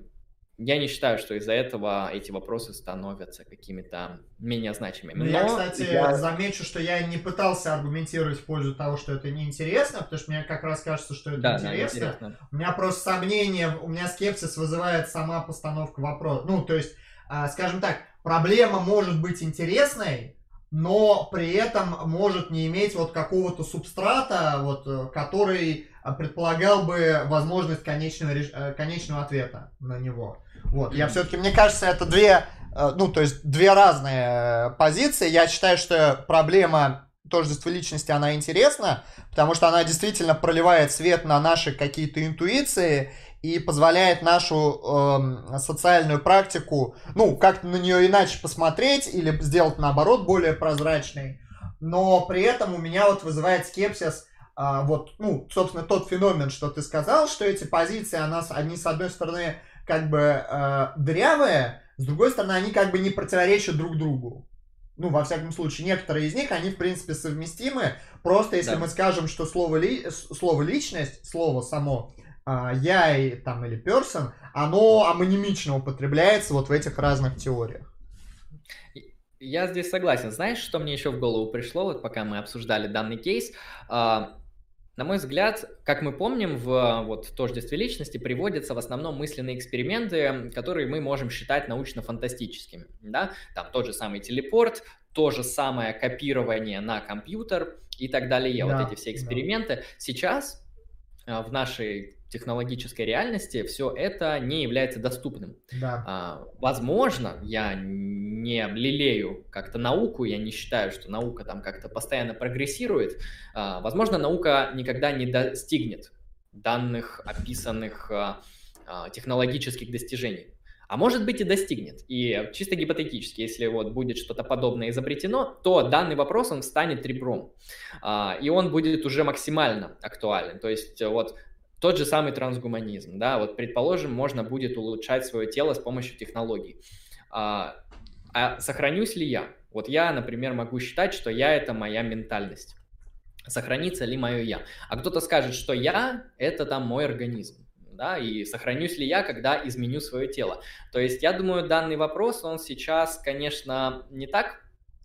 я не считаю, что из-за этого эти вопросы становятся какими-то менее значимыми.
Ну, Но я, кстати, я... замечу, что я не пытался аргументировать в пользу того, что это неинтересно, потому что мне как раз кажется, что это да, интересно. Да, интересно. У меня просто сомнение, у меня скепсис вызывает сама постановка вопроса. Ну, то есть, а, скажем так, проблема может быть интересной, но при этом может не иметь вот какого-то субстрата, вот, э, который предполагал бы возможность конечного, э, конечного ответа на него. Вот. Я все-таки, мне кажется, это две, э, ну, то есть две разные позиции. Я считаю, что проблема тождества личности, она интересна, потому что она действительно проливает свет на наши какие-то интуиции и позволяет нашу э, социальную практику, ну, как-то на нее иначе посмотреть или сделать наоборот более прозрачной. Но при этом у меня вот вызывает скепсис, э, вот, ну, собственно, тот феномен, что ты сказал, что эти позиции, она, они, с одной стороны, как бы э, дырявые, с другой стороны, они как бы не противоречат друг другу. Ну, во всяком случае, некоторые из них, они, в принципе, совместимы. Просто если да. мы скажем, что слово, ли, слово личность, слово само, а, я и там или person, оно амонимично употребляется вот в этих разных теориях.
Я здесь согласен. Знаешь, что мне еще в голову пришло, вот пока мы обсуждали данный кейс? А, на мой взгляд, как мы помним, в вот, в тождестве личности приводятся в основном мысленные эксперименты, которые мы можем считать научно-фантастическими. Да? Там тот же самый телепорт, то же самое копирование на компьютер и так далее. Да, вот эти все эксперименты. Да. Сейчас а, в нашей технологической реальности все это не является доступным.
Да.
А, возможно, я не лелею как-то науку, я не считаю, что наука там как-то постоянно прогрессирует. А, возможно, наука никогда не достигнет данных описанных а, а, технологических достижений. А может быть и достигнет. И чисто гипотетически, если вот будет что-то подобное изобретено, то данный вопрос, он станет ребром. А, и он будет уже максимально актуален. То есть вот тот же самый трансгуманизм, да, вот предположим, можно будет улучшать свое тело с помощью технологий. А, а сохранюсь ли я? Вот я, например, могу считать, что я это моя ментальность. Сохранится ли мое я? А кто-то скажет, что я это там мой организм. Да, и сохранюсь ли я, когда изменю свое тело. То есть, я думаю, данный вопрос, он сейчас, конечно, не так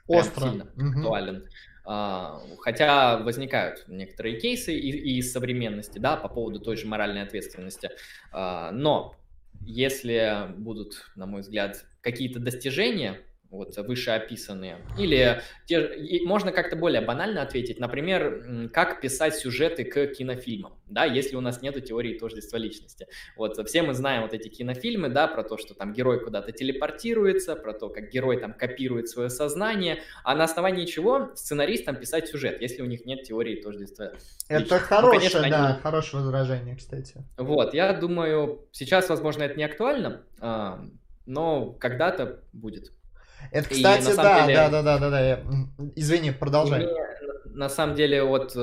Остро. сильно угу. актуален. А, хотя возникают некоторые кейсы и, из современности, да, по поводу той же моральной ответственности. А, но если будут, на мой взгляд, какие-то достижения вот вышеописанные. Или те, можно как-то более банально ответить, например, как писать сюжеты к кинофильмам, да, если у нас нет теории тождества личности. Вот все мы знаем вот эти кинофильмы, да, про то, что там герой куда-то телепортируется, про то, как герой там копирует свое сознание, а на основании чего сценаристам писать сюжет, если у них нет теории тождества
Это личности. хорошее, ну, конечно, да, они... хорошее возражение, кстати.
Вот, я думаю, сейчас, возможно, это не актуально, а, но когда-то будет.
Это, кстати, да, деле, да, да, да, да, да. Извини, продолжай. Мне,
на самом деле, вот э,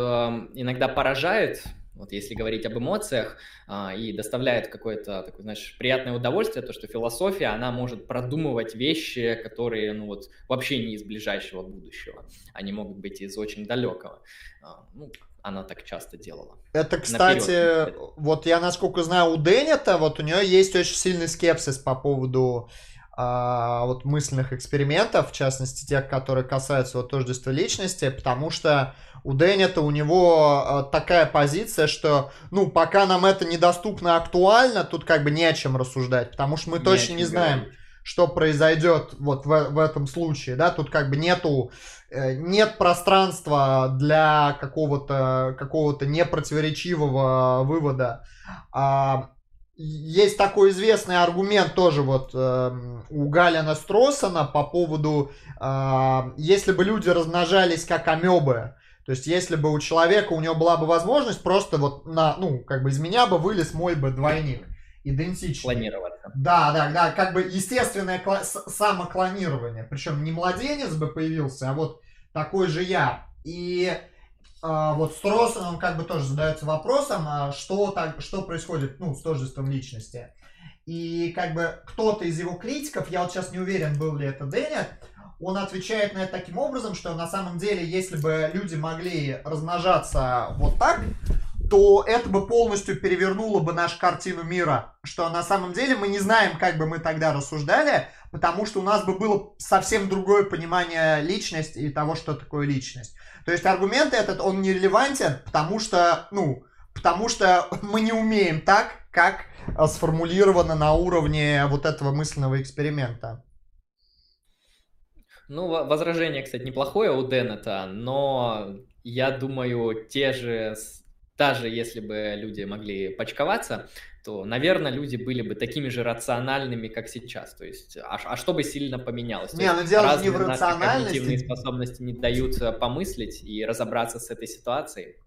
иногда поражает, вот если говорить об эмоциях, э, и доставляет какое-то такое, знаешь, приятное удовольствие, то, что философия, она может продумывать вещи, которые, ну вот, вообще не из ближайшего будущего. Они могут быть из очень далекого. Э, ну, она так часто делала.
Это, кстати, Наперед. вот я, насколько знаю, у Дэнета, вот у нее есть очень сильный скепсис по поводу а, вот мысленных экспериментов, в частности тех, которые касаются вот тождества личности, потому что у Дэннета у него а, такая позиция, что, ну, пока нам это недоступно актуально, тут как бы не о чем рассуждать, потому что мы не точно не знаем, говорить. что произойдет вот в, в этом случае, да, тут как бы нету, э, нет пространства для какого-то какого-то непротиворечивого вывода. А, есть такой известный аргумент тоже вот э, у Галина Стросона по поводу, э, если бы люди размножались как амебы, То есть, если бы у человека, у него была бы возможность просто вот на, ну, как бы из меня бы вылез мой бы двойник идентичный.
Планироваться.
Да, да, да, как бы естественное кла- самоклонирование. Причем не младенец бы появился, а вот такой же я. И вот с Россом он как бы тоже задается вопросом, а что, так, что происходит ну, с тождеством личности. И как бы кто-то из его критиков, я вот сейчас не уверен, был ли это Дэнни, он отвечает на это таким образом, что на самом деле, если бы люди могли размножаться вот так, то это бы полностью перевернуло бы нашу картину мира. Что на самом деле мы не знаем, как бы мы тогда рассуждали, потому что у нас бы было совсем другое понимание личности и того, что такое личность. То есть аргумент этот, он не релевантен, потому что, ну, потому что мы не умеем так, как э, сформулировано на уровне вот этого мысленного эксперимента.
Ну, возражение, кстати, неплохое у Деннета, но я думаю, те же даже если бы люди могли почковаться, то, наверное, люди были бы такими же рациональными, как сейчас. То есть, а, а что бы сильно поменялось?
Не, ну дело не в рациональности.
Когнитивные способности не дают э, помыслить и разобраться с этой ситуацией.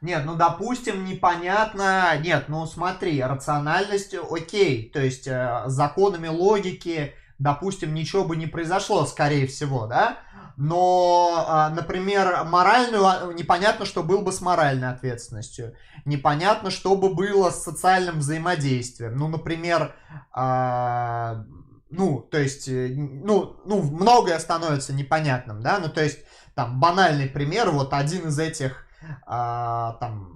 Нет, ну, допустим, непонятно... Нет, ну, смотри, рациональность, окей. То есть, э, законами логики, допустим, ничего бы не произошло, скорее всего, да? Но, а, например, моральную, а, непонятно, что было бы с моральной ответственностью, непонятно, что бы было с социальным взаимодействием. Ну, например, а, ну, то есть, э, ну, ну, многое становится непонятным, да, ну, то есть, там, банальный пример, вот один из этих, там,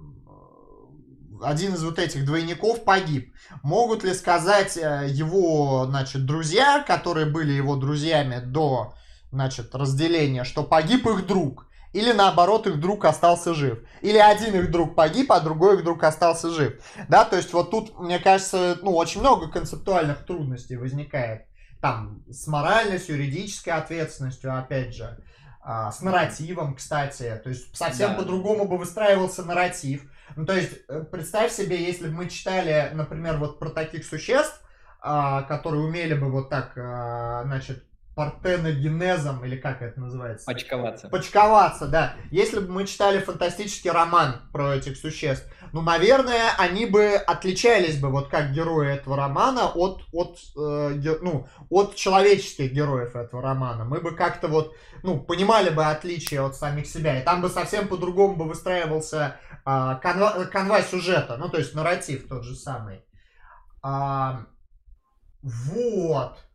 один из вот этих двойников погиб. Могут ли сказать э, его, значит, друзья, которые были его друзьями до значит, разделение, что погиб их друг. Или наоборот, их друг остался жив. Или один их друг погиб, а другой их друг остался жив. Да, то есть вот тут, мне кажется, ну, очень много концептуальных трудностей возникает. Там, с моральной, с юридической ответственностью, опять же. А, с нарративом, кстати. То есть совсем да. по-другому бы выстраивался нарратив. Ну, то есть, э, представь себе, если бы мы читали, например, вот про таких существ, а, которые умели бы вот так, а, значит, партеногенезом, или как это называется?
Почковаться.
Почковаться, да. Если бы мы читали фантастический роман про этих существ, ну, наверное, они бы отличались бы, вот как герои этого романа, от, от, э, ге, ну, от человеческих героев этого романа. Мы бы как-то вот, ну, понимали бы отличия от самих себя. И там бы совсем по-другому бы выстраивался э, канва, канва сюжета, ну, то есть нарратив тот же самый. А, вот.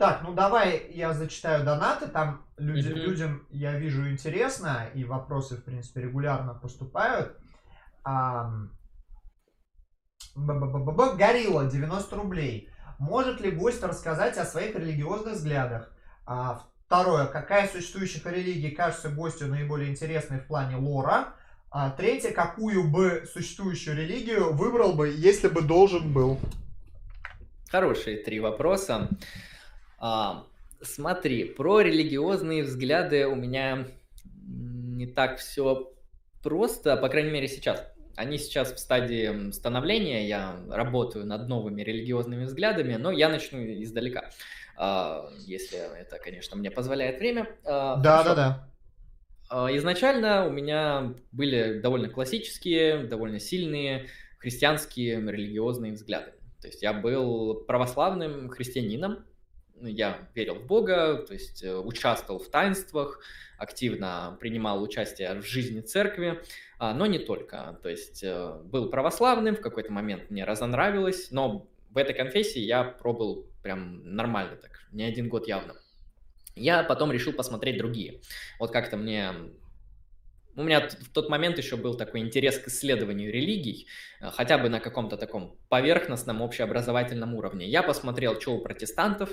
Так, ну давай я зачитаю донаты. Там люди, mm-hmm. людям, я вижу, интересно, и вопросы, в принципе, регулярно поступают. А, Горилла, 90 рублей. Может ли гость рассказать о своих религиозных взглядах? А, второе. Какая из существующих религий кажется гостю наиболее интересной в плане лора? А, третье. Какую бы существующую религию выбрал бы, если бы должен был?
Хорошие три вопроса. А, смотри, про религиозные взгляды у меня не так все просто, по крайней мере сейчас. Они сейчас в стадии становления, я работаю над новыми религиозными взглядами, но я начну издалека, а, если это, конечно, мне позволяет время.
А, да, да, да.
А, изначально у меня были довольно классические, довольно сильные христианские религиозные взгляды. То есть я был православным христианином, я верил в Бога, то есть э, участвовал в таинствах, активно принимал участие в жизни церкви, а, но не только. То есть э, был православным, в какой-то момент мне разонравилось, но в этой конфессии я пробыл прям нормально так, не один год явно. Я потом решил посмотреть другие. Вот как-то мне у меня в тот момент еще был такой интерес к исследованию религий, э, хотя бы на каком-то таком поверхностном общеобразовательном уровне. Я посмотрел, что у протестантов,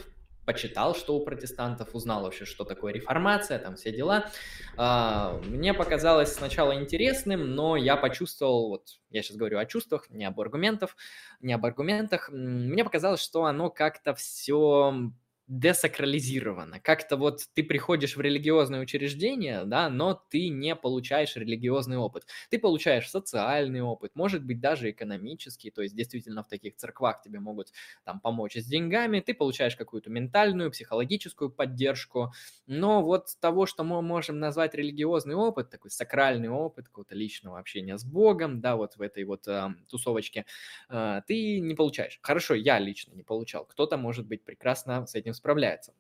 почитал, что у протестантов, узнал вообще, что такое реформация, там все дела. А, мне показалось сначала интересным, но я почувствовал, вот я сейчас говорю о чувствах, не об аргументах, не об аргументах, мне показалось, что оно как-то все десакрализировано. Как-то вот ты приходишь в религиозное учреждение, да, но ты не получаешь религиозный опыт. Ты получаешь социальный опыт, может быть, даже экономический, то есть действительно в таких церквах тебе могут там помочь с деньгами, ты получаешь какую-то ментальную, психологическую поддержку, но вот того, что мы можем назвать религиозный опыт, такой сакральный опыт какого-то личного общения с Богом, да, вот в этой вот э, тусовочке, э, ты не получаешь. Хорошо, я лично не получал. Кто-то, может быть, прекрасно с этим справляется.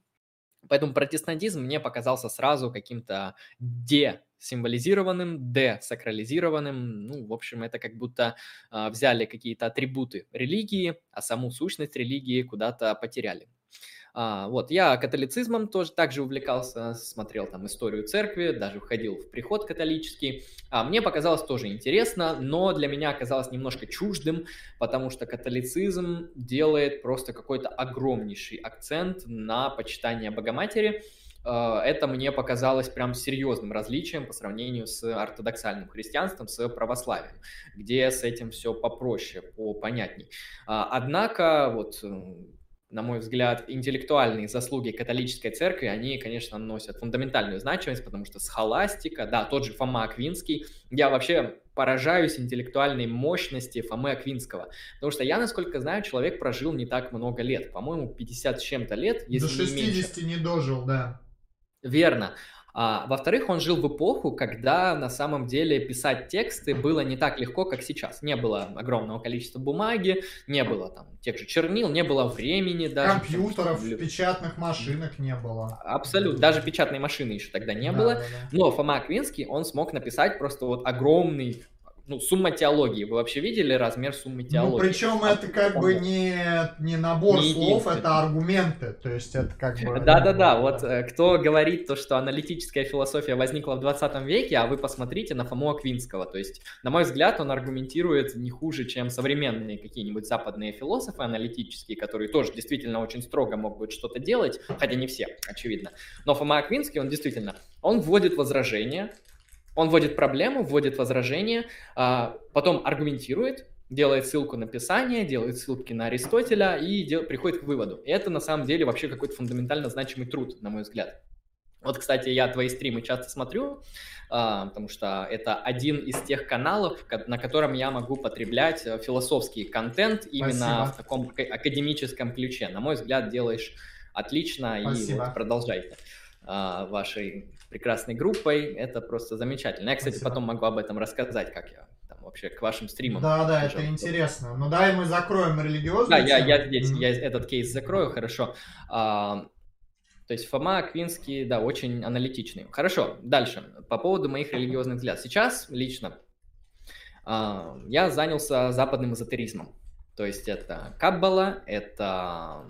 Поэтому протестантизм мне показался сразу каким-то десимволизированным, десакрализированным. Ну, в общем, это как будто э, взяли какие-то атрибуты религии, а саму сущность религии куда-то потеряли. А, вот, я католицизмом тоже также увлекался, смотрел там историю церкви, даже входил в приход католический. А, мне показалось тоже интересно, но для меня оказалось немножко чуждым, потому что католицизм делает просто какой-то огромнейший акцент на почитание Богоматери, а, это мне показалось прям серьезным различием по сравнению с ортодоксальным христианством, с православием, где с этим все попроще, попонятней. А, однако, вот на мой взгляд, интеллектуальные заслуги католической церкви, они, конечно, носят фундаментальную значимость, потому что схоластика, да, тот же Фома Аквинский, я вообще поражаюсь интеллектуальной мощности Фомы Аквинского, потому что я, насколько знаю, человек прожил не так много лет, по-моему, 50 с чем-то лет,
если До 60 не, не дожил, да.
Верно. А, во-вторых, он жил в эпоху, когда на самом деле писать тексты было не так легко, как сейчас. Не было огромного количества бумаги, не было там тех же чернил, не было времени даже.
Компьютеров, чтобы... печатных машинок не было.
Абсолютно. Даже печатной машины еще тогда не да, было. Да, да. Но Фома Аквинский, он смог написать просто вот огромный ну, сумма теологии. Вы вообще видели размер суммы ну, теологии? Ну,
причем а, это как бы не, не набор не слов, это аргументы. То есть это как бы...
Да-да-да, вот э, кто говорит то, что аналитическая философия возникла в 20 веке, а вы посмотрите на Фому Аквинского. То есть, на мой взгляд, он аргументирует не хуже, чем современные какие-нибудь западные философы аналитические, которые тоже действительно очень строго могут что-то делать, хотя не все, очевидно. Но Фома Аквинский, он действительно, он вводит возражения, он вводит проблему, вводит возражение, а, потом аргументирует, делает ссылку на Писание, делает ссылки на Аристотеля и дел, приходит к выводу. И это на самом деле вообще какой-то фундаментально значимый труд, на мой взгляд. Вот, кстати, я твои стримы часто смотрю, а, потому что это один из тех каналов, на котором я могу потреблять э, философский контент именно Спасибо. в таком академическом ключе. На мой взгляд, делаешь отлично Спасибо. и вот продолжайте а, вашей прекрасной группой. Это просто замечательно. Я, кстати, Спасибо. потом могу об этом рассказать, как я там вообще к вашим стримам.
Да, да, это интересно. Ну да, и мы закроем религиозную.
Да, я, я здесь, mm-hmm. я этот кейс закрою, хорошо. А, то есть Фома Квинский, да, очень аналитичный. Хорошо, дальше. По поводу моих религиозных взглядов. Сейчас лично а, я занялся западным эзотеризмом. То есть это Каббала, это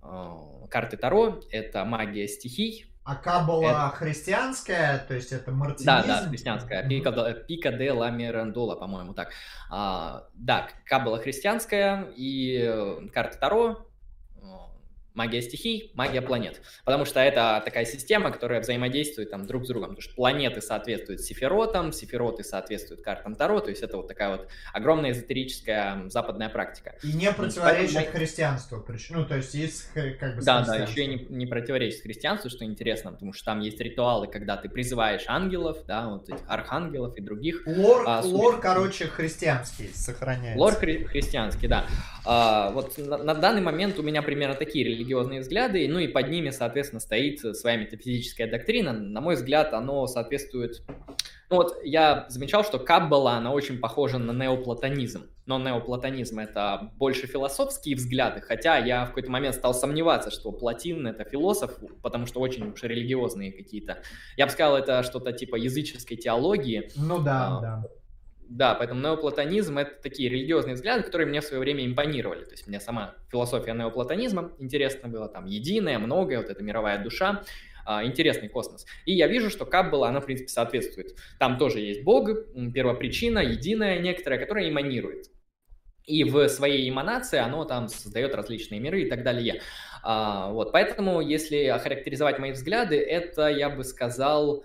а, карты Таро, это магия стихий,
а Каббала это... христианская, то есть это мартинизм? Да,
да, христианская. Пика, Пика де ла Мирандола, по-моему, так. А, да, Каббала христианская и э, карта Таро магия стихий, магия планет. Потому что это такая система, которая взаимодействует там друг с другом. Потому что планеты соответствуют сефиротам, сефироты соответствуют картам Таро. То есть это вот такая вот огромная эзотерическая западная практика.
И не противоречит Поэтому... христианству. Ну, то есть есть как бы
Да, да, еще и не, не противоречит христианству, что интересно, потому что там есть ритуалы, когда ты призываешь ангелов, да, вот этих архангелов и других.
Лор, а, лор короче, христианский сохраняется.
Лор хри- христианский, да. А, вот на, на данный момент у меня примерно такие религии религиозные взгляды, ну и под ними, соответственно, стоит своя метафизическая доктрина. На мой взгляд, оно соответствует... Ну вот я замечал, что Каббала, она очень похожа на неоплатонизм. Но неоплатонизм — это больше философские взгляды, хотя я в какой-то момент стал сомневаться, что Платин — это философ, потому что очень уж религиозные какие-то. Я бы сказал, это что-то типа языческой теологии.
Ну да, а, да.
Да, поэтому неоплатонизм — это такие религиозные взгляды, которые мне в свое время импонировали. То есть мне сама философия неоплатонизма интересна была, там единая, многое, вот эта мировая душа, а, интересный космос. И я вижу, что Каббала, она, в принципе, соответствует. Там тоже есть Бог, первопричина, единая некоторая, которая эманирует. И в своей эманации оно там создает различные миры и так далее. А, вот, поэтому, если охарактеризовать мои взгляды, это, я бы сказал,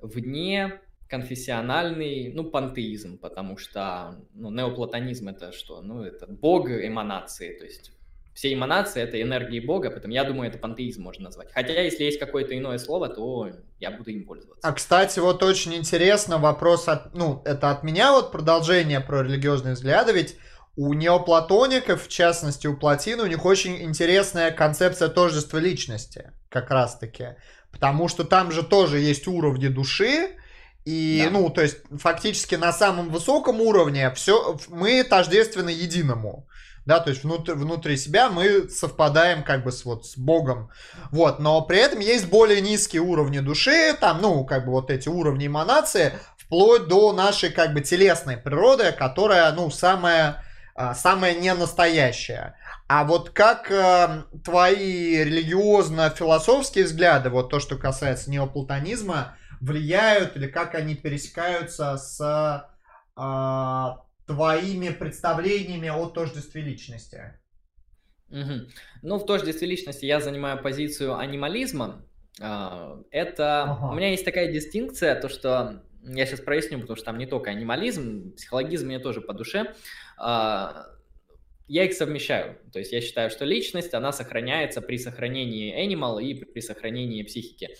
вне конфессиональный, ну, пантеизм, потому что, ну, неоплатонизм это что? Ну, это бог эманации, то есть все эманации — это энергии Бога, поэтому я думаю, это пантеизм можно назвать. Хотя, если есть какое-то иное слово, то я буду им пользоваться.
А, кстати, вот очень интересно вопрос, от, ну, это от меня вот продолжение про религиозные взгляды, ведь у неоплатоников, в частности у Платина, у них очень интересная концепция тождества личности, как раз-таки. Потому что там же тоже есть уровни души, и, да. ну, то есть, фактически на самом высоком уровне все, мы тождественны единому да, то есть внутри, внутри себя мы совпадаем как бы с, вот, с Богом, вот, но при этом есть более низкие уровни души, там, ну, как бы вот эти уровни эманации, вплоть до нашей как бы телесной природы, которая, ну, самая, а, самая ненастоящая. А вот как э, твои религиозно-философские взгляды, вот то, что касается неоплатонизма, влияют или как они пересекаются с э, твоими представлениями о тождестве личности?
Угу. Ну, в тождестве личности я занимаю позицию анимализма. А, это ага. у меня есть такая дистинкция, то что я сейчас проясню, потому что там не только анимализм, психологизм мне тоже по душе. А, я их совмещаю. То есть я считаю, что личность, она сохраняется при сохранении animal и при сохранении психики.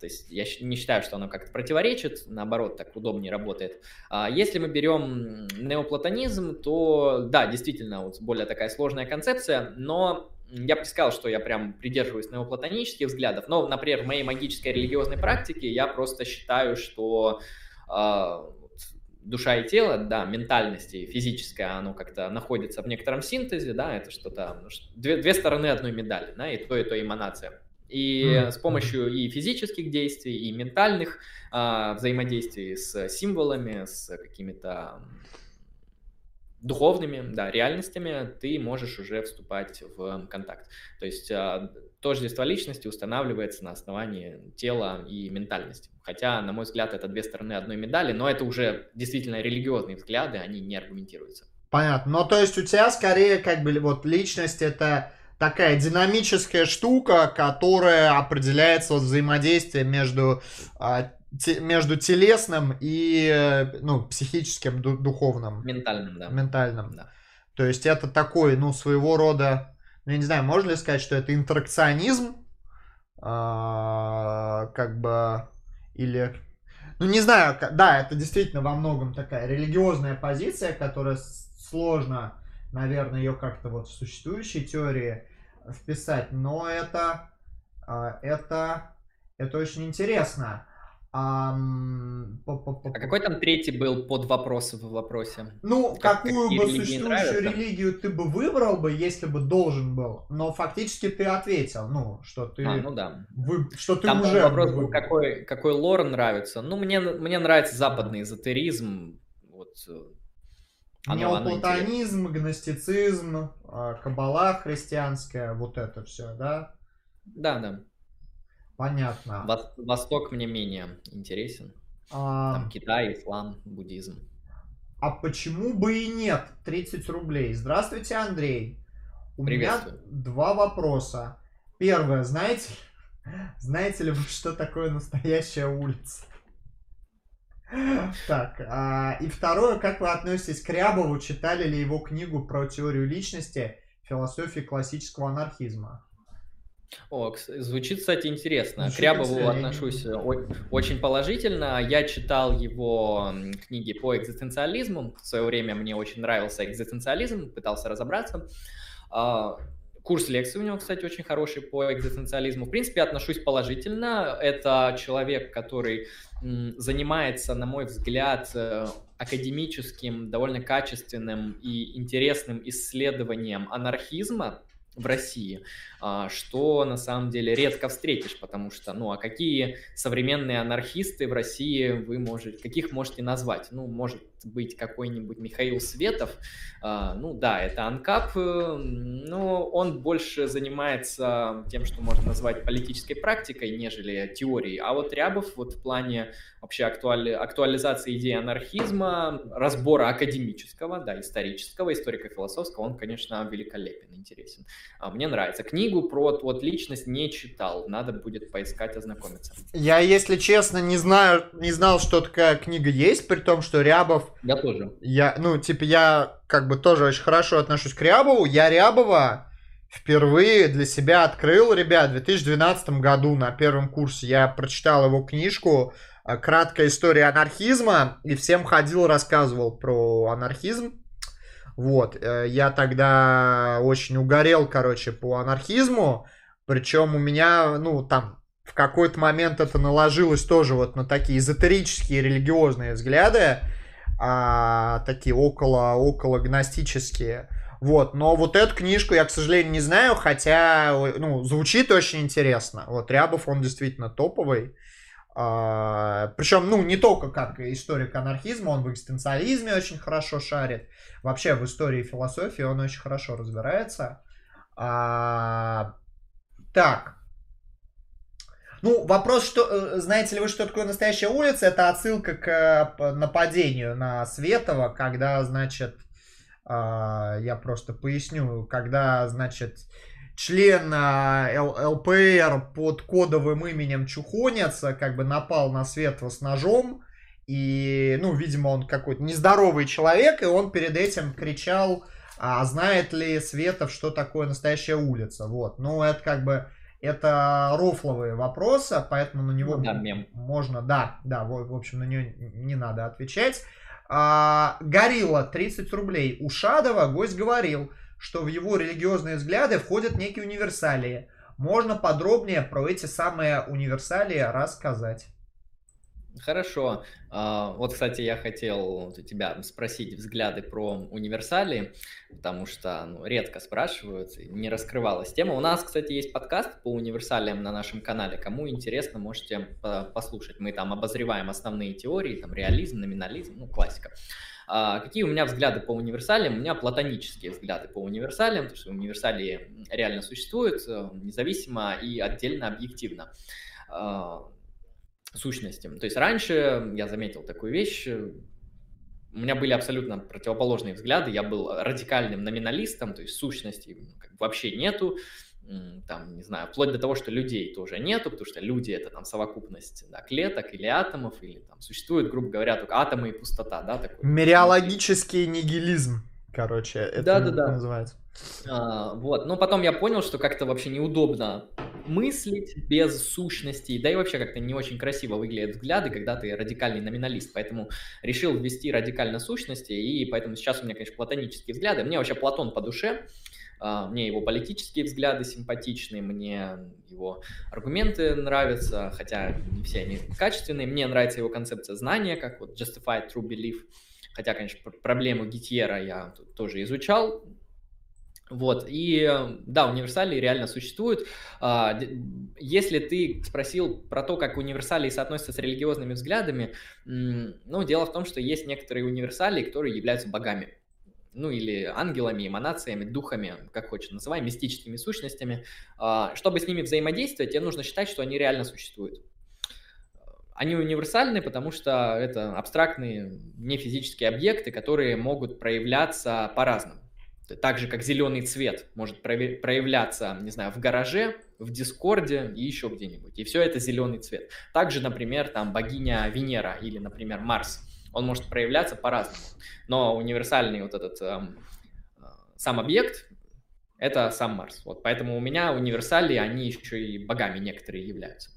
А, то есть я не считаю, что оно как-то противоречит, наоборот, так удобнее работает. А если мы берем неоплатонизм, то да, действительно, вот более такая сложная концепция, но я бы сказал, что я прям придерживаюсь неоплатонических взглядов, но, например, в моей магической религиозной практике я просто считаю, что э, душа и тело, да, ментальность и физическое, оно как-то находится в некотором синтезе, да, это что-то, две, две стороны одной медали, да, и то, и то эманация. И mm-hmm. с помощью и физических действий, и ментальных а, взаимодействий с символами, с какими-то духовными, да, реальностями, ты можешь уже вступать в контакт. То есть а, тождество личности устанавливается на основании тела и ментальности. Хотя, на мой взгляд, это две стороны одной медали, но это уже действительно религиозные взгляды, они не аргументируются.
Понятно. Но то есть у тебя скорее как бы вот личность это такая динамическая штука, которая определяется вот взаимодействием между, а, те, между телесным и ну, психическим, духовным.
Ментальным, да.
Ментальным. Да. То есть это такой, ну, своего рода, ну, я не знаю, можно ли сказать, что это интеракционизм, а, как бы, или, ну, не знаю, да, это действительно во многом такая религиозная позиция, которая сложно, наверное, ее как-то вот в существующей теории вписать, но это, а, это, это очень интересно.
А, а какой там третий был под вопрос в вопросе?
Ну, как, какую бы существующую религию ты бы выбрал бы, если бы должен был, но фактически ты ответил, ну, что ты...
А, ну да.
Вы, что ты
там
уже...
вопрос был, какой, какой лор нравится. Ну, мне, мне нравится западный эзотеризм, вот э,
Неоплатонизм, гностицизм, а, кабала христианская, вот это все, да?
Да, да.
Понятно.
Восток мне менее интересен. А... Там Китай, ислам, буддизм.
А почему бы и нет? 30 рублей. Здравствуйте, Андрей. У меня два вопроса. Первое, знаете, знаете ли вы, что такое настоящая улица? Так, а, и второе, как вы относитесь к Рябову? Читали ли его книгу про теорию личности, философии классического анархизма?
О, звучит, кстати, интересно. Звучит К Рябову отношусь э, очень положительно. Я читал его книги по экзистенциализму. В свое время мне очень нравился экзистенциализм, пытался разобраться. Курс лекций у него, кстати, очень хороший по экзистенциализму. В принципе, отношусь положительно. Это человек, который занимается, на мой взгляд, э, академическим, довольно качественным и интересным исследованием анархизма, в России, а, что на самом деле редко встретишь, потому что, ну, а какие современные анархисты в России вы можете, каких можете назвать? Ну, может быть, какой-нибудь Михаил Светов, а, ну, да, это анкап, э, но он больше занимается тем, что можно назвать политической практикой, нежели теорией, а вот Рябов вот в плане вообще актуали, актуализации идеи анархизма, разбора академического, да, исторического, историко-философского, он, конечно, великолепен, интересен. А, мне нравится. Книгу про вот личность не читал, надо будет поискать, ознакомиться.
Я, если честно, не знаю, не знал, что такая книга есть, при том, что Рябов
Я тоже.
Я, ну, типа, я как бы тоже очень хорошо отношусь к Рябову. Я Рябова впервые для себя открыл, ребят, в 2012 году на первом курсе. Я прочитал его книжку э, «Краткая история анархизма» и всем ходил, рассказывал про анархизм. Вот, э, я тогда очень угорел, короче, по анархизму. Причем у меня, ну, там, в какой-то момент это наложилось тоже вот на такие эзотерические религиозные взгляды, а, такие около, около гностические. Вот, но вот эту книжку я, к сожалению, не знаю, хотя, ну, звучит очень интересно. Вот Рябов, он действительно топовый. А, причем, ну, не только как историк анархизма, он в экзистенциализме очень хорошо шарит. Вообще в истории философии он очень хорошо разбирается. А, так. Ну, вопрос, что, э, знаете ли вы, что такое настоящая улица? Это отсылка к э, нападению на Светова, когда, значит, а, я просто поясню, когда, значит, член а, ЛПР под кодовым именем Чухонец как бы напал на Светова с ножом, и, ну, видимо, он какой-то нездоровый человек, и он перед этим кричал, а знает ли Светов, что такое настоящая улица, вот. Ну, это как бы, это рофловые вопросы, поэтому на него да, мем. можно, да, да, в, в общем, на нее не надо отвечать. А, Горилла, 30 рублей. У Шадова гость говорил, что в его религиозные взгляды входят некие универсалии. Можно подробнее про эти самые универсалии рассказать?
Хорошо. А, вот, кстати, я хотел у тебя спросить взгляды про универсали, потому что ну, редко спрашивают, не раскрывалась тема. У нас, кстати, есть подкаст по универсалиям на нашем канале. Кому интересно, можете послушать. Мы там обозреваем основные теории, там реализм, номинализм, ну, классика. А какие у меня взгляды по универсалиям? У меня платонические взгляды по универсалиям, потому что универсалии реально существуют независимо и отдельно объективно сущности. То есть раньше я заметил такую вещь, у меня были абсолютно противоположные взгляды, я был радикальным номиналистом, то есть сущности вообще нету, там, не знаю, вплоть до того, что людей тоже нету, потому что люди это там совокупность да, клеток или атомов, или там существует, грубо говоря, только атомы и пустота, да, такой.
Мериологический нигилизм, короче, это да, да, да. называется.
А, вот, но потом я понял, что как-то вообще неудобно мыслить без сущностей, да и вообще как-то не очень красиво выглядят взгляды, когда ты радикальный номиналист, поэтому решил ввести радикально сущности, и поэтому сейчас у меня, конечно, платонические взгляды. Мне вообще Платон по душе, а, мне его политические взгляды симпатичны, мне его аргументы нравятся, хотя не все они качественные. Мне нравится его концепция знания, как вот justified true belief. Хотя, конечно, проблему Гитьера я тоже изучал, вот, и да, универсалии реально существуют. А, если ты спросил про то, как универсалии соотносятся с религиозными взглядами, ну, дело в том, что есть некоторые универсалии, которые являются богами. Ну, или ангелами, эманациями, духами, как хочешь называй, мистическими сущностями. А, чтобы с ними взаимодействовать, тебе нужно считать, что они реально существуют. Они универсальны, потому что это абстрактные, не физические объекты, которые могут проявляться по-разному. Так же, как зеленый цвет может проявляться, не знаю, в гараже, в Дискорде и еще где-нибудь. И все это зеленый цвет. Также, например, там богиня Венера или, например, Марс. Он может проявляться по-разному. Но универсальный вот этот эм, сам объект — это сам Марс. Вот поэтому у меня универсалии, они еще и богами некоторые являются.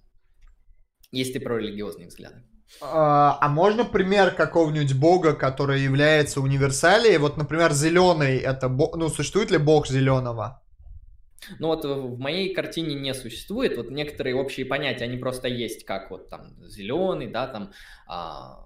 Есть и про религиозные взгляды.
А, а можно пример какого-нибудь бога, который является универсалией? Вот, например, зеленый это бог, ну, существует ли бог зеленого?
Ну вот в моей картине не существует. Вот некоторые общие понятия, они просто есть, как вот там зеленый, да, там а,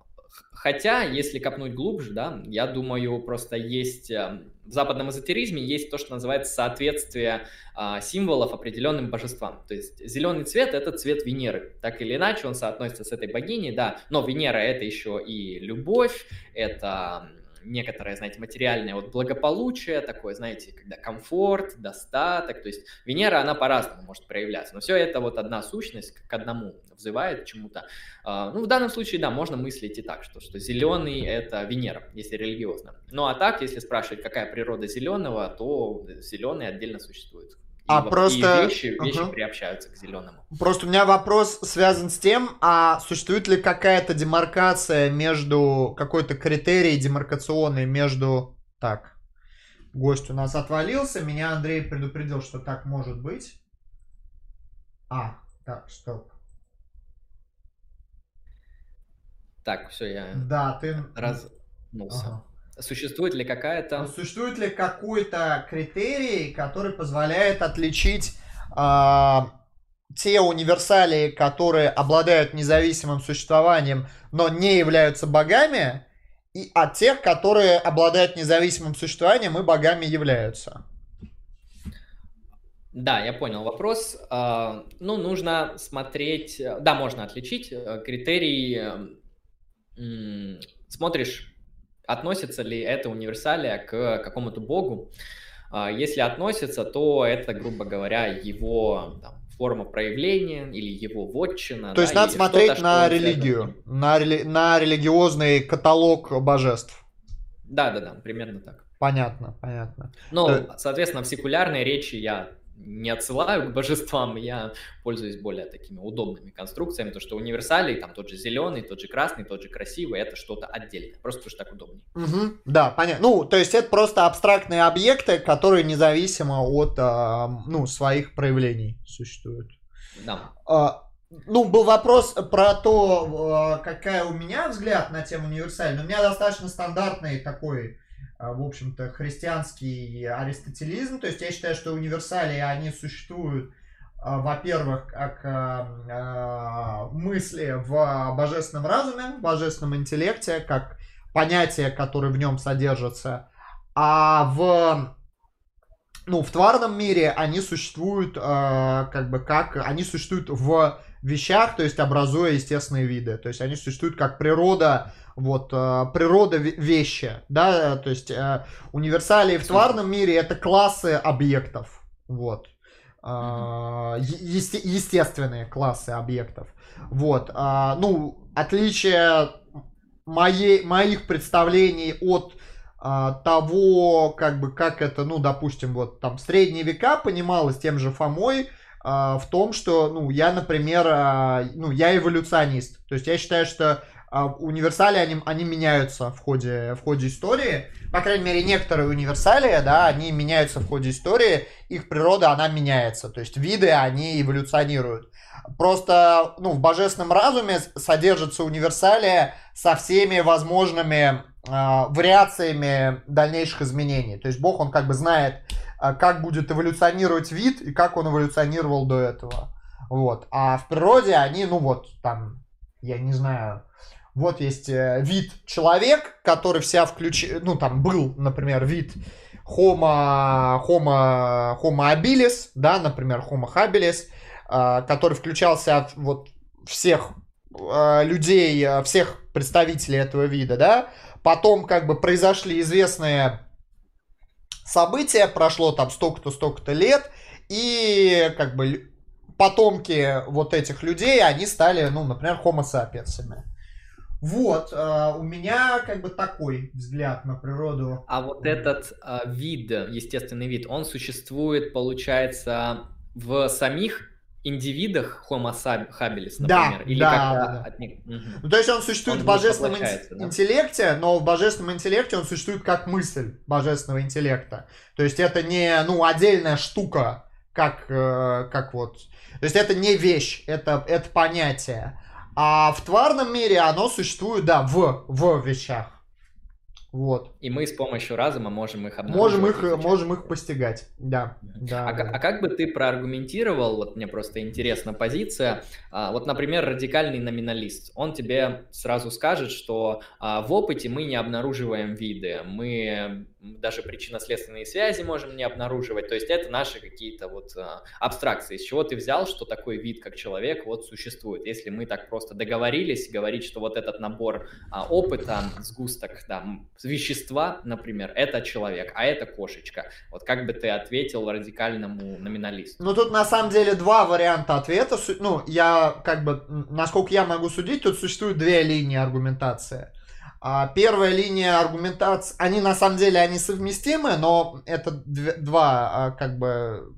Хотя, если копнуть глубже, да, я думаю, просто есть эм, в западном эзотеризме есть то, что называется соответствие а, символов определенным божествам. То есть зеленый цвет это цвет Венеры. Так или иначе он соотносится с этой богиней, да. Но Венера это еще и любовь, это некоторое, знаете, материальное вот благополучие, такое, знаете, когда комфорт, достаток, то есть Венера, она по-разному может проявляться, но все это вот одна сущность к одному взывает чему-то. А, ну, в данном случае, да, можно мыслить и так, что, что зеленый — это Венера, если религиозно. Ну, а так, если спрашивать, какая природа зеленого, то зеленый отдельно существует. А вот, просто... и вещи, вещи uh-huh. приобщаются к зеленому.
Просто у меня вопрос связан с тем, а существует ли какая-то демаркация между, какой-то критерий демаркационный между... Так, гость у нас отвалился, меня Андрей предупредил, что так может быть. А, так, стоп.
Так, все, я...
Да, ты...
Разнулся. Ага. Существует ли какая-то...
Ну, существует ли какой-то критерий, который позволяет отличить э, те универсалии, которые обладают независимым существованием, но не являются богами, и от тех, которые обладают независимым существованием и богами являются?
Да, я понял вопрос. А, ну, нужно смотреть... Да, можно отличить э, критерий... Смотришь относится ли это универсалия к какому-то богу. А, если относится, то это, грубо говоря, его там, форма проявления или его вотчина.
То да, есть надо смотреть на религию, на, рели... на религиозный каталог божеств.
Да, да, да, примерно так.
Понятно, понятно.
Ну, соответственно, в секулярной речи я не отсылаю к божествам, я пользуюсь более такими удобными конструкциями, то что универсалий, там тот же зеленый, тот же красный, тот же красивый, это что-то отдельное, просто потому что так удобнее.
Угу, да, понятно. Ну, то есть это просто абстрактные объекты, которые независимо от, а, ну, своих проявлений существуют.
Да.
А, ну, был вопрос про то, а, какая у меня взгляд на тему универсальной. У меня достаточно стандартный такой в общем-то, христианский аристотелизм. То есть я считаю, что универсалии, они существуют, а, во-первых, как а, мысли в божественном разуме, в божественном интеллекте, как понятия, которые в нем содержатся, а в ну, в тварном мире они существуют, как бы, как, они существуют в вещах, то есть образуя естественные виды. То есть они существуют как природа вот, э, природа вещи, да, то есть э, универсалии в тварном мире это классы объектов, вот, э, есте, естественные классы объектов, вот, э, ну, отличие моей, моих представлений от э, того, как бы, как это, ну, допустим, вот там в средние века понималось тем же Фомой, в том, что, ну, я, например, ну, я эволюционист. То есть я считаю, что а универсали, они, они меняются в ходе, в ходе истории. По крайней мере, некоторые универсалии, да, они меняются в ходе истории. Их природа, она меняется. То есть виды, они эволюционируют. Просто, ну, в божественном разуме содержится универсалия со всеми возможными э, вариациями дальнейших изменений. То есть Бог, он как бы знает, э, как будет эволюционировать вид и как он эволюционировал до этого. Вот. А в природе они, ну вот, там, я не знаю, вот есть э, вид человек, который вся включ... ну там был, например, вид Homo, Homo, Homo habilis, да, например, Homo habilis, э, который включался от вот всех э, людей, всех представителей этого вида, да. Потом как бы произошли известные события, прошло там столько-то, столько-то лет, и как бы потомки вот этих людей, они стали, ну, например, homo sapiensами. Вот, э, у меня как бы такой взгляд на природу.
А вот этот э, вид, естественный вид, он существует, получается, в самих индивидах Homo habilis, например?
Да, или да, да, да. От них... угу. Ну, то есть он существует он в божественном ин- да? интеллекте, но в божественном интеллекте он существует как мысль божественного интеллекта. То есть это не, ну, отдельная штука, как, э, как вот... То есть это не вещь, это, это понятие. А в тварном мире оно существует, да, в, в вещах. Вот.
И мы с помощью разума можем их обнаруживать.
Можем их, можем их постигать, да. да,
а,
да.
а как бы ты проаргументировал, вот мне просто интересна позиция, а, вот, например, радикальный номиналист, он тебе сразу скажет, что а, в опыте мы не обнаруживаем виды, мы даже причинно-следственные связи можем не обнаруживать, то есть это наши какие-то вот а, абстракции. Из чего ты взял, что такой вид, как человек, вот существует? Если мы так просто договорились говорить, что вот этот набор а, опыта, сгусток, да, вещества, например, это человек, а это кошечка. Вот как бы ты ответил радикальному номиналисту?
Ну, тут на самом деле два варианта ответа. Ну, я как бы, насколько я могу судить, тут существует две линии аргументации. А первая линия аргументации, они на самом деле они совместимы, но это два а, как бы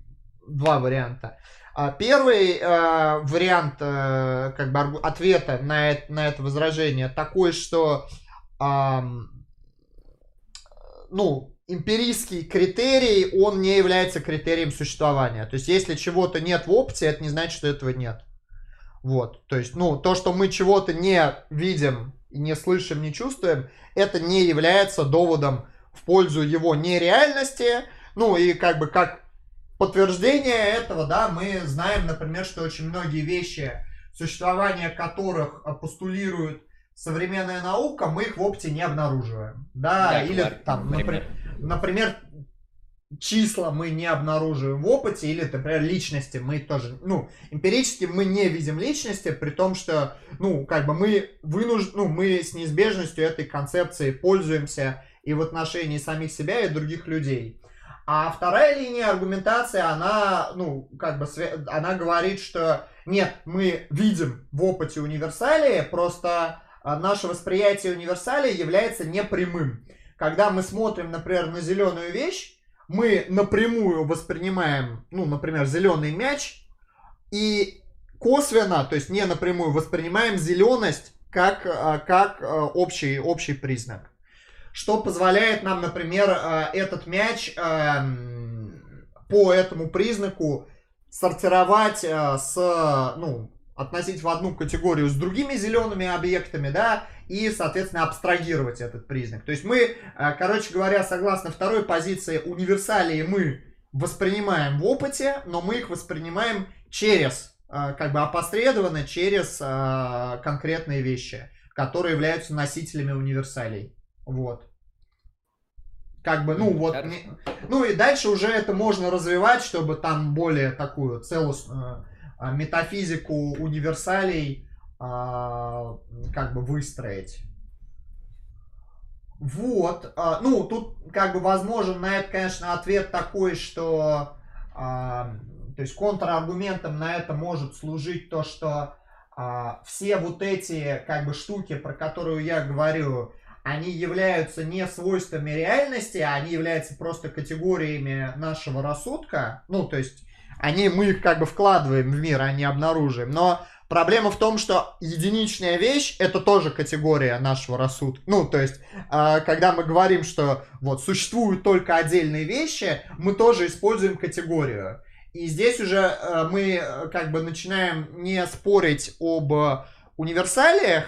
два варианта. А первый вариант э, как бы ответа на это, на это возражение такой, что ну, эмпирийский критерий, он не является критерием существования. То есть, если чего-то нет в опыте, это не значит, что этого нет. Вот, то есть, ну, то, что мы чего-то не видим, не слышим, не чувствуем, это не является доводом в пользу его нереальности. Ну, и как бы как подтверждение этого, да, мы знаем, например, что очень многие вещи, существование которых постулирует современная наука, мы их в опыте не обнаруживаем. Да, да или там, например, например, числа мы не обнаруживаем в опыте, или, например, личности мы тоже, ну, эмпирически мы не видим личности, при том, что, ну, как бы мы вынуждены, ну, мы с неизбежностью этой концепции пользуемся и в отношении самих себя и других людей. А вторая линия аргументации, она, ну, как бы, она говорит, что нет, мы видим в опыте универсалии, просто а, наше восприятие универсалии является непрямым. Когда мы смотрим, например, на зеленую вещь, мы напрямую воспринимаем, ну, например, зеленый мяч, и косвенно, то есть не напрямую, воспринимаем зеленость как, а, как а, общий, общий признак. Что позволяет нам, например, этот мяч по этому признаку сортировать с, ну, относить в одну категорию с другими зелеными объектами, да, и, соответственно, абстрагировать этот признак. То есть мы, э, короче говоря, согласно второй позиции, универсалии мы воспринимаем в опыте, но мы их воспринимаем через, э, как бы опосредованно, через э, конкретные вещи, которые являются носителями универсалей. Вот. Как бы, ну вот, ну и дальше уже это можно развивать, чтобы там более такую целостную метафизику универсалей как бы выстроить. Вот, а, ну, тут как бы возможен на это, конечно, ответ такой, что, то есть контраргументом на это может служить то, что все вот эти как бы штуки, про которые я говорю, они являются не свойствами реальности, а они являются просто категориями нашего рассудка. Ну, то есть они, мы их как бы вкладываем в мир, а не обнаруживаем. Но проблема в том, что единичная вещь это тоже категория нашего рассудка. Ну, то есть, э, когда мы говорим, что вот существуют только отдельные вещи, мы тоже используем категорию. И здесь уже э, мы э, как бы начинаем не спорить об универсалиях,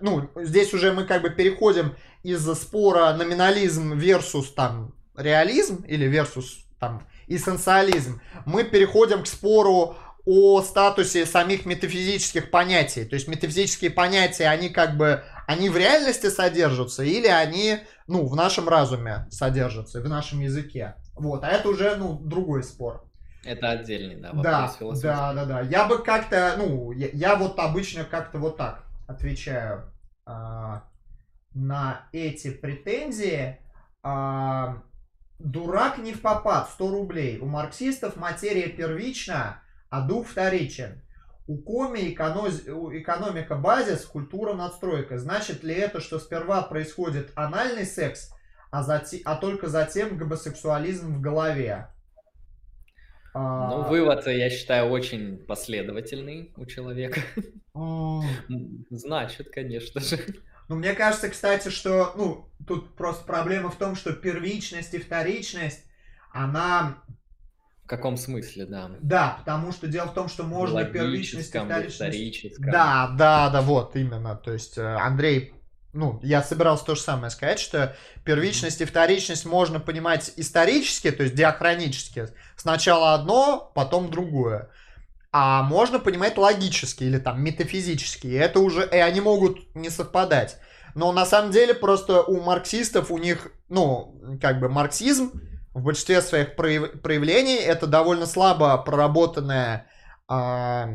ну, здесь уже мы как бы переходим из спора номинализм versus там реализм или versus там эссенциализм, мы переходим к спору о статусе самих метафизических понятий. То есть метафизические понятия, они как бы, они в реальности содержатся или они, ну, в нашем разуме содержатся, в нашем языке. Вот, а это уже, ну, другой спор.
Это отдельный, да,
вопрос да, Да, да, да. Я бы как-то, ну, я, я вот обычно как-то вот так отвечаю э, на эти претензии. Э, Дурак не в попад, 100 рублей. У марксистов материя первична, а дух вторичен. У коми эконоз... экономика базис, культура надстройка. Значит ли это, что сперва происходит анальный секс, а, затем... а только затем гомосексуализм в голове?
А, ну, вывод, я считаю, очень последовательный у человека. Значит, конечно же.
Ну, мне кажется, кстати, что, ну, тут просто проблема в том, что первичность и вторичность, она...
В каком смысле, да?
Да, потому что дело в том, что можно первичность и вторичность... Да, да, да, вот, именно. То есть э, Андрей ну, я собирался то же самое сказать, что первичность и вторичность можно понимать исторически, то есть диахронически. Сначала одно, потом другое а можно понимать логически или там метафизически. И это уже, и они могут не совпадать. Но на самом деле просто у марксистов, у них, ну, как бы марксизм в большинстве своих проявлений это довольно слабо проработанная, э,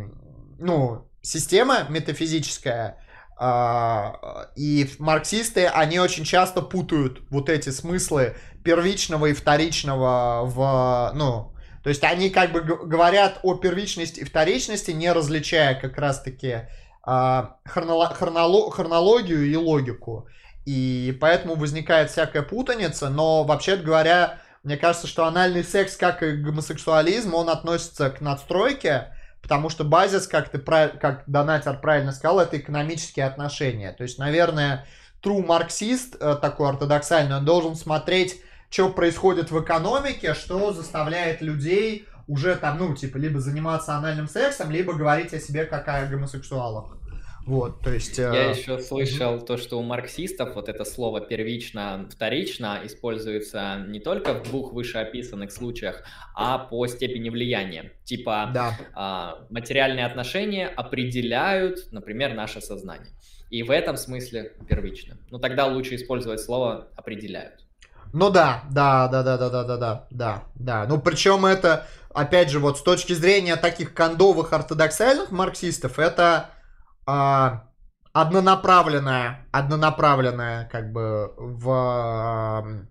ну, система метафизическая. Э, и марксисты, они очень часто путают вот эти смыслы первичного и вторичного в, ну, то есть они как бы говорят о первичности и вторичности, не различая как раз-таки а, хроноло- хроноло- хронологию и логику. И поэтому возникает всякая путаница, но вообще говоря, мне кажется, что анальный секс, как и гомосексуализм, он относится к надстройке, потому что базис, как ты как донатер правильно сказал, это экономические отношения. То есть, наверное, true марксист, э, такой ортодоксальный, он должен смотреть, что происходит в экономике, что заставляет людей уже там, ну, типа, либо заниматься анальным сексом, либо говорить о себе как о гомосексуалах. Вот, то есть...
Я э... еще слышал то, что у марксистов вот это слово первично, вторично используется не только в двух вышеописанных случаях, а по степени влияния. Типа да. э, материальные отношения определяют, например, наше сознание. И в этом смысле первично. Ну тогда лучше использовать слово определяют.
Ну да, да, да, да, да, да, да, да, да, да. Ну причем это, опять же, вот с точки зрения таких кондовых ортодоксальных марксистов, это а, однонаправленная, однонаправленная, как бы, в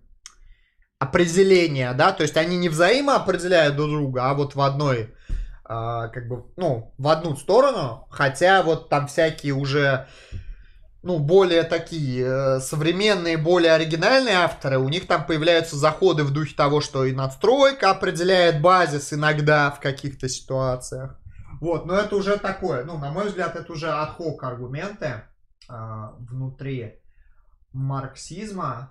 определение, да, то есть они не взаимоопределяют друг друга, а вот в одной, а, как бы, ну, в одну сторону, хотя вот там всякие уже ну, более такие э, современные, более оригинальные авторы, у них там появляются заходы в духе того, что и надстройка определяет базис иногда в каких-то ситуациях. Вот, но это уже такое, ну, на мой взгляд, это уже отхок аргументы э, внутри марксизма.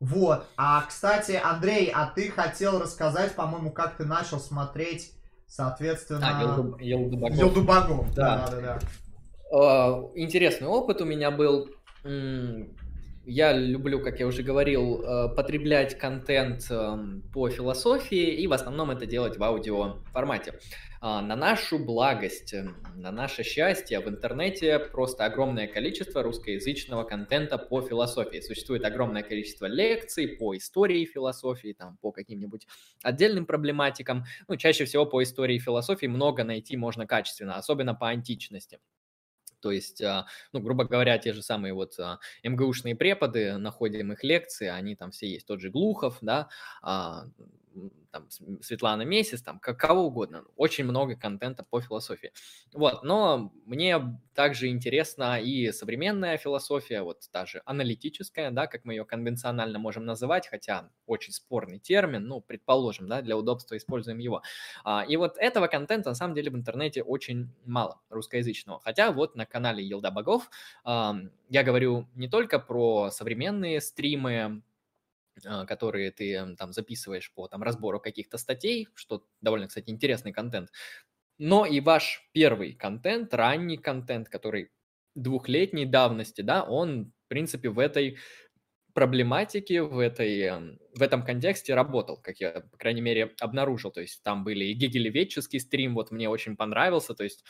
Вот, а, кстати, Андрей, а ты хотел рассказать, по-моему, как ты начал смотреть, соответственно... А, Елдуб...
Елдубагов.
Елдубагов, да, да, да. да.
А, интересный опыт у меня был. Я люблю, как я уже говорил, э, потреблять контент эм, по философии и в основном это делать в аудио формате. А, на нашу благость, эм, на наше счастье в интернете просто огромное количество русскоязычного контента по философии. Существует огромное количество лекций по истории философии, там, по каким-нибудь отдельным проблематикам. Ну, чаще всего по истории философии много найти можно качественно, особенно по античности. То есть, а, ну, грубо говоря, те же самые вот а, МГУшные преподы, находим их лекции, они там все есть, тот же Глухов, да, там, Светлана Месяц, там, как, кого угодно. Очень много контента по философии. Вот, но мне также интересна и современная философия, вот та же аналитическая, да, как мы ее конвенционально можем называть, хотя очень спорный термин, ну, предположим, да, для удобства используем его. А, и вот этого контента, на самом деле, в интернете очень мало русскоязычного. Хотя вот на канале Елда Богов а, я говорю не только про современные стримы, которые ты там записываешь по там разбору каких-то статей, что довольно, кстати, интересный контент. Но и ваш первый контент, ранний контент, который двухлетней давности, да, он, в принципе, в этой проблематике, в, этой, в этом контексте работал, как я, по крайней мере, обнаружил. То есть там были и гегелеведческий стрим, вот мне очень понравился, то есть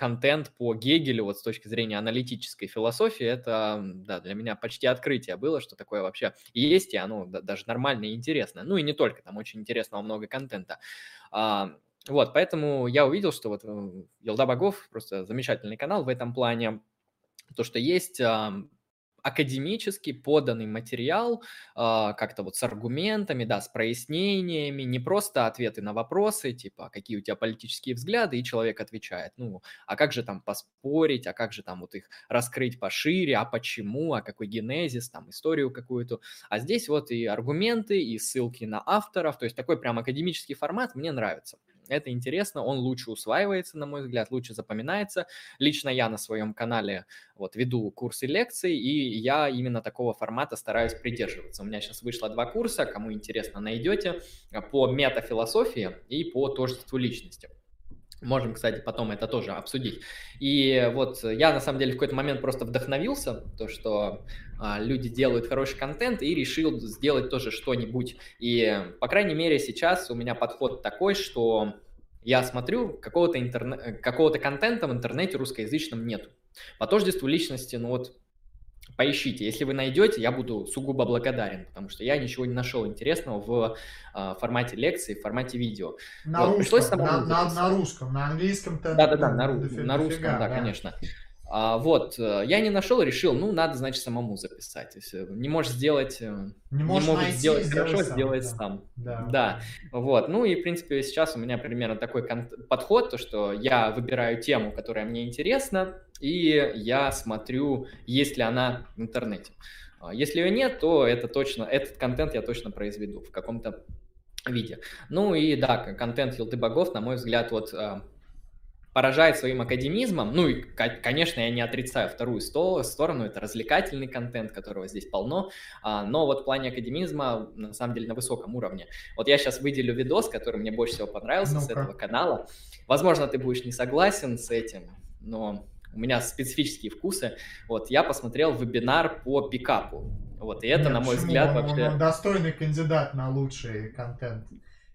контент по Гегелю вот с точки зрения аналитической философии, это да, для меня почти открытие было, что такое вообще есть, и оно даже нормально и интересно. Ну и не только, там очень интересного много контента. А, вот, поэтому я увидел, что вот Елда Богов просто замечательный канал в этом плане. То, что есть академически поданный материал, э, как-то вот с аргументами, да, с прояснениями, не просто ответы на вопросы, типа, «А какие у тебя политические взгляды, и человек отвечает, ну, а как же там поспорить, а как же там вот их раскрыть пошире, а почему, а какой генезис, там, историю какую-то. А здесь вот и аргументы, и ссылки на авторов, то есть такой прям академический формат мне нравится. Это интересно, он лучше усваивается, на мой взгляд, лучше запоминается. Лично я на своем канале вот веду курсы лекций, и я именно такого формата стараюсь придерживаться. У меня сейчас вышло два курса, кому интересно, найдете, по метафилософии и по тождеству личности. Можем, кстати, потом это тоже обсудить. И вот я на самом деле в какой-то момент просто вдохновился, то, что люди делают хороший контент, и решил сделать тоже что-нибудь. И, по крайней мере, сейчас у меня подход такой, что я смотрю, какого-то, интерне... какого-то контента в интернете русскоязычном нету. По тождеству личности, ну вот Поищите, если вы найдете, я буду сугубо благодарен, потому что я ничего не нашел интересного в э, формате лекции, в формате видео.
На вот, русском, на, на, на русском, на английском-то...
Да-да-да, на, на русском, да, да, конечно. А, вот, э, я не нашел, решил, ну, надо, значит, самому записать. Есть э, не можешь сделать, э, не, не могут найти, сделать хорошо, сам, сделать да. сам. Да. да, вот. Ну и, в принципе, сейчас у меня примерно такой подход, то, что я выбираю тему, которая мне интересна, и я смотрю, есть ли она в интернете. А, если ее нет, то это точно, этот контент я точно произведу в каком-то виде. Ну и да, контент Елты Богов, на мой взгляд, вот а, поражает своим академизмом. Ну и, конечно, я не отрицаю вторую сторону, это развлекательный контент, которого здесь полно, а, но вот в плане академизма на самом деле на высоком уровне. Вот я сейчас выделю видос, который мне больше всего понравился ну с этого канала. Возможно, ты будешь не согласен с этим, но у меня специфические вкусы. Вот я посмотрел вебинар по пикапу. Вот, и это, Нет, на мой почему? взгляд,
он,
вообще...
Он достойный кандидат на лучший контент.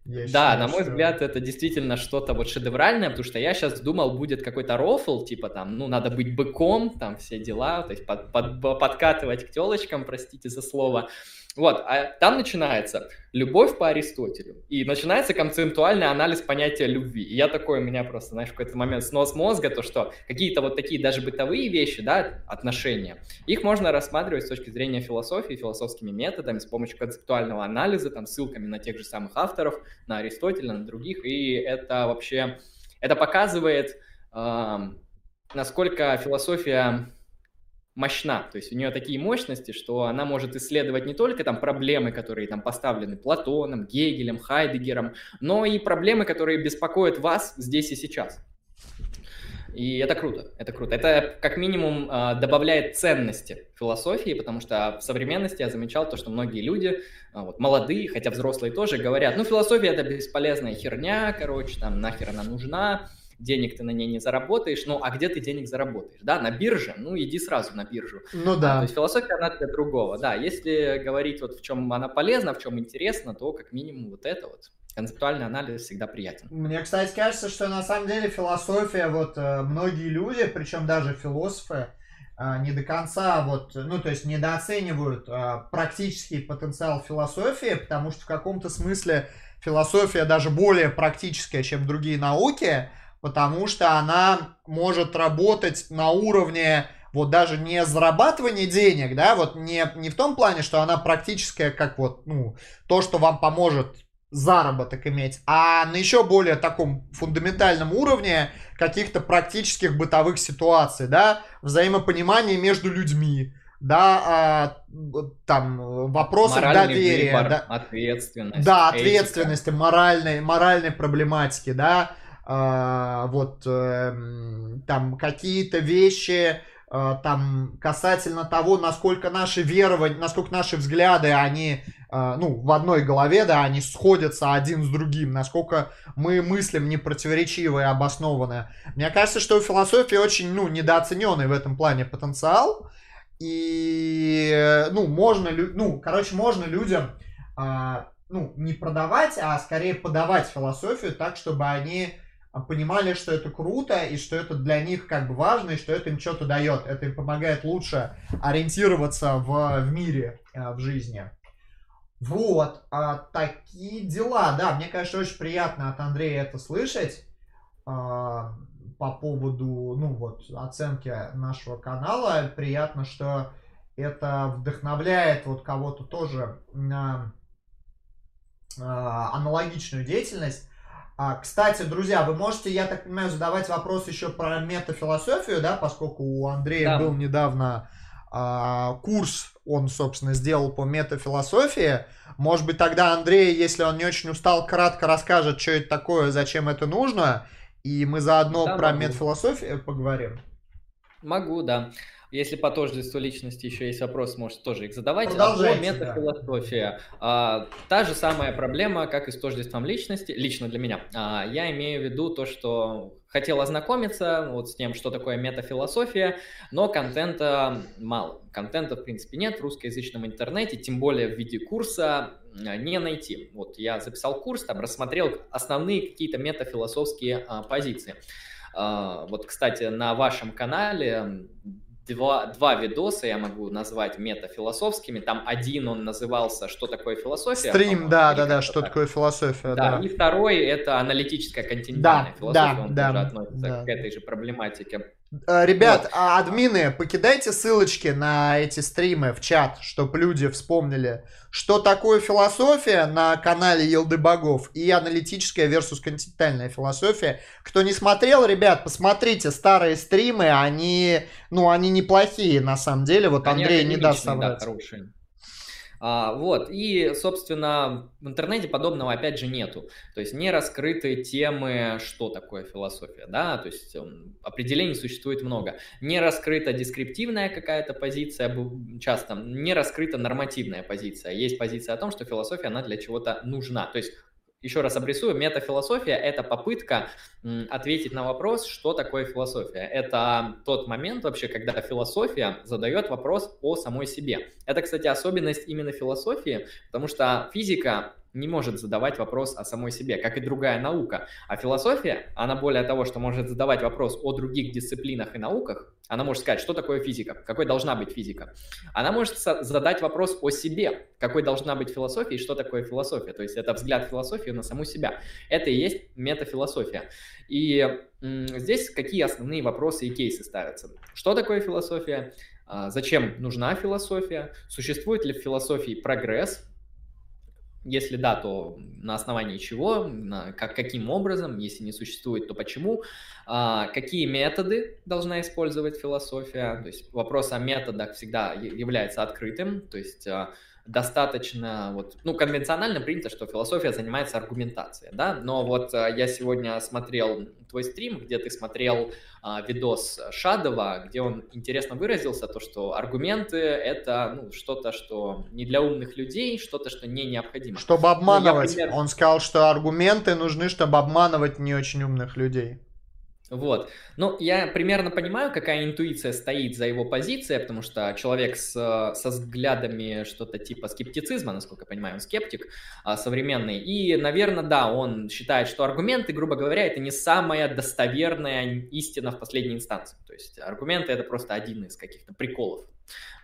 Я да, считаю, на мой что... взгляд, это действительно что-то вот шедевральное, потому что я сейчас думал, будет какой-то рофл, типа там, ну, надо быть быком, там все дела, то есть под, под, подкатывать к телочкам, простите за слово. Вот, а там начинается любовь по Аристотелю, и начинается концептуальный анализ понятия любви. И я такой, у меня просто, знаешь, в какой-то момент снос мозга, то что какие-то вот такие даже бытовые вещи, да, отношения, их можно рассматривать с точки зрения философии, философскими методами, с помощью концептуального анализа, там, ссылками на тех же самых авторов, на Аристотеля, на других, и это вообще, это показывает, э, насколько философия мощна, то есть у нее такие мощности, что она может исследовать не только там проблемы, которые там поставлены Платоном, Гегелем, Хайдегером, но и проблемы, которые беспокоят вас здесь и сейчас. И это круто, это круто. Это как минимум а, добавляет ценности философии, потому что в современности я замечал то, что многие люди, а, вот молодые, хотя взрослые тоже, говорят, ну философия это бесполезная херня, короче, там нахер она нужна, денег ты на ней не заработаешь, ну а где ты денег заработаешь, да, на бирже, ну иди сразу на биржу.
Ну да.
То есть философия, она для другого, да, если говорить вот в чем она полезна, в чем интересна, то как минимум вот это вот. Концептуальный анализ всегда приятен.
Мне, кстати, кажется, что на самом деле философия, вот э, многие люди, причем даже философы, э, не до конца вот, ну, то есть недооценивают э, практический потенциал философии, потому что в каком-то смысле философия даже более практическая, чем другие науки, потому что она может работать на уровне вот даже не зарабатывания денег, да, вот не, не в том плане, что она практическая, как вот, ну, то, что вам поможет заработок иметь, а на еще более таком фундаментальном уровне каких-то практических бытовых ситуаций, да, взаимопонимание между людьми, да, а, там вопросы доверия, выбор, да,
ответственность,
да, ответственности, моральной, моральной проблематики, да, а, вот э, там какие-то вещи э, там касательно того, насколько наши верования, насколько наши взгляды, они э, ну, в одной голове, да, они сходятся один с другим, насколько мы мыслим непротиворечиво и обоснованно. Мне кажется, что у философии очень, ну, недооцененный в этом плане потенциал, и, ну, можно, ну, короче, можно людям, а, ну, не продавать, а скорее подавать философию так, чтобы они а, понимали, что это круто, и что это для них как бы важно, и что это им что-то дает. Это им помогает лучше ориентироваться в, в мире, э, в жизни. Вот, а, такие дела. Да, мне, конечно, очень приятно от Андрея это слышать а, по поводу, ну вот, оценки нашего канала. Приятно, что это вдохновляет вот кого-то тоже на а, аналогичную деятельность. А, кстати, друзья, вы можете, я так понимаю, задавать вопрос еще про метафилософию, да, поскольку у Андрея да. был недавно а, курс, он, собственно, сделал по метафилософии. Может быть, тогда Андрей, если он не очень устал, кратко расскажет, что это такое, зачем это нужно, и мы заодно да, про могу. метафилософию поговорим.
Могу, да. Если по тождеству личности еще есть вопрос, можете тоже их задавать. А по метафилософия. А, та же самая проблема, как и с тождеством личности, лично для меня. А, я имею в виду то, что хотел ознакомиться вот с тем, что такое метафилософия, но контента мало. Контента, в принципе, нет в русскоязычном интернете, тем более в виде курса а, не найти. Вот я записал курс, там рассмотрел основные какие-то метафилософские а, позиции. А, вот, кстати, на вашем канале два, два видоса я могу назвать метафилософскими. Там один он назывался «Что такое философия?»
Стрим, да, да, да, «Что так. такое философия?»
Да, да, и второй – это аналитическая континентальная да, философия, да, он да, тоже относится да. к этой же проблематике.
Э, ребят, вот. а админы, покидайте ссылочки на эти стримы в чат, чтобы люди вспомнили, что такое философия на канале Елды Богов и аналитическая versus континентальная философия. Кто не смотрел, ребят, посмотрите старые стримы, они, ну, они неплохие на самом деле. Вот они Андрей не даст соврать. Да, хорошие.
А, вот, и, собственно, в интернете подобного, опять же, нету. То есть не раскрыты темы, что такое философия, да, то есть эм, определений существует много. Не раскрыта дескриптивная какая-то позиция, часто не раскрыта нормативная позиция. Есть позиция о том, что философия, она для чего-то нужна. То есть еще раз обрисую, метафилософия – это попытка ответить на вопрос, что такое философия. Это тот момент вообще, когда философия задает вопрос о самой себе. Это, кстати, особенность именно философии, потому что физика не может задавать вопрос о самой себе, как и другая наука. А философия, она более того, что может задавать вопрос о других дисциплинах и науках, она может сказать, что такое физика, какой должна быть физика. Она может задать вопрос о себе, какой должна быть философия и что такое философия. То есть это взгляд философии на саму себя. Это и есть метафилософия. И здесь какие основные вопросы и кейсы ставятся? Что такое философия? А, зачем нужна философия? Существует ли в философии прогресс? Если да, то на основании чего, на, как, каким образом, если не существует, то почему, а, какие методы должна использовать философия. То есть вопрос о методах всегда является открытым, то есть а, достаточно, вот, ну, конвенционально принято, что философия занимается аргументацией, да, но вот а, я сегодня смотрел твой стрим, где ты смотрел а, видос Шадова, где он интересно выразился, то, что аргументы — это ну, что-то, что не для умных людей, что-то, что не необходимо.
Чтобы обманывать. Ну, я, пример... Он сказал, что аргументы нужны, чтобы обманывать не очень умных людей.
Вот. Ну, я примерно понимаю, какая интуиция стоит за его позицией, потому что человек с, со взглядами что-то типа скептицизма, насколько я понимаю, он скептик а, современный. И, наверное, да, он считает, что аргументы, грубо говоря, это не самая достоверная истина в последней инстанции. То есть аргументы это просто один из каких-то приколов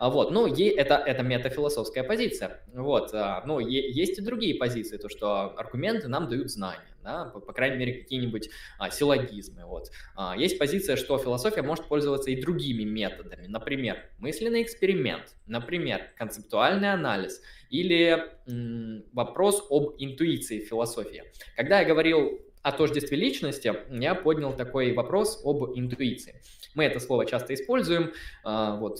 вот, ну, это, это метафилософская позиция. Вот, а, ну, есть и другие позиции, то, что аргументы нам дают знания, да, по, по крайней мере, какие-нибудь а, силлогизмы, вот. А, есть позиция, что философия может пользоваться и другими методами, например, мысленный эксперимент, например, концептуальный анализ или м, вопрос об интуиции философии. Когда я говорил о тождестве личности, я поднял такой вопрос об интуиции. Мы это слово часто используем, вот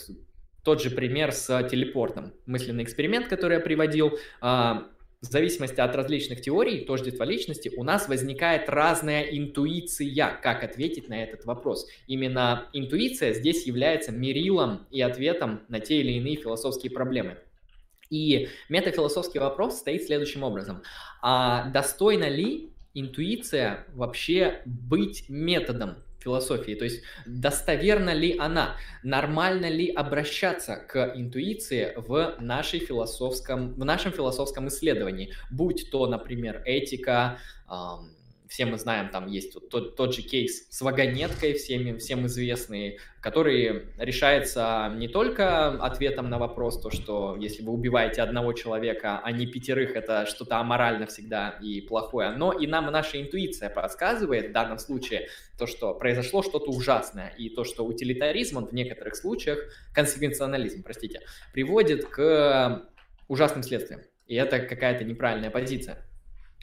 тот же пример с телепортом. Мысленный эксперимент, который я приводил, а, в зависимости от различных теорий тождества личности у нас возникает разная интуиция, как ответить на этот вопрос. Именно интуиция здесь является мерилом и ответом на те или иные философские проблемы. И метафилософский вопрос стоит следующим образом. А достойна ли интуиция вообще быть методом философии. То есть достоверна ли она, нормально ли обращаться к интуиции в, нашей философском, в нашем философском исследовании, будь то, например, этика, эм, все мы знаем, там есть вот тот, тот же кейс с вагонеткой, всем, всем известный, который решается не только ответом на вопрос, то, что если вы убиваете одного человека, а не пятерых, это что-то аморально всегда и плохое, но и нам наша интуиция подсказывает в данном случае то, что произошло что-то ужасное, и то, что утилитаризм, он в некоторых случаях, консеквенционализм, простите, приводит к ужасным следствиям. И это какая-то неправильная позиция.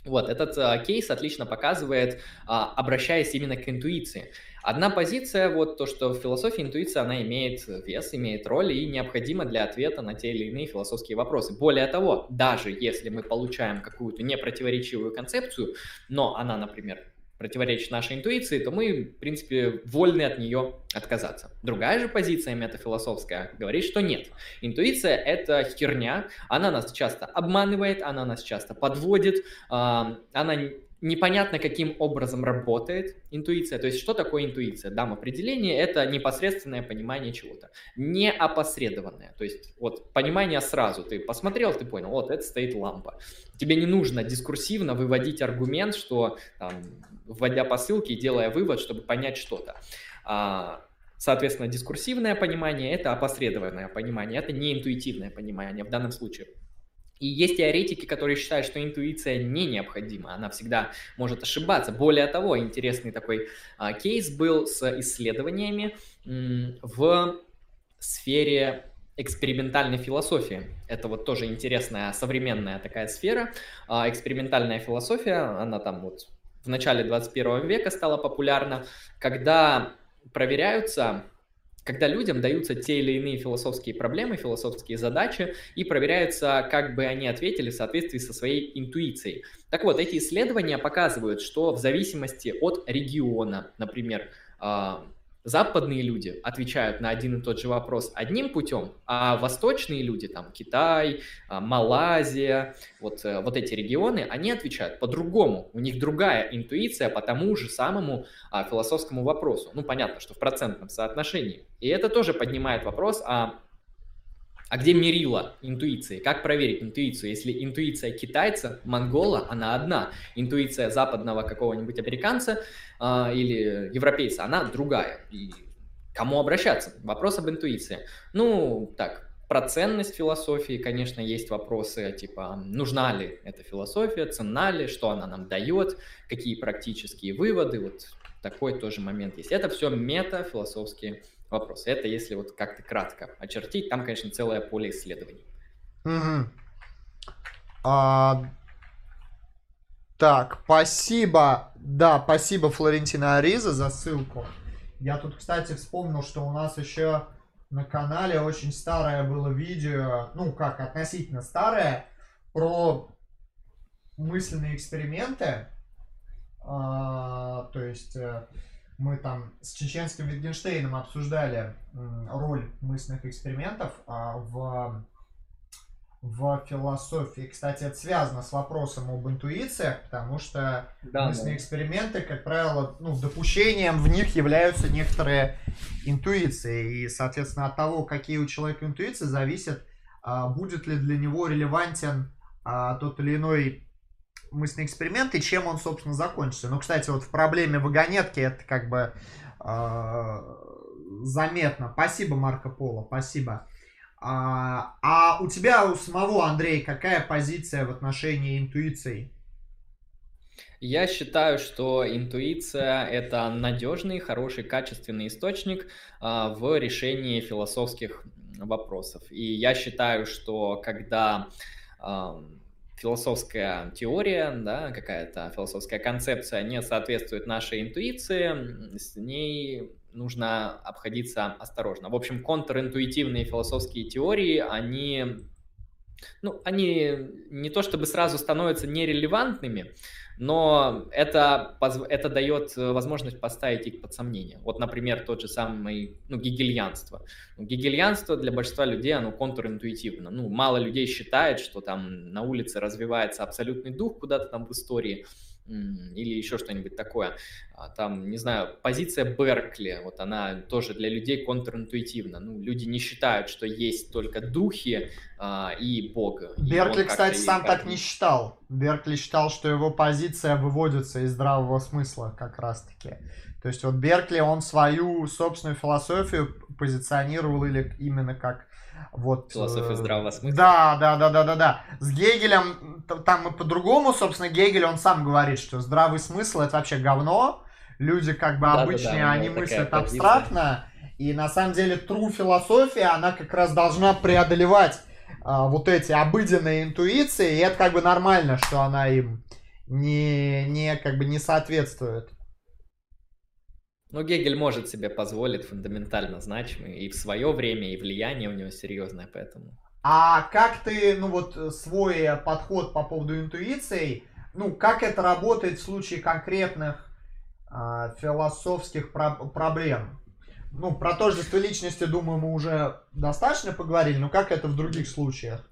Вот, этот а, кейс отлично показывает, а, обращаясь именно к интуиции. Одна позиция, вот то, что в философии интуиция, она имеет вес, имеет роль и необходима для ответа на те или иные философские вопросы. Более того, даже если мы получаем какую-то непротиворечивую концепцию, но она, например, противоречит нашей интуиции, то мы, в принципе, вольны от нее отказаться. Другая же позиция метафилософская говорит, что нет. Интуиция — это херня, она нас часто обманывает, она нас часто подводит, она непонятно, каким образом работает интуиция. То есть, что такое интуиция? Дам определение, это непосредственное понимание чего-то. Не опосредованное. То есть, вот понимание сразу. Ты посмотрел, ты понял, вот это стоит лампа. Тебе не нужно дискурсивно выводить аргумент, что там, вводя посылки и делая вывод, чтобы понять что-то. А, соответственно, дискурсивное понимание – это опосредованное понимание, это не интуитивное понимание в данном случае. И есть теоретики, которые считают, что интуиция не необходима, она всегда может ошибаться. Более того, интересный такой а, кейс был с исследованиями м, в сфере экспериментальной философии. Это вот тоже интересная современная такая сфера. А, экспериментальная философия, она там вот в начале 21 века стала популярна, когда проверяются когда людям даются те или иные философские проблемы, философские задачи, и проверяется, как бы они ответили в соответствии со своей интуицией. Так вот, эти исследования показывают, что в зависимости от региона, например, а, западные люди отвечают на один и тот же вопрос одним путем, а восточные люди, там Китай, а, Малайзия, вот, э, вот эти регионы, они отвечают по-другому. У них другая интуиция по тому же самому а, философскому вопросу. Ну, понятно, что в процентном соотношении. И это тоже поднимает вопрос а а где мерила интуиции? Как проверить интуицию? Если интуиция китайца, монгола, она одна. Интуиция западного какого-нибудь американца э, или европейца, она другая. И кому обращаться? Вопрос об интуиции. Ну, так, про ценность философии, конечно, есть вопросы, типа, нужна ли эта философия, ценна ли, что она нам дает, какие практические выводы, вот такой тоже момент есть. Это все мета-философские вопрос. Это если вот как-то кратко очертить, там, конечно, целое поле исследований.
Угу. А, так, спасибо. Да, спасибо Флорентина Ариза за ссылку. Я тут, кстати, вспомнил, что у нас еще на канале очень старое было видео, ну как, относительно старое, про мысленные эксперименты. А, то есть э, мы там с чеченским Wittgensteinом обсуждали роль мысленных экспериментов а, в, в философии. Кстати, это связано с вопросом об интуициях, потому что да, мысленные да. эксперименты, как правило, ну, допущением в них являются некоторые интуиции. И, соответственно, от того, какие у человека интуиции, зависит, а, будет ли для него релевантен а, тот или иной мысленный эксперимент и чем он, собственно, закончится. Ну, кстати, вот в проблеме вагонетки это как бы э, заметно. Спасибо, Марко Поло, спасибо. А, а у тебя, у самого, Андрей, какая позиция в отношении интуиции?
Я считаю, что интуиция – это надежный, хороший, качественный источник а, в решении философских вопросов. И я считаю, что когда а, философская теория, да, какая-то философская концепция не соответствует нашей интуиции, с ней нужно обходиться осторожно. В общем, контринтуитивные философские теории, они, ну, они не то чтобы сразу становятся нерелевантными, но это, это дает э, возможность поставить их под сомнение. Вот, например, тот же самый, ну, гегельянство. Ну, гегельянство для большинства людей, оно контринтуитивно. Ну, мало людей считает, что там на улице развивается абсолютный дух куда-то там в истории, или еще что-нибудь такое. А, там, не знаю, позиция Беркли, вот она тоже для людей контринтуитивна. Ну, люди не считают, что есть только духи а, и Бог.
Беркли, кстати, сам так не считал. Беркли считал, что его позиция выводится из здравого смысла как раз-таки. То есть вот Беркли, он свою собственную философию позиционировал или именно как вот,
Философия э, здравого смысла.
Да, да, да, да, да, да. С Гегелем там и по-другому, собственно, Гегель, он сам говорит, что здравый смысл это вообще говно. Люди как бы да, обычные, да, да, они мыслят абстрактно. И на самом деле true философия, она как раз должна преодолевать а, вот эти обыденные интуиции, и это как бы нормально, что она им не, не как бы не соответствует.
Ну, Гегель может себе позволить фундаментально значимый и в свое время, и влияние у него серьезное, поэтому.
А как ты, ну вот, свой подход по поводу интуиции, ну, как это работает в случае конкретных э, философских про- проблем? Ну, про тождество личности, думаю, мы уже достаточно поговорили, но как это в других случаях?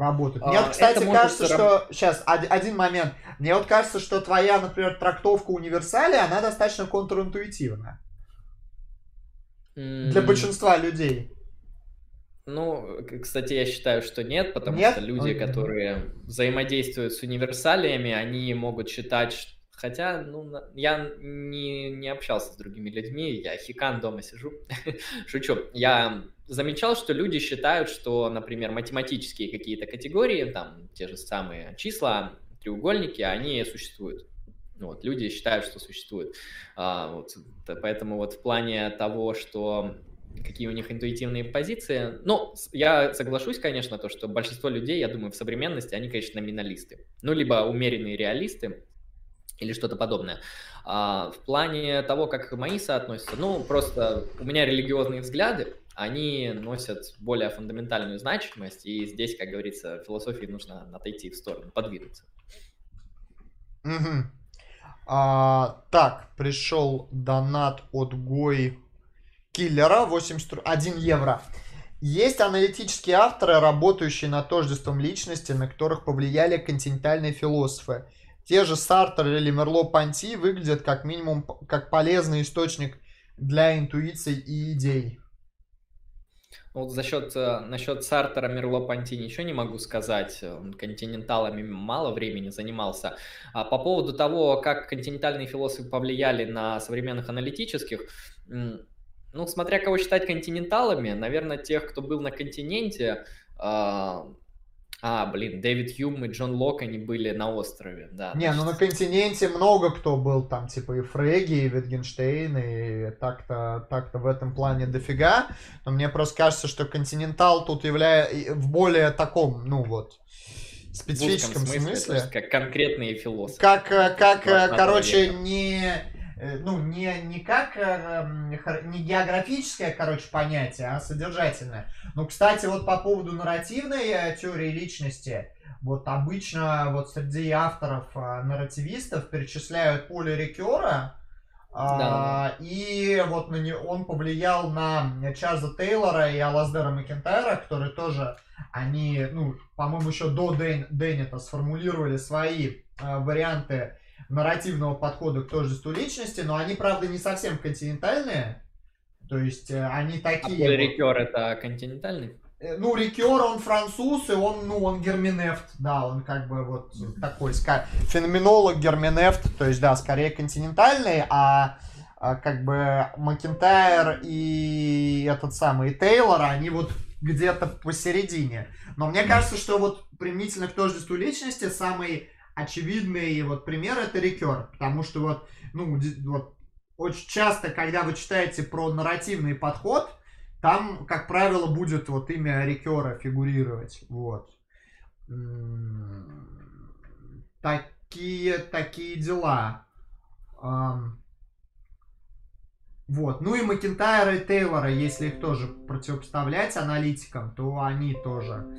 Работают. Мне а, вот, кстати, кажется, что... Сейчас, один момент. Мне вот кажется, что твоя, например, трактовка универсалия, она достаточно контринтуитивна. Mm. Для большинства людей.
Ну, кстати, я считаю, что нет, потому нет? что люди, okay. которые взаимодействуют с универсалиями, они могут считать, Хотя, ну, я не, не общался с другими людьми, я хикан дома сижу. Шучу. Я замечал, что люди считают, что, например, математические какие-то категории, там, те же самые числа, треугольники, они существуют. Вот, люди считают, что существуют. А, вот, поэтому вот в плане того, что какие у них интуитивные позиции. Ну, я соглашусь, конечно, то, что большинство людей, я думаю, в современности, они, конечно, номиналисты. Ну, либо умеренные реалисты, или что-то подобное. А, в плане того, как мои соотносятся, ну, просто у меня религиозные взгляды, они носят более фундаментальную значимость, и здесь, как говорится, философии нужно отойти в сторону, подвинуться.
Угу. А, так, пришел донат от Гой Киллера, 81 евро. Есть аналитические авторы, работающие над тождеством личности, на которых повлияли континентальные философы. Те же Сартер или Мерло-Панти выглядят как минимум как полезный источник для интуиции и идей.
Вот за счет, э, насчет Сартера, Мерло-Панти ничего не могу сказать. Он континенталами мало времени занимался. А по поводу того, как континентальные философы повлияли на современных аналитических, ну, смотря кого считать континенталами, наверное, тех, кто был на континенте, а, блин, Дэвид Юм и Джон Лок, они были на острове, да.
Не, ну на континенте много кто был, там, типа и Фреги, и Витгенштейн, и так-то так в этом плане дофига. Но мне просто кажется, что континентал тут является в более таком, ну вот, специфическом смысле. смысле.
как конкретные философы.
Как, э, как, э, короче, не ну, не, не как, э, не географическое, короче, понятие, а содержательное. Ну, кстати, вот по поводу нарративной э, теории личности, вот обычно вот среди авторов нарративистов перечисляют Поля Рикера, а, да. и вот на не, он повлиял на Чарльза Тейлора и Алаздера Макентайра, которые тоже, они, ну, по-моему, еще до Дэн, Дэннета сформулировали свои варианты нарративного подхода к тождеству личности, но они, правда, не совсем континентальные. То есть э, они такие... А.
Рикер это континентальный?
Э, ну, Рикер, он француз, и он, ну, он герменефт, да, он как бы вот такой феноменолог герменефт, то есть, да, скорее континентальный, а, а как бы Макентайр и этот самый Тейлор, они вот где-то посередине. Но мне кажется, что вот применительно к тождеству личности самый очевидный вот пример это рекер, потому что вот, ну, вот очень часто, когда вы читаете про нарративный подход, там, как правило, будет вот имя рекера фигурировать, вот. Такие, такие дела. Вот. Ну и Макентайра и Тейлора, если их тоже противопоставлять аналитикам, то они тоже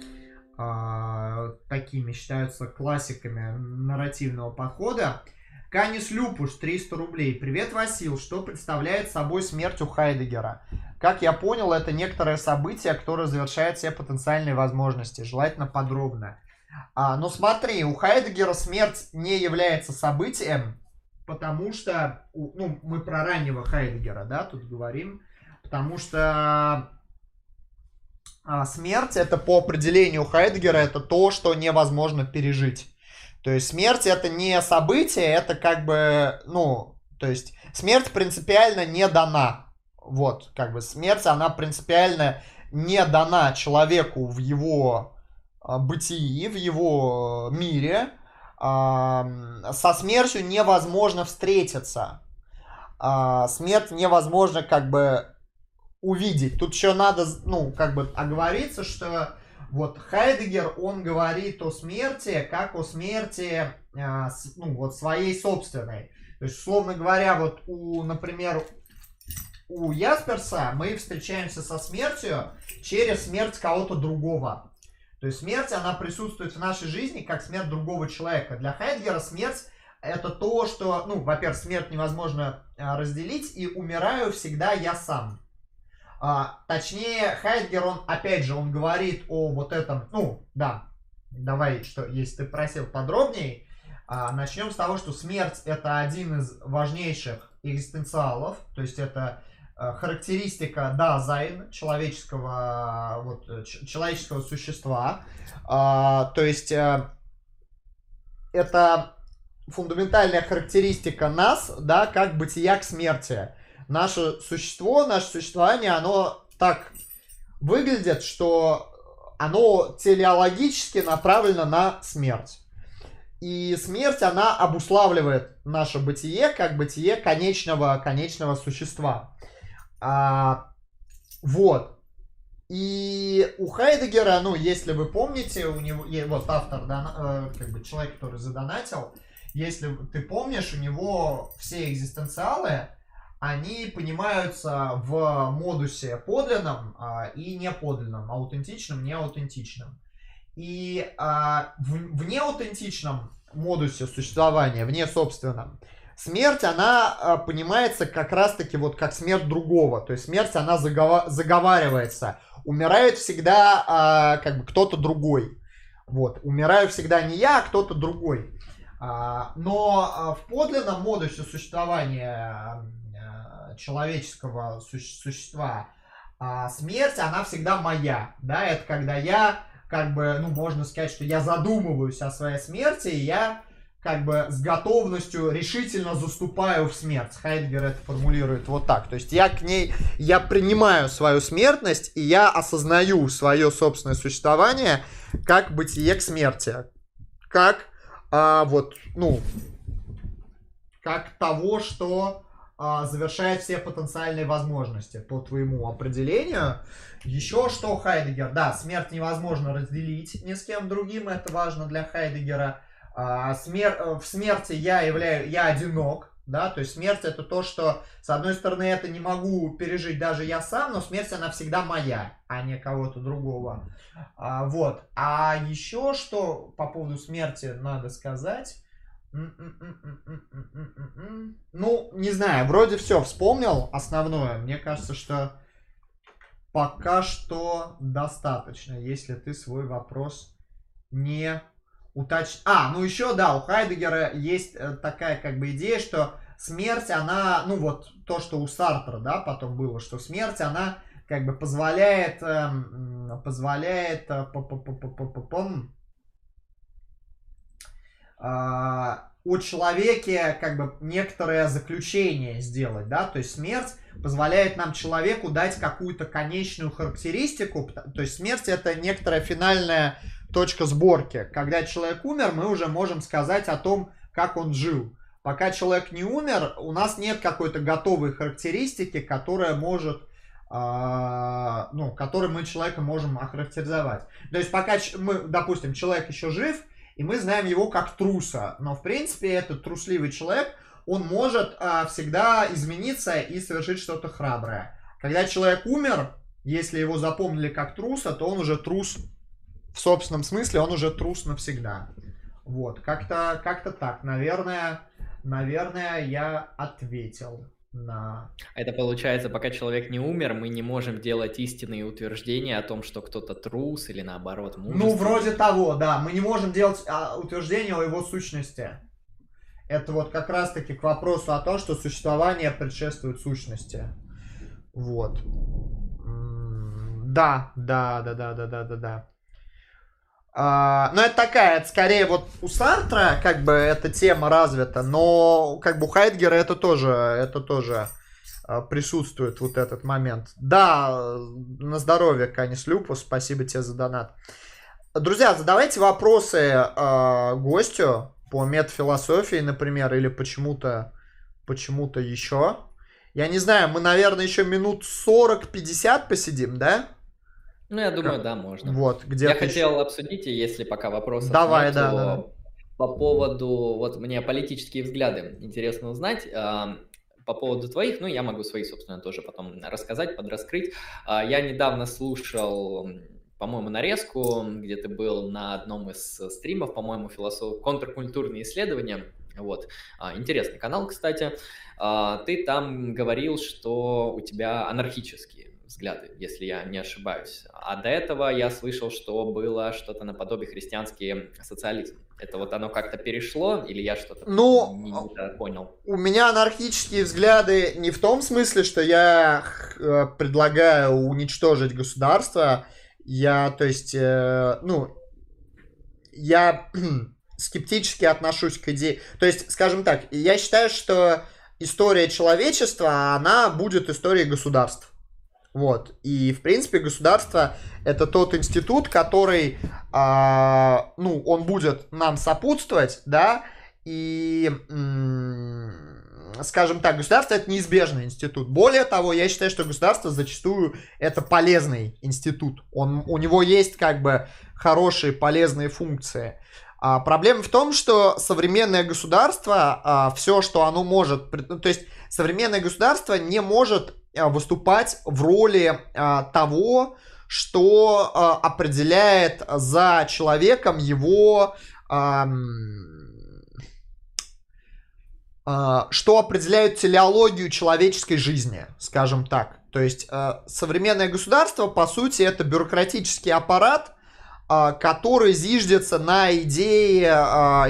э, такими считаются классиками нарративного подхода. Канис Люпуш, 300 рублей. Привет, Васил. Что представляет собой смерть у Хайдегера? Как я понял, это некоторое событие, которое завершает все потенциальные возможности. Желательно подробно. А, ну смотри, у Хайдегера смерть не является событием, потому что, ну, мы про раннего Хайдегера, да, тут говорим, потому что а, смерть это по определению Хайдгера это то, что невозможно пережить. То есть смерть это не событие, это как бы, ну, то есть смерть принципиально не дана. Вот, как бы смерть, она принципиально не дана человеку в его а, бытии, в его мире. А, со смертью невозможно встретиться. А, смерть невозможно как бы увидеть. Тут еще надо, ну, как бы оговориться, что вот Хайдегер, он говорит о смерти, как о смерти, э, с, ну, вот своей собственной. То есть, условно говоря, вот у, например, у Ясперса мы встречаемся со смертью через смерть кого-то другого. То есть смерть, она присутствует в нашей жизни как смерть другого человека. Для Хайдгера смерть это то, что, ну, во-первых, смерть невозможно разделить, и умираю всегда я сам. А, точнее, Хайдеггер, он, опять же, он говорит о вот этом, ну, да, давай, что, если ты просил подробнее, а, начнем с того, что смерть это один из важнейших экзистенциалов, то есть это а, характеристика Dasein человеческого, вот, человеческого существа, а, то есть а, это фундаментальная характеристика нас, да, как бытия к смерти. Наше существо, наше существование, оно так выглядит, что оно телеологически направлено на смерть. И смерть, она обуславливает наше бытие как бытие конечного, конечного существа. А, вот. И у Хайдегера, ну, если вы помните, у него, вот автор, да, э, как бы человек, который задонатил, если ты помнишь, у него все экзистенциалы, они понимаются в модусе подлинном а, и неподлинном, аутентичном, неаутентичном. И а, в, в неаутентичном модусе существования, в несобственном, смерть, она а, понимается как раз-таки вот как смерть другого. То есть смерть, она загова- заговаривается. Умирает всегда а, как бы кто-то другой. Вот. Умираю всегда не я, а кто-то другой. А, но а, в подлинном модусе существования человеческого суще- существа а, смерть, она всегда моя. Да, это когда я как бы, ну, можно сказать, что я задумываюсь о своей смерти, и я как бы с готовностью решительно заступаю в смерть. Хайдгер это формулирует вот так. То есть я к ней, я принимаю свою смертность, и я осознаю свое собственное существование как бытие к смерти. Как, а, вот, ну, как того, что а, завершает все потенциальные возможности по твоему определению. Еще что Хайдегер, да, смерть невозможно разделить ни с кем другим, это важно для Хайдегера. А, смер... Э, в смерти я являю, я одинок, да, то есть смерть это то, что, с одной стороны, это не могу пережить даже я сам, но смерть она всегда моя, а не кого-то другого. А, вот. А еще что по поводу смерти надо сказать? Ну, не знаю, вроде все вспомнил основное. Мне кажется, что пока что достаточно, если ты свой вопрос не уточ... А, ну еще, да, у Хайдегера есть э, такая как бы идея, что смерть, она, ну вот то, что у Сартра, да, потом было, что смерть, она как бы позволяет, эм, позволяет, э, о человеке как бы некоторое заключение сделать, да, то есть смерть позволяет нам человеку дать какую-то конечную характеристику, то есть смерть это некоторая финальная точка сборки. Когда человек умер, мы уже можем сказать о том, как он жил. Пока человек не умер, у нас нет какой-то готовой характеристики, которая может Uh, ну, который мы человека можем охарактеризовать. То есть пока мы, допустим, человек еще жив, и мы знаем его как труса. Но, в принципе, этот трусливый человек, он может а, всегда измениться и совершить что-то храброе. Когда человек умер, если его запомнили как труса, то он уже трус в собственном смысле, он уже трус навсегда. Вот, как-то как так. Наверное, наверное, я ответил на...
Это получается, пока человек не умер, мы не можем делать истинные утверждения о том, что кто-то трус или наоборот
Ну, вроде того, да. Мы не можем делать а, утверждения о его сущности. Это вот как раз-таки к вопросу о том, что существование предшествует сущности. Вот. Да, да, да, да, да, да, да, да. А, ну, это такая, это скорее вот у Сартра, как бы, эта тема развита, но, как бы, у Хайдгера это тоже, это тоже а, присутствует вот этот момент. Да, на здоровье, Канис Люпус, спасибо тебе за донат. Друзья, задавайте вопросы э, гостю по метафилософии, например, или почему-то почему-то еще. Я не знаю, мы, наверное, еще минут 40-50 посидим, да?
Ну, я думаю, да, можно.
Вот, где
Я хотел еще... обсудить, если пока вопросов
Давай,
нет,
да, да,
по поводу, вот мне политические взгляды интересно узнать. По поводу твоих, ну, я могу свои, собственно, тоже потом рассказать, подраскрыть. А, я недавно слушал по-моему, нарезку, где ты был на одном из стримов, по-моему, философ... контркультурные исследования. Вот. А, интересный канал, кстати. А, ты там говорил, что у тебя анархические взгляды, если я не ошибаюсь. А до этого я слышал, что было что-то наподобие христианский социализм. Это вот оно как-то перешло, или я что-то
ну,
не, не понял?
У меня анархические взгляды не в том смысле, что я э, предлагаю уничтожить государство. Я, то есть, э, ну, я скептически отношусь к идее. То есть, скажем так, я считаю, что история человечества, она будет историей государств. Вот. И, в принципе, государство это тот институт, который, а, ну, он будет нам сопутствовать, да, и, скажем так, государство это неизбежный институт. Более того, я считаю, что государство зачастую это полезный институт. Он, у него есть как бы хорошие полезные функции. А проблема в том, что современное государство, а, все, что оно может, ну, то есть современное государство не может выступать в роли а, того, что а, определяет за человеком его что определяет телеологию человеческой жизни, скажем так. То есть современное государство, по сути, это бюрократический аппарат, который зиждется на идее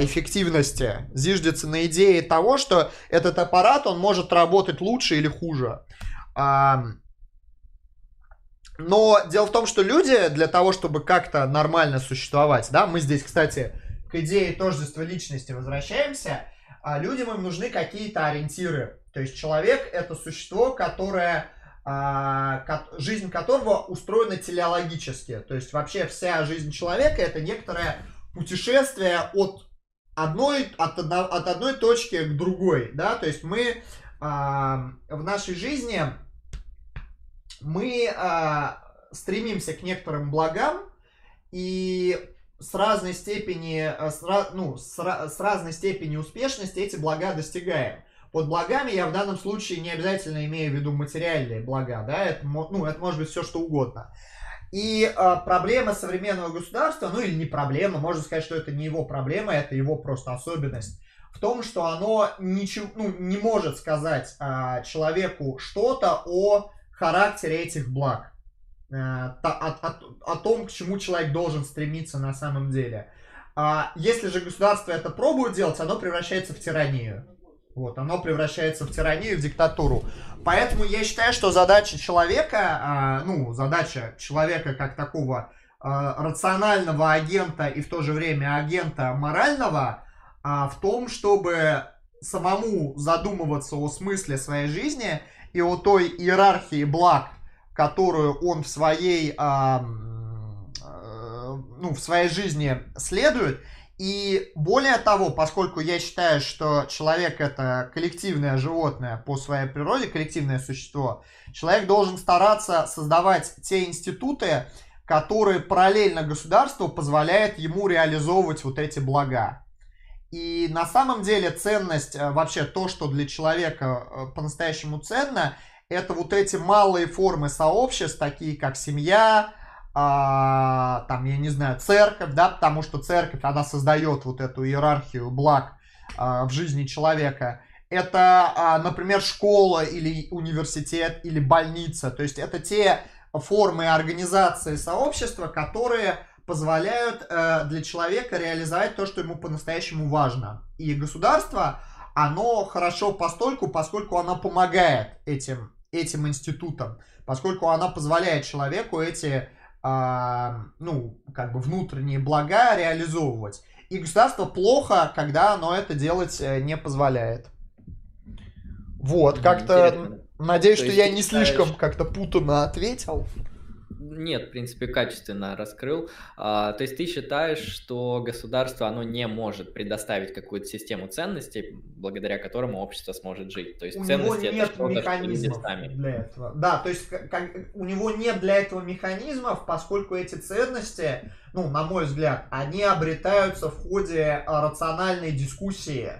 эффективности, зиждется на идее того, что этот аппарат, он может работать лучше или хуже. Но дело в том, что люди для того, чтобы как-то нормально существовать, да, мы здесь, кстати, к идее тождества личности возвращаемся, а людям им нужны какие-то ориентиры. То есть человек это существо, которое а, жизнь которого устроена телеологически. То есть вообще вся жизнь человека это некоторое путешествие от одной, от, одно, от одной точки к другой. Да? То есть мы а, в нашей жизни мы а, стремимся к некоторым благам и с разной степени, с, ну, с, с разной степени успешности эти блага достигаем. Под благами я в данном случае не обязательно имею в виду материальные блага, да, это, ну, это может быть все что угодно. И э, проблема современного государства, ну или не проблема, можно сказать, что это не его проблема, это его просто особенность, в том, что оно ничего, ну, не может сказать э, человеку что-то о характере этих благ, э, о, о, о том, к чему человек должен стремиться на самом деле. А если же государство это пробует делать, оно превращается в тиранию. Вот, оно превращается в тиранию, в диктатуру. Поэтому я считаю, что задача человека, а, ну, задача человека как такого а, рационального агента и в то же время агента морального а, в том, чтобы самому задумываться о смысле своей жизни и о той иерархии благ, которую он в своей, а, а, ну, в своей жизни следует, и более того, поскольку я считаю, что человек это коллективное животное по своей природе, коллективное существо, человек должен стараться создавать те институты, которые параллельно государству позволяют ему реализовывать вот эти блага. И на самом деле ценность, э, вообще то, что для человека э, по-настоящему ценно, это вот эти малые формы сообществ, такие как семья, а, там, я не знаю, церковь, да, потому что церковь, она создает вот эту иерархию благ а, в жизни человека. Это, а, например, школа или университет или больница. То есть это те формы организации сообщества, которые позволяют э, для человека реализовать то, что ему по-настоящему важно. И государство, оно хорошо постольку, поскольку оно помогает этим, этим институтам, поскольку оно позволяет человеку эти а, ну, как бы внутренние блага реализовывать. И государство плохо, когда оно это делать э, не позволяет. Вот, как-то надеюсь, То что я не слишком как-то путанно ответил.
Нет, в принципе, качественно раскрыл. А, то есть ты считаешь, что государство, оно не может предоставить какую-то систему ценностей, благодаря которому общество сможет жить. То есть
у
ценности
него нет это механизмов для этого. Да, то есть как, у него нет для этого механизмов, поскольку эти ценности, ну, на мой взгляд, они обретаются в ходе а, рациональной дискуссии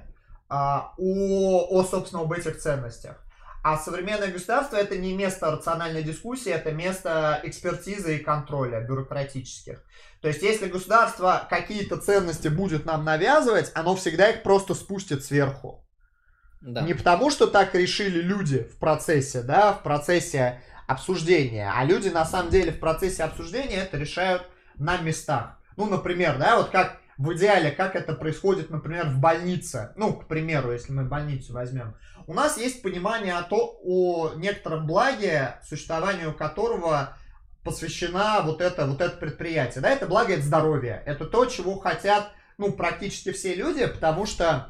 а, о, о, собственно, об этих ценностях. А современное государство это не место рациональной дискуссии, это место экспертизы и контроля бюрократических. То есть, если государство какие-то ценности будет нам навязывать, оно всегда их просто спустит сверху. Да. Не потому, что так решили люди в процессе, да, в процессе обсуждения, а люди на самом деле в процессе обсуждения это решают на местах. Ну, например, да, вот как в идеале, как это происходит, например, в больнице. Ну, к примеру, если мы больницу возьмем у нас есть понимание о, то, о некотором благе, существованию которого посвящена вот это, вот это предприятие. Да, это благо, это здоровье. Это то, чего хотят ну, практически все люди, потому что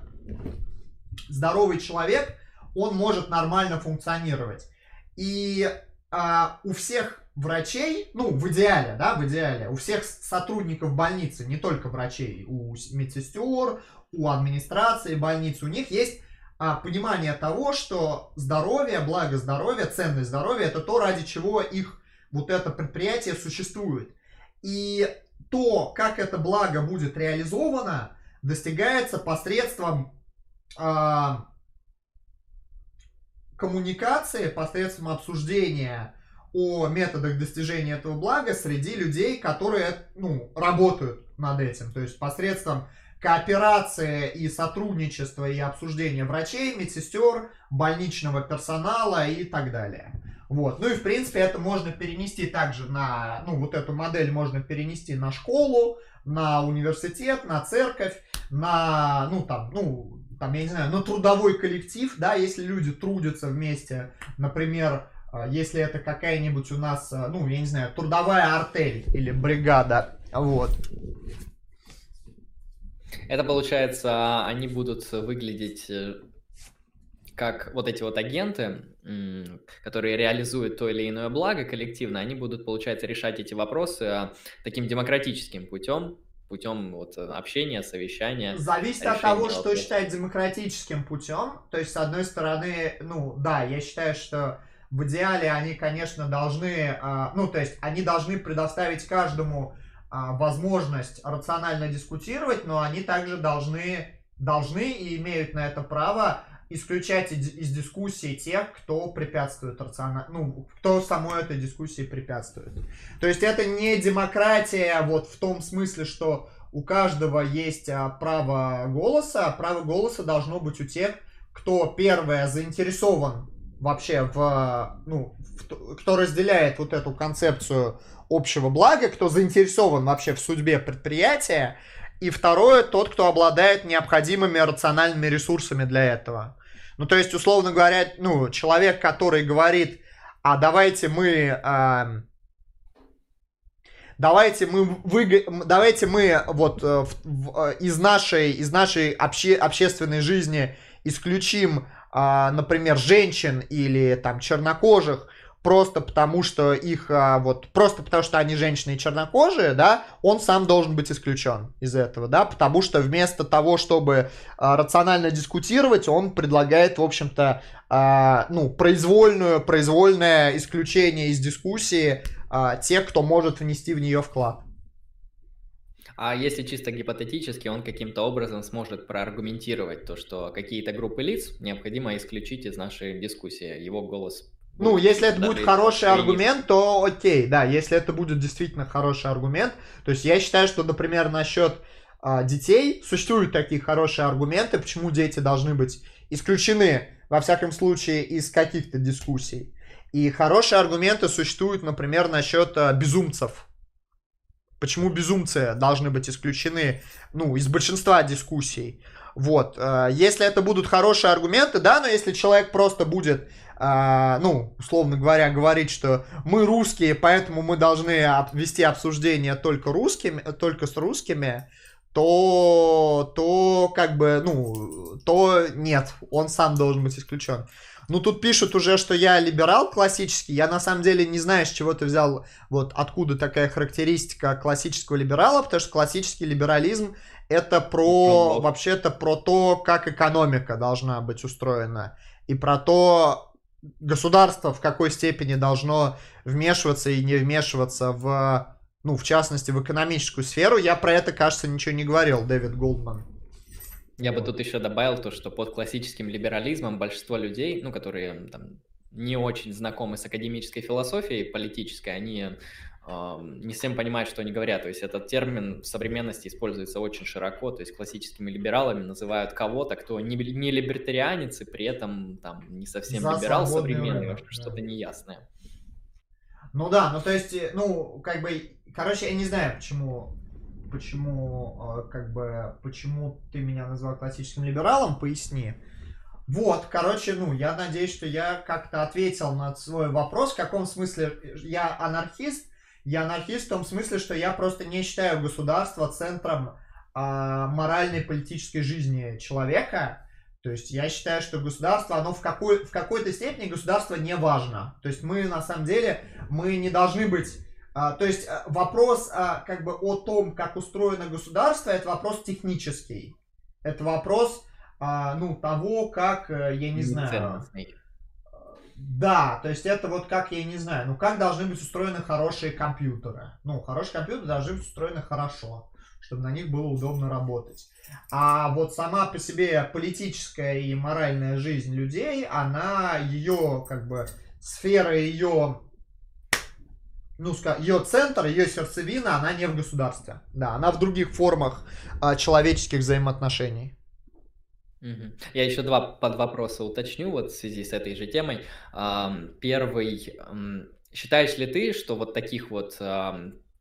здоровый человек, он может нормально функционировать. И а, у всех врачей, ну, в идеале, да, в идеале, у всех сотрудников больницы, не только врачей, у медсестер, у администрации больницы, у них есть а, понимание того, что здоровье, благо здоровья, ценность здоровья, это то, ради чего их вот это предприятие существует. И то, как это благо будет реализовано, достигается посредством э, коммуникации, посредством обсуждения о методах достижения этого блага среди людей, которые ну, работают над этим. То есть посредством кооперации и сотрудничества и обсуждения врачей, медсестер, больничного персонала и так далее. Вот. Ну и, в принципе, это можно перенести также на, ну, вот эту модель можно перенести на школу, на университет, на церковь, на, ну, там, ну, там, я не знаю, на трудовой коллектив, да, если люди трудятся вместе, например, а, если это какая-нибудь у нас, а, ну, я не знаю, трудовая артель или бригада, вот.
Это получается, они будут выглядеть э, как вот эти вот агенты, которые реализуют то или иное благо коллективно, они будут, получается, решать эти вопросы а, таким демократическим путем, путем вот общения, совещания.
Зависит от того, вопросов. что считать демократическим путем. То есть, с одной стороны, ну да, я считаю, что в идеале они, конечно, должны, а, ну то есть, они должны предоставить каждому возможность рационально дискутировать, но они также должны, должны и имеют на это право исключать из дискуссии тех, кто препятствует рационально, ну, кто самой этой дискуссии препятствует. То есть это не демократия вот в том смысле, что у каждого есть а, право голоса, а право голоса должно быть у тех, кто первое заинтересован вообще в, ну, в, кто разделяет вот эту концепцию общего блага, кто заинтересован вообще в судьбе предприятия, и второе, тот, кто обладает необходимыми рациональными ресурсами для этого. Ну, то есть, условно говоря, ну, человек, который говорит, а давайте мы... Э, давайте мы вы, давайте мы вот э, в, в, э, из нашей из нашей обще, общественной жизни исключим, э, например, женщин или там чернокожих, просто потому что их а, вот просто потому что они женщины и чернокожие, да, он сам должен быть исключен из этого, да, потому что вместо того, чтобы а, рационально дискутировать, он предлагает, в общем-то, а, ну произвольную произвольное исключение из дискуссии а, тех, кто может внести в нее вклад.
А если чисто гипотетически, он каким-то образом сможет проаргументировать то, что какие-то группы лиц необходимо исключить из нашей дискуссии. Его голос
ну, если это будет хороший аргумент, то окей, да, если это будет действительно хороший аргумент. То есть я считаю, что, например, насчет а, детей существуют такие хорошие аргументы, почему дети должны быть исключены, во всяком случае, из каких-то дискуссий. И хорошие аргументы существуют, например, насчет а, безумцев. Почему безумцы должны быть исключены, ну, из большинства дискуссий. Вот. А, если это будут хорошие аргументы, да, но если человек просто будет а, ну, условно говоря, говорить, что мы русские, поэтому мы должны вести обсуждение только русскими, только с русскими, то, то как бы, ну, то нет, он сам должен быть исключен. Ну, тут пишут уже, что я либерал классический. Я на самом деле не знаю, с чего ты взял, вот откуда такая характеристика классического либерала, потому что классический либерализм это про, вообще-то про то, как экономика должна быть устроена. И про то, государство в какой степени должно вмешиваться и не вмешиваться в, ну, в частности, в экономическую сферу, я про это, кажется, ничего не говорил, Дэвид Голдман.
Я бы тут еще добавил то, что под классическим либерализмом большинство людей, ну, которые там, не очень знакомы с академической философией политической, они не всем понимают, что они говорят. То есть этот термин в современности используется очень широко. То есть классическими либералами называют кого-то, кто не, не либертарианец и при этом там не совсем За либерал современный, рынок, да. что-то неясное.
Ну да, ну то есть, э, ну как бы, короче, я не знаю, почему, почему, э, как бы, почему ты меня назвал классическим либералом, поясни. Вот, короче, ну, я надеюсь, что я как-то ответил на свой вопрос, в каком смысле я анархист, я анархист в том смысле, что я просто не считаю государство центром а, моральной политической жизни человека. То есть я считаю, что государство, оно в, какой, в какой-то степени государство не важно. То есть мы на самом деле, мы не должны быть... А, то есть а, вопрос а, как бы о том, как устроено государство, это вопрос технический. Это вопрос, а, ну, того, как, э, я не знаю... Да, то есть это вот как, я не знаю, ну как должны быть устроены хорошие компьютеры. Ну, хорошие компьютеры должны быть устроены хорошо чтобы на них было удобно работать. А вот сама по себе политическая и моральная жизнь людей, она, ее, как бы, сфера ее, ну, ее центр, ее сердцевина, она не в государстве. Да, она в других формах а, человеческих взаимоотношений.
Я еще два под вопроса уточню вот в связи с этой же темой. Первый, считаешь ли ты, что вот таких вот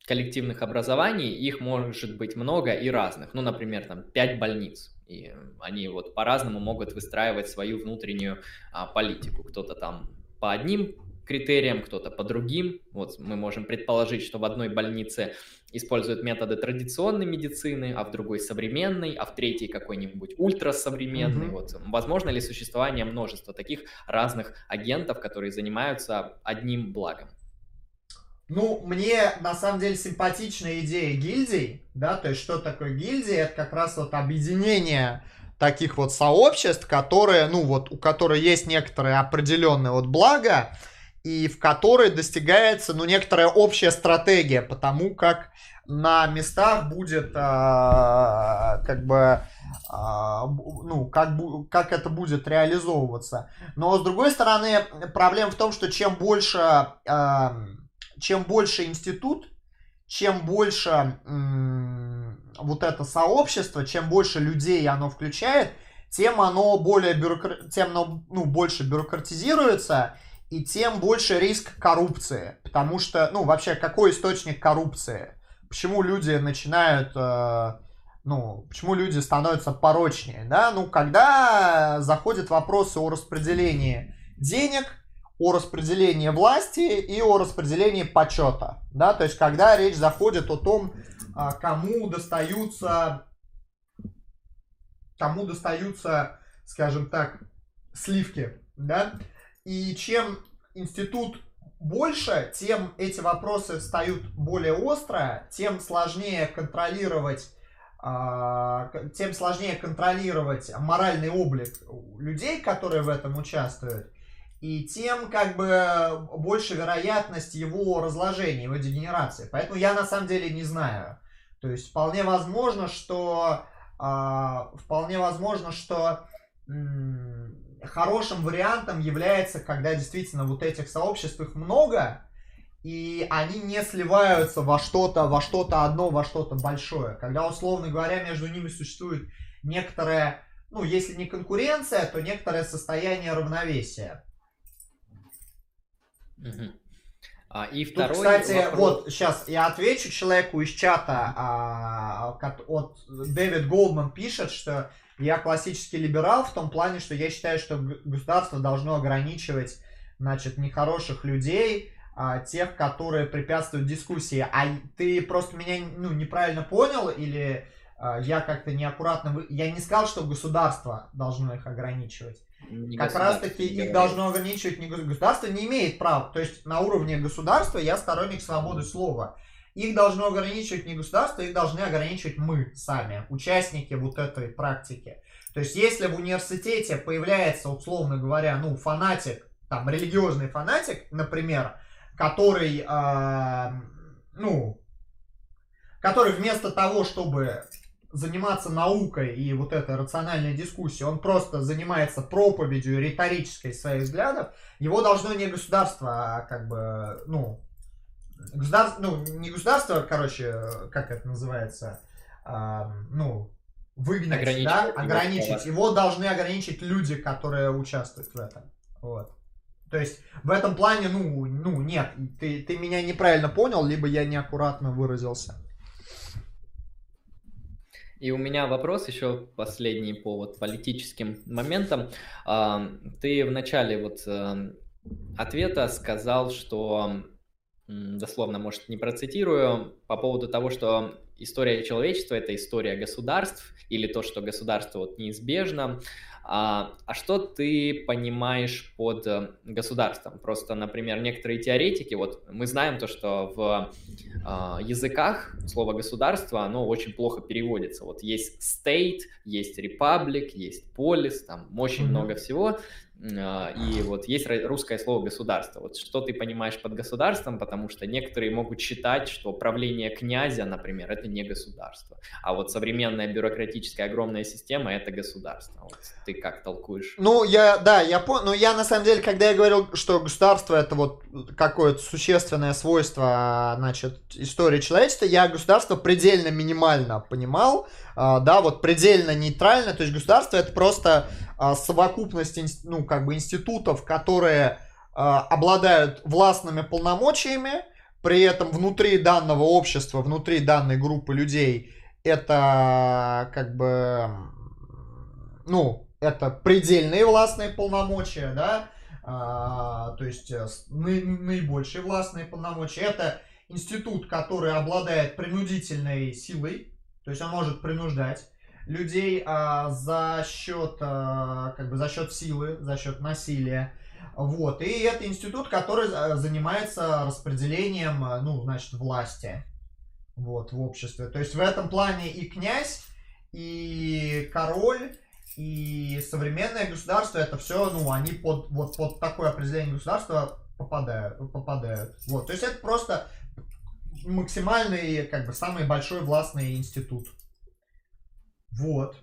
коллективных образований, их может быть много и разных. Ну, например, там пять больниц, и они вот по-разному могут выстраивать свою внутреннюю а, политику. Кто-то там по одним критериям, кто-то по другим. Вот мы можем предположить, что в одной больнице используют методы традиционной медицины, а в другой современной, а в третьей какой-нибудь ультрасовременный. Mm-hmm. Вот возможно ли существование множества таких разных агентов, которые занимаются одним благом?
Ну, мне на самом деле симпатичная идея гильдий, да, то есть что такое гильдии, это как раз вот объединение таких вот сообществ, которые, ну вот, у которых есть некоторые определенные вот блага, и в которой достигается, ну, некоторая общая стратегия по тому, как на местах будет, а, как бы, а, ну, как, как это будет реализовываться. Но, с другой стороны, проблема в том, что чем больше... А, чем больше институт, чем больше вот это сообщество, чем больше людей оно включает, тем оно более бюрокра... тем оно, ну, больше бюрократизируется, и тем больше риск коррупции. Потому что, ну, вообще, какой источник коррупции? Почему люди начинают, э, ну, почему люди становятся порочнее, да? Ну, когда заходят вопросы о распределении денег, о распределении власти и о распределении почета. Да? То есть, когда речь заходит о том, а, кому достаются, кому достаются, скажем так, сливки. Да? И чем институт больше, тем эти вопросы встают более остро, тем сложнее контролировать а, тем сложнее контролировать моральный облик людей, которые в этом участвуют, и тем как бы больше вероятность его разложения, его дегенерации. Поэтому я на самом деле не знаю. То есть вполне возможно, что э, вполне возможно, что хорошим вариантом является, когда действительно вот этих сообществ их много, и они не сливаются во что-то, во что-то одно, во что-то большое. Когда, условно говоря, между ними существует некоторая, ну, если не конкуренция, то некоторое состояние равновесия.
Угу. А, и второй
Тут, кстати, вопрос... вот сейчас я отвечу человеку из чата. А, от Дэвид Голдман пишет, что я классический либерал в том плане, что я считаю, что государство должно ограничивать, значит, нехороших людей, а, тех, которые препятствуют дискуссии. А ты просто меня ну, неправильно понял или а, я как-то неаккуратно... Я не сказал, что государство должно их ограничивать. Не как раз таки их должно ограничивать не государство, не имеет права. То есть на уровне государства я сторонник свободы слова. Их должно ограничивать не государство, их должны ограничивать мы сами, участники вот этой практики. То есть если в университете появляется, условно говоря, ну, фанатик, там, религиозный фанатик, например, который, э, ну, который вместо того, чтобы заниматься наукой и вот этой рациональной дискуссией, он просто занимается проповедью риторической своих взглядов, его должно не государство, а как бы, ну, государство, ну, не государство, короче, как это называется, а, ну, выгнать, ограничить, да, ограничить. Его должны ограничить люди, которые участвуют в этом. Вот. То есть в этом плане, ну, ну нет, ты, ты меня неправильно понял, либо я неаккуратно выразился.
И у меня вопрос еще последний по вот политическим моментам. А, ты в начале вот э, ответа сказал, что, дословно, может, не процитирую, по поводу того, что история человечества — это история государств, или то, что государство вот неизбежно. А, а что ты понимаешь под э, государством? Просто, например, некоторые теоретики, вот мы знаем то, что в а, языках слово государство, оно очень плохо переводится. Вот есть state, есть republic, есть polis, там очень mm-hmm. много всего. А, и вот есть русское слово государство. Вот что ты понимаешь под государством, потому что некоторые могут считать, что правление князя, например, это не государство. А вот современная бюрократическая огромная система это государство. Вот ты как толкуешь?
Ну, я, да, я понял. Но я на самом деле, когда я говорил, что государство это вот какое-то существенное свойство, значит, истории человечества, я государство предельно минимально понимал. А, да, вот предельно нейтрально. То есть государство это просто совокупность ну, как бы институтов, которые а, обладают властными полномочиями, при этом внутри данного общества, внутри данной группы людей это как бы, ну, это предельные властные полномочия, да, а, то есть э, наибольшие властные полномочия. Это институт, который обладает принудительной силой, то есть он может принуждать людей а, за счет а, как бы за счет силы, за счет насилия. Вот. И это институт, который а, занимается распределением, а, ну, значит, власти вот, в обществе. То есть в этом плане и князь, и король, и современное государство, это все, ну, они под, вот, под такое определение государства попадают, попадают. Вот. То есть это просто максимальный, как бы, самый большой властный институт. Вот.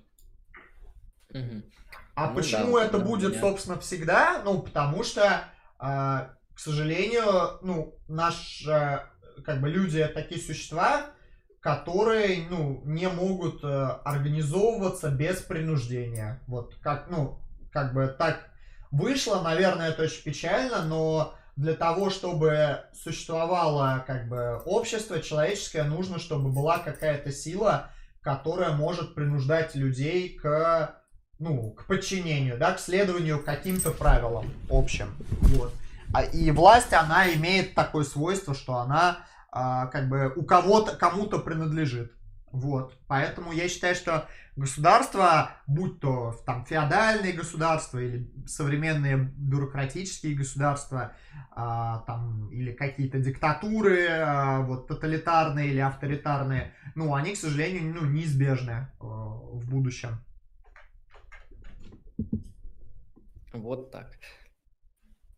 Угу. А ну, почему да, это да, будет, меня... собственно, всегда? Ну, потому что, э, к сожалению, ну, наши, э, как бы, люди такие существа, которые, ну, не могут э, организовываться без принуждения. Вот, как, ну, как бы так вышло, наверное, это очень печально, но для того, чтобы существовало, как бы, общество человеческое, нужно, чтобы была какая-то сила, которая может принуждать людей к, ну, к подчинению, да, к следованию каким-то правилам общим. Вот. А, и власть, она имеет такое свойство, что она а, как бы у кого-то, кому-то принадлежит. Вот. Поэтому я считаю, что государство, будь то там феодальные государства или современные бюрократические государства, а, там, или какие-то диктатуры, а, вот, тоталитарные или авторитарные, ну, они, к сожалению, ну, неизбежны а, в будущем.
Вот так.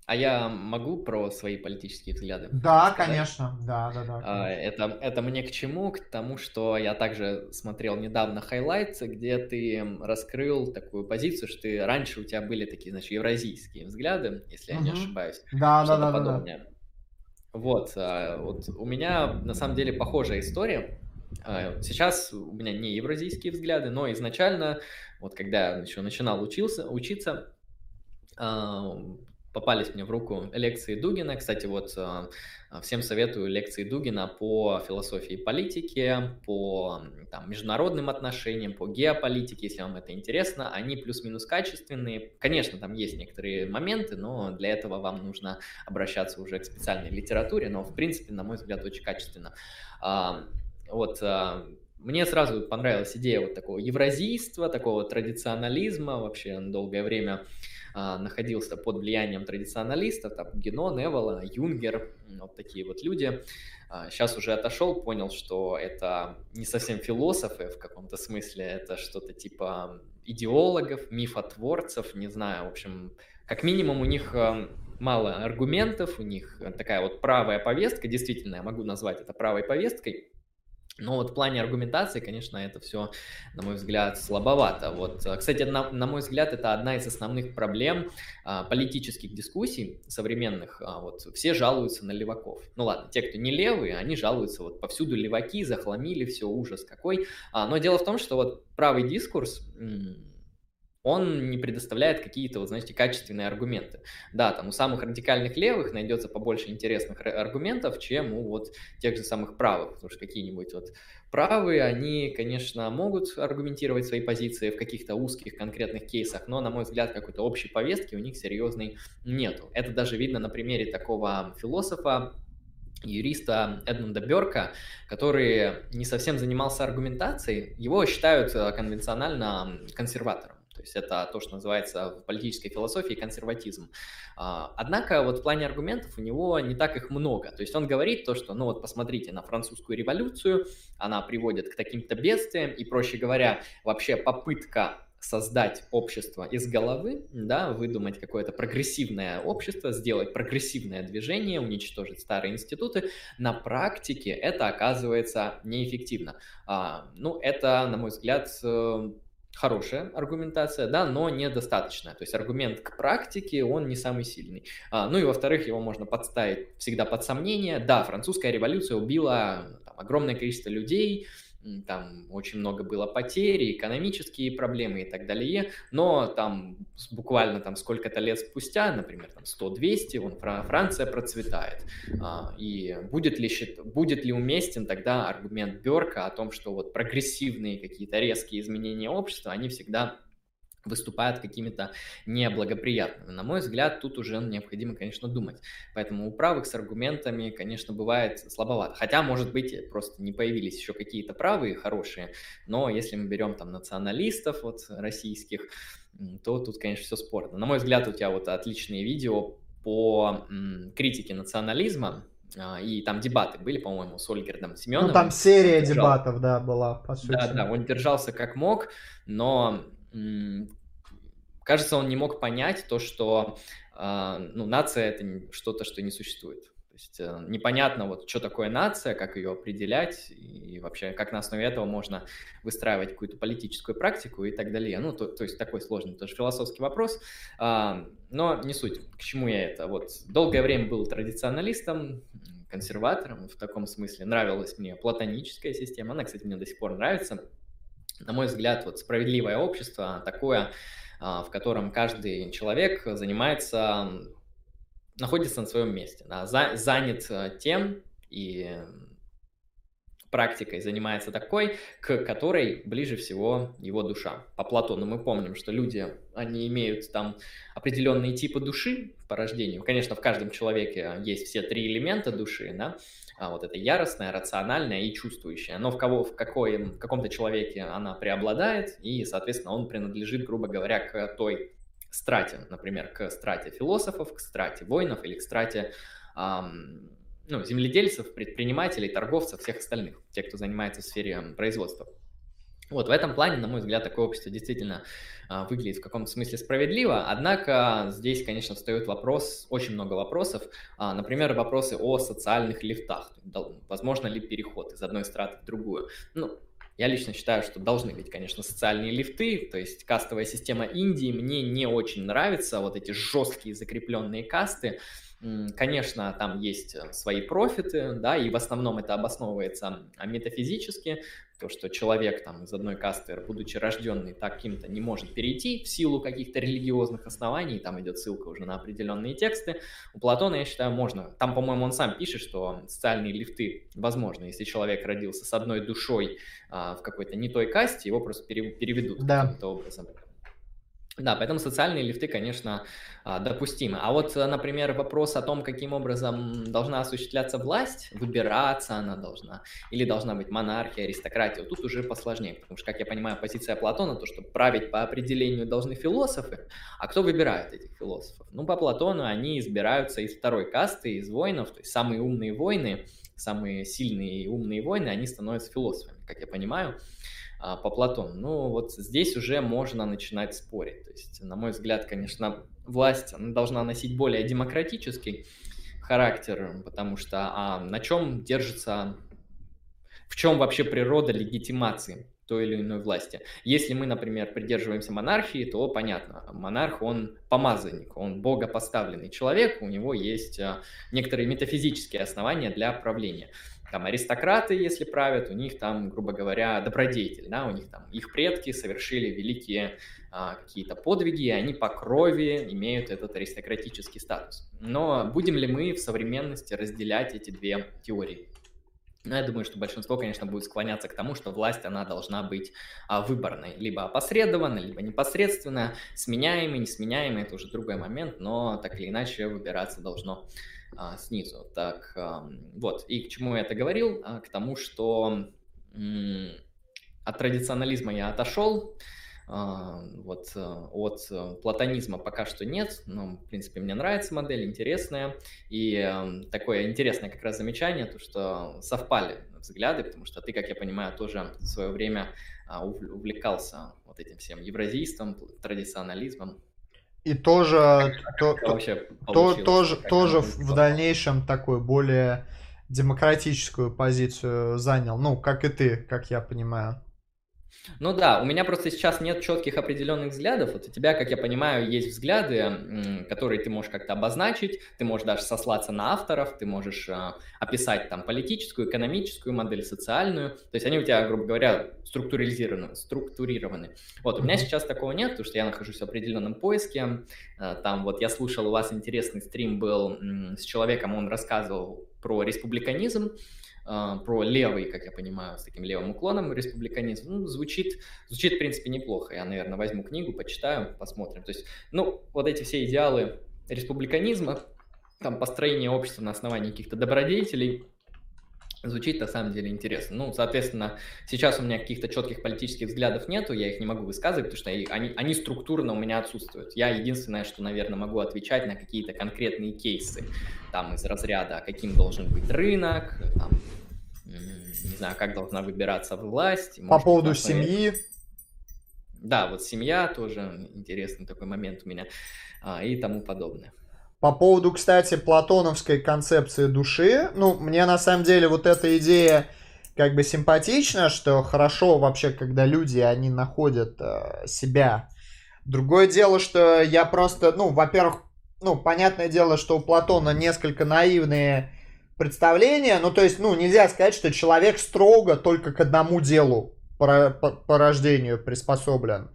А я могу про свои политические взгляды?
Да, сказать? конечно, да, да, да.
А, это, это мне к чему? К тому, что я также смотрел недавно хайлайты, где ты раскрыл такую позицию, что ты, раньше у тебя были такие, значит, евразийские взгляды, если угу. я не ошибаюсь.
Да, да, да, подобное. да, да.
Вот, а, вот у меня на самом деле похожая история. А, сейчас у меня не евразийские взгляды, но изначально, вот когда я еще начинал учился, учиться, попались мне в руку лекции Дугина. Кстати, вот а, всем советую лекции Дугина по философии политики, по там, международным отношениям, по геополитике, если вам это интересно. Они плюс-минус качественные. Конечно, там есть некоторые моменты, но для этого вам нужно обращаться уже к специальной литературе, но в принципе, на мой взгляд, очень качественно. А, вот мне сразу понравилась идея вот такого евразийства, такого традиционализма. Вообще долгое время находился под влиянием традиционалистов, там Гено, Невелла, Юнгер, вот такие вот люди. Сейчас а, уже отошел, понял, что это не совсем философы в каком-то смысле, это что-то типа идеологов, мифотворцев, не знаю, в общем, как минимум у них а, мало аргументов, у них такая вот правая повестка, действительно, я могу назвать это правой повесткой, но вот в плане аргументации, конечно, это все, на мой взгляд, слабовато. Вот, э, кстати, на, на мой взгляд, это одна из основных проблем а, политических дискуссий современных. А, вот, все жалуются на леваков. Ну ладно, те, кто не левые, они жалуются вот повсюду леваки, захламили, все, ужас какой. А, но дело в том, что вот правый дискурс он не предоставляет какие-то, вот, знаете, качественные аргументы. Да, там у самых радикальных левых найдется побольше интересных аргументов, чем у вот тех же самых правых, потому что какие-нибудь вот правые, они, конечно, могут аргументировать свои позиции в каких-то узких конкретных кейсах, но, на мой взгляд, какой-то общей повестки у них серьезной нету. Это даже видно на примере такого философа, юриста Эдмунда Берка, который не совсем занимался аргументацией. Его считают э, конвенционально консерватором. То есть это то, что называется в политической философии консерватизм. А, однако вот в плане аргументов у него не так их много. То есть он говорит то, что, ну вот посмотрите на французскую революцию, она приводит к таким-то бедствиям, и, проще говоря, вообще попытка создать общество из головы, да, выдумать какое-то прогрессивное общество, сделать прогрессивное движение, уничтожить старые институты, на практике это оказывается неэффективно. А, ну, это, на мой взгляд, э, хорошая аргументация, да, но недостаточная. То есть аргумент к практике, он не самый сильный. А, ну и во-вторых, его можно подставить всегда под сомнение. Да, французская революция убила там, огромное количество людей, там очень много было потерь, экономические проблемы и так далее, но там буквально там сколько-то лет спустя, например, там 100-200, вон, Франция процветает. А, и будет ли, будет ли уместен тогда аргумент Берка о том, что вот прогрессивные какие-то резкие изменения общества, они всегда выступают какими-то неблагоприятными. На мой взгляд, тут уже необходимо, конечно, думать. Поэтому у правых с аргументами, конечно, бывает слабовато. Хотя, может быть, просто не появились еще какие-то правые хорошие, но если мы берем там националистов вот российских, то тут, конечно, все спорно. На мой взгляд, у тебя вот отличные видео по критике национализма, а, и там дебаты были, по-моему, с Ольгердом Семеновым.
Ну, там серия держал... дебатов, да, была,
по сути. Да, да, он держался как мог, но кажется, он не мог понять то, что а, ну, нация это что-то, что не существует. То есть э, непонятно, вот, что такое нация, как ее определять, и вообще, как на основе этого можно выстраивать какую-то политическую практику и так далее. Ну, то, то есть такой сложный тоже философский вопрос, а, но не суть, к чему я это. Вот долгое время был традиционалистом, консерватором в таком смысле. Нравилась мне платоническая система, она, кстати, мне до сих пор нравится на мой взгляд, вот справедливое общество такое, в котором каждый человек занимается, находится на своем месте, да, занят э, тем и практикой занимается такой, к которой ближе всего его душа. По Платону мы помним, что люди, они имеют там определенные типы души по рождению. Конечно, в каждом человеке есть все три элемента души, да, а вот это яростная, рациональная и чувствующая. Но в, кого, в, какой, в каком-то человеке она преобладает, и, соответственно, он принадлежит, грубо говоря, к той страте, например, к страте философов, к страте воинов или к страте эм, ну, земледельцев, предпринимателей, торговцев, всех остальных, тех, кто занимается в сфере производства. Вот, в этом плане, на мой взгляд, такое общество действительно а, выглядит в каком-то смысле справедливо, однако здесь, конечно, встает вопрос, очень много вопросов, а, например, вопросы о социальных лифтах, возможно ли переход из одной страты в другую. Ну, я лично считаю, что должны быть, конечно, социальные лифты, то есть кастовая система Индии мне не очень нравится, вот эти жесткие закрепленные касты, Конечно, там есть э, свои профиты, да, и в основном это обосновывается метафизически, то, что человек там из одной касты, будучи рожденный таким-то, не может перейти в силу каких-то религиозных оснований, там идет ссылка уже на определенные тексты. У Платона, я считаю, можно. Там, по-моему, он сам пишет, что социальные лифты возможны, если человек родился с одной душой а, в какой-то не той касте, его просто переведут да. каким-то образом. Да, поэтому социальные лифты, конечно, а, допустимы. А вот, э, например, вопрос о том, каким образом должна осуществляться власть, выбираться она должна, или должна быть монархия, аристократия, вот тут уже посложнее, потому что, как я понимаю, позиция Платона, то, что править по определению должны философы, а кто выбирает этих философов? Ну, по Платону они избираются из второй касты, из воинов, то есть самые умные воины, самые сильные и умные воины, они становятся философами, как я понимаю. А, по Платону. Ну, вот здесь уже можно начинать спорить. То есть, на мой взгляд, конечно, власть должна носить более демократический характер, потому что а на чем держится, в чем вообще природа легитимации той или иной власти. Если мы, например, придерживаемся монархии, то понятно, монарх, он помазанник, он богопоставленный человек, у него есть а, некоторые метафизические основания для правления там аристократы, если правят, у них там, грубо говоря, добродетель, да, у них там их предки совершили великие а, какие-то подвиги, и они по крови имеют этот аристократический статус. Но будем ли мы в современности разделять эти две теории? Ну, я думаю, что большинство, конечно, будет склоняться к тому, что власть, она должна быть а, выборной, либо опосредованной, либо непосредственно, сменяемой, несменяемой, это уже другой момент, но так или иначе выбираться должно а, снизу. Так, вот, и к чему я это говорил? А, к тому, что от традиционализма я отошел, а, вот от платонизма пока что нет, но, в принципе, мне нравится модель, интересная, и такое интересное как раз замечание, то, что совпали взгляды, потому что ты, как я понимаю, тоже в свое время увлекался вот этим всем евразийством, традиционализмом.
И тоже, то, то, то, тоже, тоже в дальнейшем такой более демократическую позицию занял. Ну, как и ты, как я понимаю.
Ну да, у меня просто сейчас нет четких определенных взглядов. Вот у тебя, как я понимаю, есть взгляды, которые ты можешь как-то обозначить, ты можешь даже сослаться на авторов, ты можешь э, описать там политическую, экономическую модель, социальную. То есть они у тебя, грубо говоря, структуризированы. структурированы. Вот, у меня сейчас такого нет, потому что я нахожусь в определенном поиске. Э, там вот я слушал, у вас интересный стрим был с человеком, он рассказывал про республиканизм. А, про левый, как я понимаю, с таким левым уклоном республиканизм, ну, звучит, звучит, в принципе, неплохо. Я, наверное, возьму книгу, почитаю, посмотрим. То есть, ну, вот эти все идеалы республиканизма, там, построение общества на основании каких-то добродетелей, Звучит на самом деле интересно. Ну, соответственно, сейчас у меня каких-то четких политических взглядов нету, я их не могу высказывать, потому что они, они структурно у меня отсутствуют. Я единственное, что, наверное, могу отвечать на какие-то конкретные кейсы, там из разряда, каким должен быть рынок, там, не знаю, как должна выбираться власть.
По поводу основе... семьи.
Да, вот семья тоже интересный такой момент у меня а, и тому подобное.
По поводу, кстати, платоновской концепции души, ну, мне на самом деле вот эта идея как бы симпатична, что хорошо вообще, когда люди, они находят э, себя. Другое дело, что я просто, ну, во-первых, ну, понятное дело, что у Платона несколько наивные представления, ну, то есть, ну, нельзя сказать, что человек строго только к одному делу по, по, по рождению приспособлен.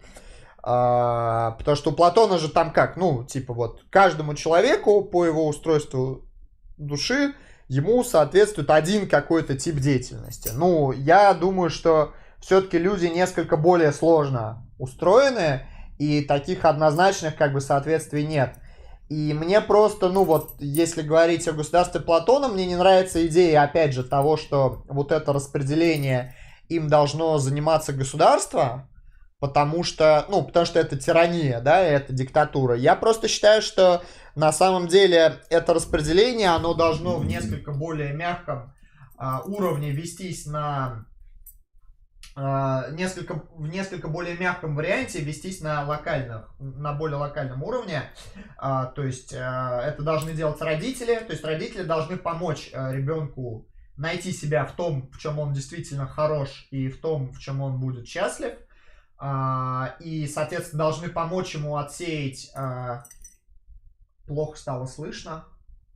А, потому что у Платона же там как, ну, типа вот, каждому человеку по его устройству души ему соответствует один какой-то тип деятельности. Ну, я думаю, что все-таки люди несколько более сложно устроены, и таких однозначных как бы соответствий нет. И мне просто, ну вот, если говорить о государстве Платона, мне не нравится идея, опять же, того, что вот это распределение им должно заниматься государство, потому что, ну, потому что это тирания, да, это диктатура. Я просто считаю, что на самом деле это распределение, оно должно в несколько более мягком а, уровне вестись на а, несколько, в несколько более мягком варианте вестись на локальных, на более локальном уровне. А, то есть а, это должны делать родители, то есть родители должны помочь а, ребенку найти себя в том, в чем он действительно хорош и в том, в чем он будет счастлив. А, и, соответственно, должны помочь ему отсеять... А, плохо стало слышно.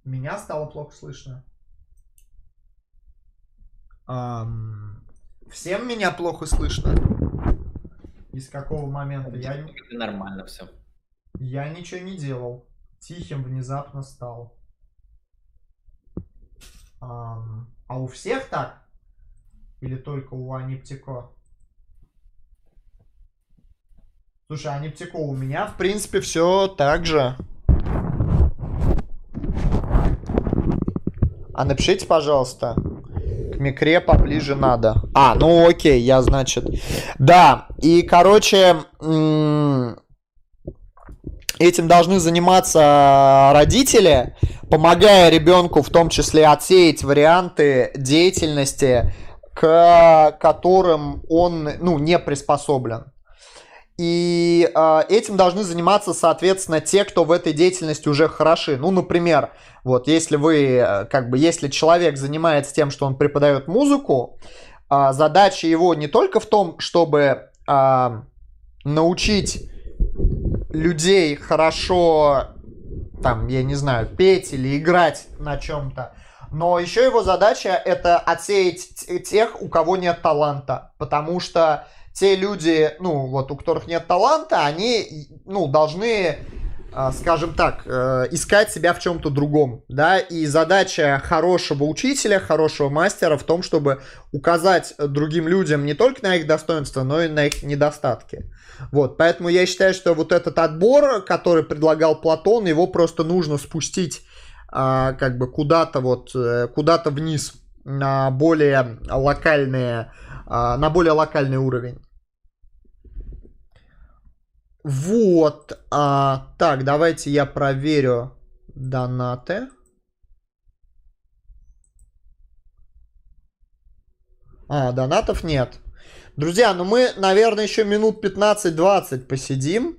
Меня стало плохо слышно. Um, всем меня плохо слышно? Из какого момента? Я...
Нормально все.
Я ничего не делал. Тихим внезапно стал. Um, а у всех так? Или только у Аниптико? Слушай, а Нептико, у меня, в принципе, все так же. А напишите, пожалуйста. К микре поближе надо. А, ну окей, я, значит... Да, и, короче, этим должны заниматься родители, помогая ребенку в том числе отсеять варианты деятельности, к которым он, ну, не приспособлен. И э, этим должны заниматься, соответственно, те, кто в этой деятельности уже хороши. Ну, например, вот если вы, э, как бы, если человек занимается тем, что он преподает музыку, э, задача его не только в том, чтобы э, научить людей хорошо, там, я не знаю, петь или играть на чем-то, но еще его задача это отсеять тех, у кого нет таланта, потому что те люди, ну, вот, у которых нет таланта, они, ну, должны, а, скажем так, э, искать себя в чем-то другом, да, и задача хорошего учителя, хорошего мастера в том, чтобы указать другим людям не только на их достоинства, но и на их недостатки. Вот, поэтому я считаю, что вот этот отбор, который предлагал Платон, его просто нужно спустить а, как бы куда-то вот, э, куда-то вниз на более локальные, а, на более локальный уровень. Вот, а, так, давайте я проверю донаты. А, донатов нет. Друзья, ну мы, наверное, еще минут 15-20 посидим.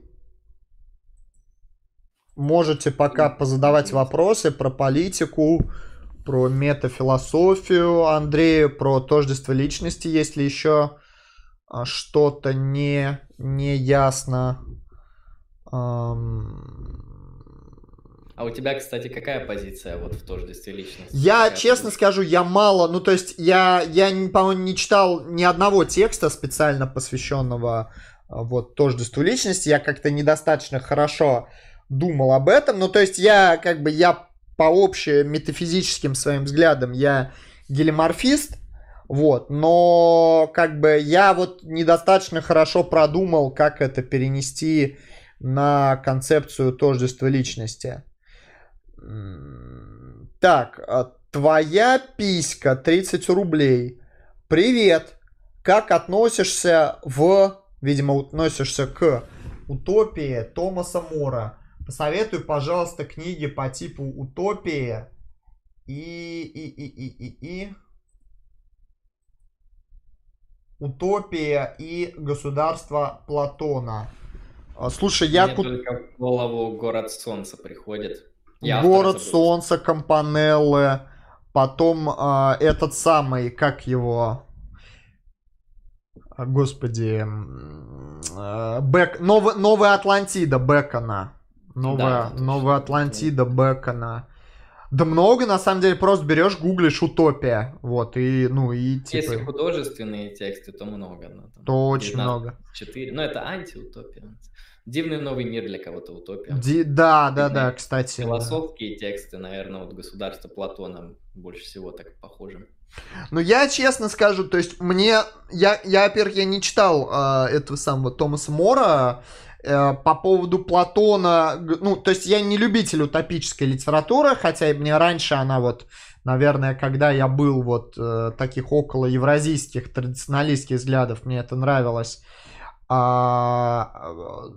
Можете пока позадавать вопросы про политику, про метафилософию Андрею, про тождество личности, если еще а, что-то не, не ясно.
А у тебя, кстати, какая позиция вот в тождестве личности?
Я,
какая
честно
позиция?
скажу, я мало, ну то есть я, я по-моему, не читал ни одного текста специально посвященного а, вот тождеству личности. Я как-то недостаточно хорошо думал об этом. Ну то есть я как бы, я по общим метафизическим своим взглядам, я гелиморфист, вот, но как бы я вот недостаточно хорошо продумал, как это перенести на концепцию тождества личности. Так, а твоя писька 30 рублей. Привет. Как относишься в... Видимо, относишься к утопии Томаса Мора. Посоветуй, пожалуйста, книги по типу утопии и... и... и... и... и... и... Утопия и государство Платона. А, Слушай, я...
Мне только в голову город солнца приходит. Я
Город. Солнца, Кампанеллы, потом а, этот самый, как его, А, господи, а, Бек, Новый, Новая Атлантида Бэкона, Новая,
точно.
Новая Атлантида Бэкона. Да много, на самом деле, просто берешь, гуглишь утопия, вот, и, ну, и типа,
Если художественные тексты, то много. Ну, там,
то очень
12,
много.
4. Ну, это антиутопия. Дивный новый мир для кого-то утопия.
Ди- да, да, да, кстати. да.
Философские тексты, наверное, вот государство Платона больше всего так похожи.
Ну, я честно скажу, то есть мне, я, я во-первых, я не читал э, этого самого Томаса Мора э, по поводу Платона, ну, то есть я не любитель утопической литературы, хотя и мне раньше она вот, наверное, когда я был вот э, таких около евразийских традиционалистских взглядов, мне это нравилось. А, э,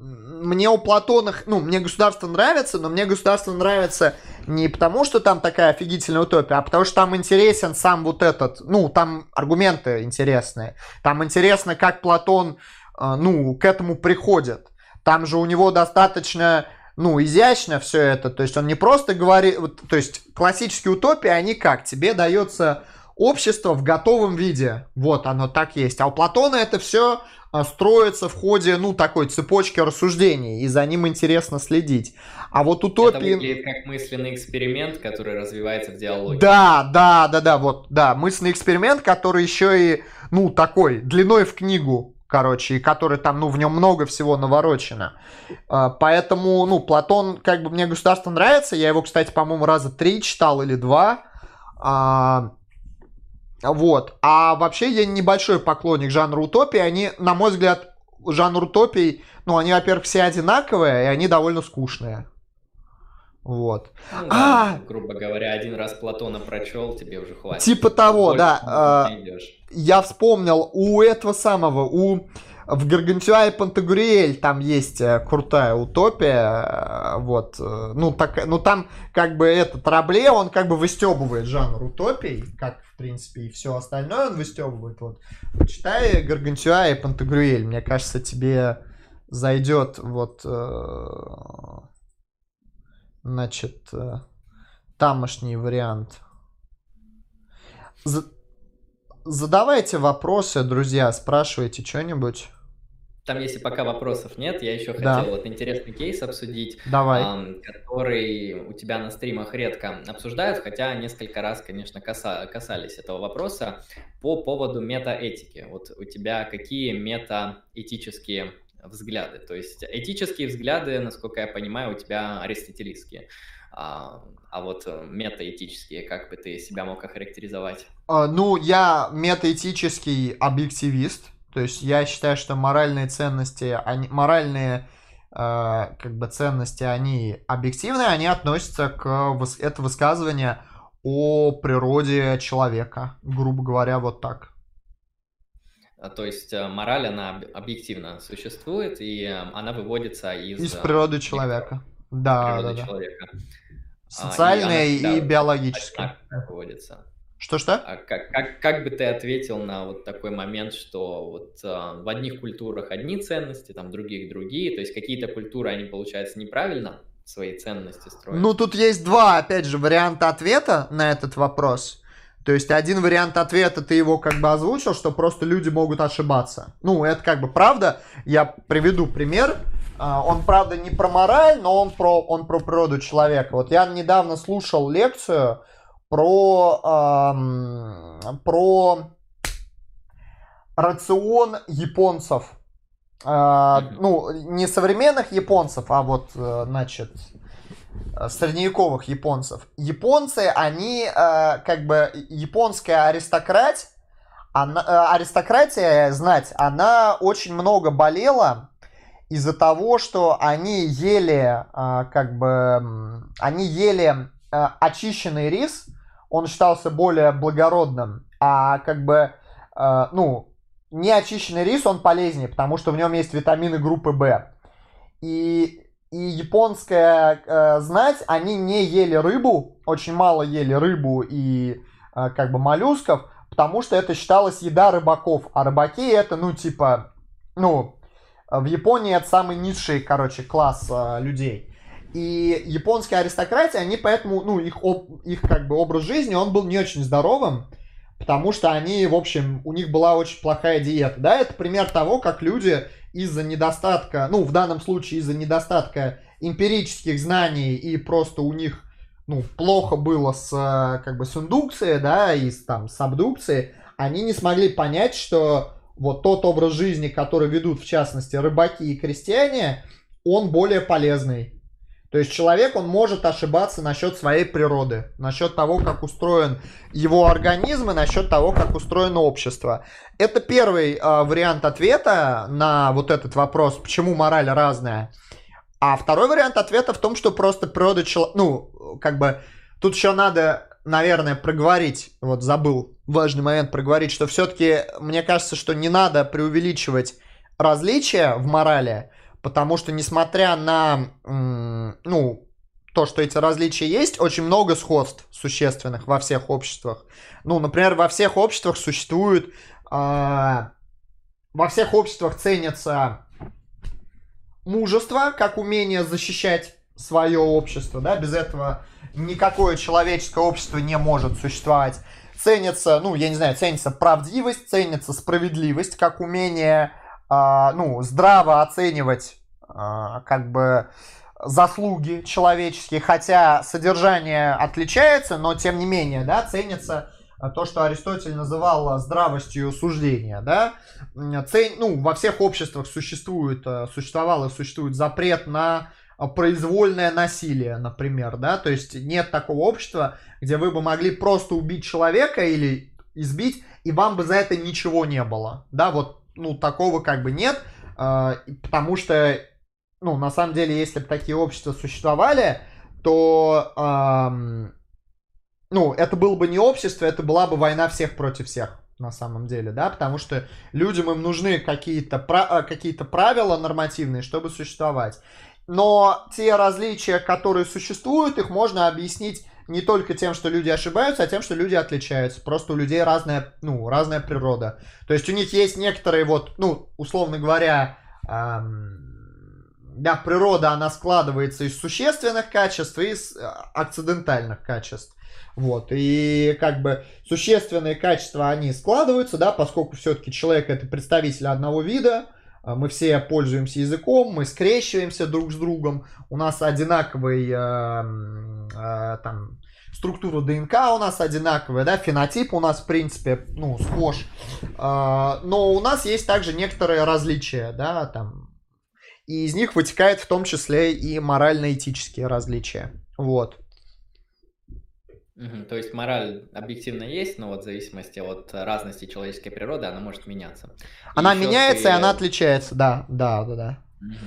мне у Платона, ну, мне государство нравится, но мне государство нравится не потому, что там такая офигительная утопия, а потому что там интересен сам вот этот, ну, там аргументы интересные. Там интересно, как Платон, э, ну, к этому приходит. Там же у него достаточно, ну, изящно все это. То есть он не просто говорит, то есть классические утопии, они как? Тебе дается общество в готовом виде. Вот оно так есть. А у Платона это все строится в ходе, ну, такой цепочки рассуждений, и за ним интересно следить. А вот
Это
утопии...
выглядит как мысленный эксперимент, который развивается в диалоге.
Да, да, да, да, вот, да, мысленный эксперимент, который еще и, ну, такой, длиной в книгу, короче, и который там, ну, в нем много всего наворочено. А, Поэтому, ну, Платон, как бы, мне государство нравится, я его, кстати, по-моему, раза три читал или два, А, вот, а вообще я небольшой поклонник жанра утопии, они, на мой взгляд, жанр утопий, ну, они, во-первых, все одинаковые, и они довольно скучные. Вот.
Ну да,
А!
грубо говоря, один раз Платона прочел, тебе уже хватит.
Типа того,
Больше
да.
найдешь.
я вспомнил, у этого самого, у в Гаргантюа и Пантагрюэль там есть э, крутая утопия, э, вот, э, ну, так, ну там как бы этот Рабле, он как бы выстебывает жанр утопий, как, в принципе, и все остальное он выстебывает, вот. Почитай Гаргантюа и Пантагрюэль, мне кажется, тебе зайдет вот, э, значит, э, тамошний вариант. За- Задавайте вопросы, друзья, спрашивайте что-нибудь.
Там, если пока вопросов нет, я еще
Да.
хотел вот интересный кейс обсудить,
Давай.
который у тебя на стримах редко обсуждают, хотя несколько раз, конечно, каса- касались этого вопроса по поводу метаэтики. Вот у тебя какие метаэтические взгляды? То есть этические взгляды, насколько я понимаю, у тебя аристотелистские. А, а вот э, метаэтические, как бы ты себя мог охарактеризовать?
А, ну, я метаэтический объективист. То есть я считаю, что моральные ценности, они, моральные как бы ценности, они объективные, они относятся к это высказывание о природе человека, грубо говоря, вот так.
А, то есть э, мораль, она объективно существует, и э, она выводится из...
Из природы человека. Да,
природы
да,
человека.
Социальная а, и, она, и да, биологическая.
выводится.
Что-что?
А как, как, как бы ты ответил на вот такой момент, что вот а, в одних культурах одни ценности, там других другие, то есть какие-то культуры, они, получается, неправильно свои ценности строят?
Ну, тут есть два, опять же, варианта ответа на этот вопрос. То есть один вариант ответа ты его как бы озвучил, что просто люди могут ошибаться. Ну, это как бы правда. Я приведу пример. А, он, правда, не про мораль, но он про, он про природу человека. Вот я недавно слушал лекцию про, эм, про рацион японцев. Э, ну, не современных японцев, а вот, э, значит, средневековых японцев. Японцы, они э, как бы японская аристократия, она, э, аристократия, знать, она очень много болела из-за того, что они ели, э, как бы, они ели э, очищенный рис, он считался более благородным, а как бы, э, ну, неочищенный рис, он полезнее, потому что в нем есть витамины группы В. И и японская э, знать, они не ели рыбу, очень мало ели рыбу и э, как бы моллюсков, потому что это считалось еда рыбаков, а рыбаки это, ну, типа, ну, в Японии это самый низший, короче, класс э, людей. И японские аристократии, они поэтому, ну, их, об, их как бы образ жизни, он был не очень здоровым, потому что они, в общем, у них была очень плохая диета, да, это пример того, как люди из-за недостатка, ну, в данном случае из-за недостатка эмпирических знаний и просто у них, ну, плохо было с, как бы, с индукцией, да, и с, там, с абдукцией, они не смогли понять, что вот тот образ жизни, который ведут, в частности, рыбаки и крестьяне, он более полезный. То есть человек, он может ошибаться насчет своей природы, насчет того, как устроен его организм и насчет того, как устроено общество. Это первый э, вариант ответа на вот этот вопрос, почему мораль разная. А второй вариант ответа в том, что просто природа человека, ну, как бы, тут еще надо, наверное, проговорить, вот забыл важный момент проговорить, что все-таки, мне кажется, что не надо преувеличивать различия в морали, потому что несмотря на, ну, то, что эти различия есть, очень много сходств существенных во всех обществах. Ну, например, во всех обществах существует, э, во всех обществах ценится мужество как умение защищать свое общество, да, без этого никакое человеческое общество не может существовать. Ценится, ну, я не знаю, ценится правдивость, ценится справедливость как умение а, ну, здраво оценивать а, как бы заслуги человеческие, хотя содержание отличается, но тем не менее, да, ценится то, что Аристотель называл здравостью суждения, да, Цен, ну, во всех обществах существует, существовал и существует запрет на произвольное насилие, например, да, то есть нет такого общества, где вы бы могли просто убить человека или избить, и вам бы за это ничего не было, да, вот ну, такого как бы нет, э, потому что, ну, на самом деле, если бы такие общества существовали, то, ну, это было бы не общество, это была бы война всех против всех на самом деле, да, потому что людям им нужны какие-то а, какие правила нормативные, чтобы существовать. Но те различия, которые существуют, их можно объяснить не только тем, что люди ошибаются, а тем, что люди отличаются. Просто у людей разная, ну, разная природа. То есть у них есть некоторые вот, ну, условно говоря, эм, да, природа, она складывается из существенных качеств и из э, акцидентальных качеств. Вот, и как бы существенные качества, они складываются, да, поскольку все-таки человек это представитель одного вида, а, мы все пользуемся языком, мы скрещиваемся друг с другом, у нас одинаковый э, э, там структура ДНК у нас одинаковая, да, фенотип у нас, в принципе, ну, схож. Э, но у нас есть также некоторые различия, да, там. И из них вытекает в том числе и морально-этические различия. Вот.
Мгм. То есть мораль объективно есть, но вот в зависимости от разности человеческой природы она может меняться.
Она еще меняется, и она отличается, да, да, да, да.
Мгм.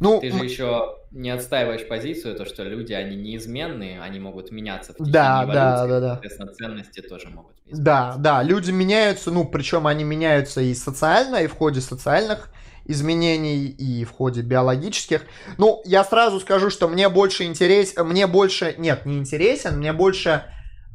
Ну, ты же м... еще не отстаиваешь позицию, то, что люди, они неизменные, они могут меняться в течение
да,
эволюции,
да, да, да.
соответственно, ценности тоже могут
измениться. Да, да, люди меняются, ну, причем они меняются и социально, и в ходе социальных изменений, и в ходе биологических. Ну, я сразу скажу, что мне больше интерес, мне больше, нет, не интересен, мне больше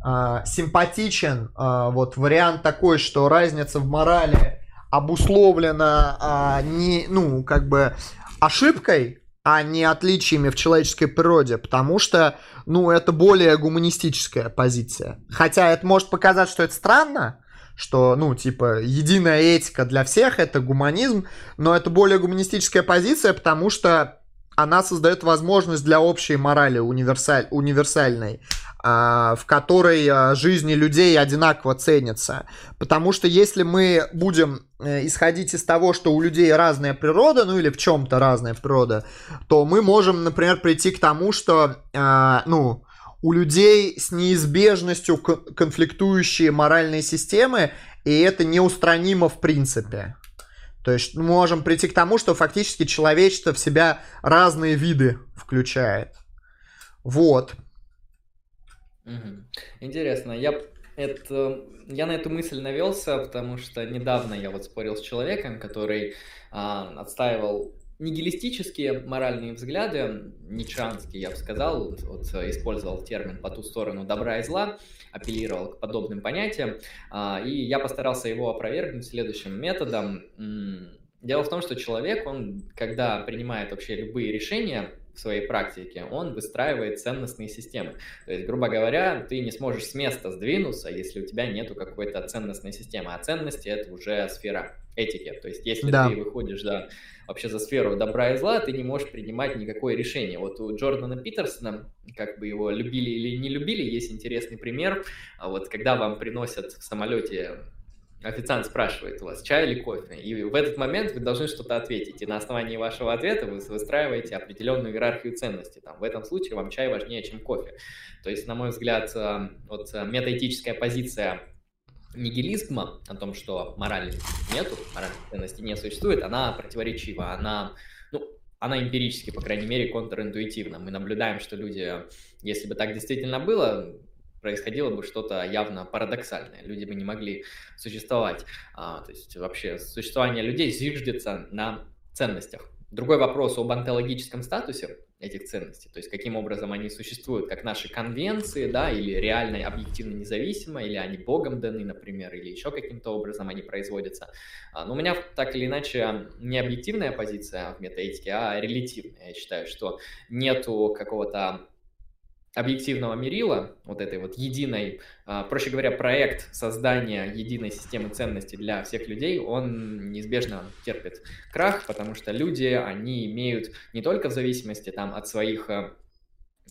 э, симпатичен э, вот вариант такой, что разница в морали обусловлена э, не, ну, как бы ошибкой, а не отличиями в человеческой природе, потому что, ну, это более гуманистическая позиция. Хотя это может показать, что это странно, что, ну, типа, единая этика для всех это гуманизм, но это более гуманистическая позиция, потому что она создает возможность для общей морали универсаль, универсальной, а, в которой а, жизни людей одинаково ценятся. Потому что если мы будем э, исходить из того, что у людей разная природа, ну или в чем-то разная природа, то мы можем, например, прийти к тому, что, а, ну, у людей с неизбежностью конфликтующие моральные системы, и это неустранимо в принципе. То есть мы можем прийти к тому, что фактически человечество в себя разные виды включает. Вот.
Интересно, я это, я на эту мысль навелся, потому что недавно я вот спорил с человеком, который а, отстаивал нигилистические моральные взгляды, ничанские, я бы сказал, вот, использовал термин по ту сторону добра и зла, апеллировал к подобным понятиям, а, и я постарался его опровергнуть следующим методом. Дело в том, что человек, он, когда принимает вообще любые решения, в своей практике, он выстраивает ценностные системы. То есть, грубо говоря, ты не сможешь с места сдвинуться, если у тебя нету какой-то ценностной системы. А ценности — это уже сфера этики. То есть, если да. ты выходишь да, вообще за сферу добра и зла, ты не можешь принимать никакое решение. Вот у Джордана Питерсона, как бы его любили или не любили, есть интересный пример. А вот когда вам приносят в самолете официант спрашивает у вас, чай или кофе, и в этот момент вы должны что-то ответить, и на основании вашего ответа вы выстраиваете определенную иерархию ценностей. Там, в этом случае вам чай важнее, чем кофе. То есть, на мой взгляд, э, вот э, метаэтическая позиция нигилизма о том, что морали нету, моральной ценности не существует, она противоречива, она, ну, она эмпирически, по крайней мере, контринтуитивна. Мы наблюдаем, что люди, если бы так действительно было, происходило бы что-то явно парадоксальное. Люди бы не могли существовать. А, то есть вообще существование людей зиждется на ценностях. Другой вопрос об онтологическом статусе этих ценностей, то есть каким образом они существуют, как наши конвенции, да, или реально объективно независимо, или они богом даны, например, или еще каким-то образом они производятся. А, но у меня так или иначе не объективная позиция в метаэтике, а релятивная. Я считаю, что нету какого-то объективного мерила, вот этой вот единой, а, проще говоря, проект создания единой системы ценностей для всех людей, он неизбежно терпит крах, потому что люди, они имеют не только в зависимости там от своих а,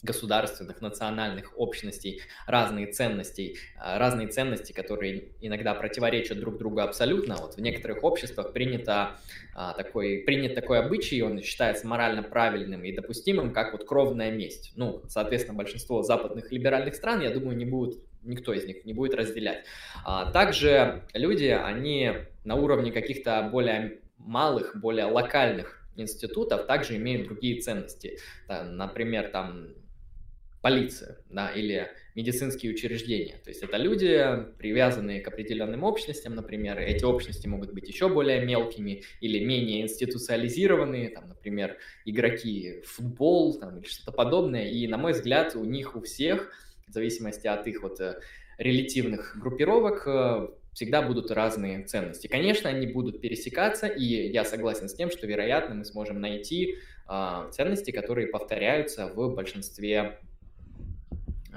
государственных, национальных общностей разные ценности, а, разные ценности, которые иногда противоречат друг другу абсолютно. Вот в некоторых обществах принято а, такой, принят такой обычай, он считается морально правильным и допустимым, как вот кровная месть. Ну, соответственно, большинство западных либеральных стран, я думаю, не будут никто из них не будет разделять. А, также люди, они на уровне каких-то более малых, более локальных институтов также имеют другие ценности. Например, там полиция, да, или медицинские учреждения. То есть это люди, привязанные к определенным общностям, например. Эти общности могут быть еще более мелкими или менее институциализированные, там, например, игроки в футбол там, или что-то подобное. И, на мой взгляд, у них у всех, в зависимости от их вот э, релятивных группировок, э, всегда будут разные ценности. Конечно, они будут пересекаться, и я согласен с тем, что, вероятно, мы сможем найти э, ценности, которые повторяются в большинстве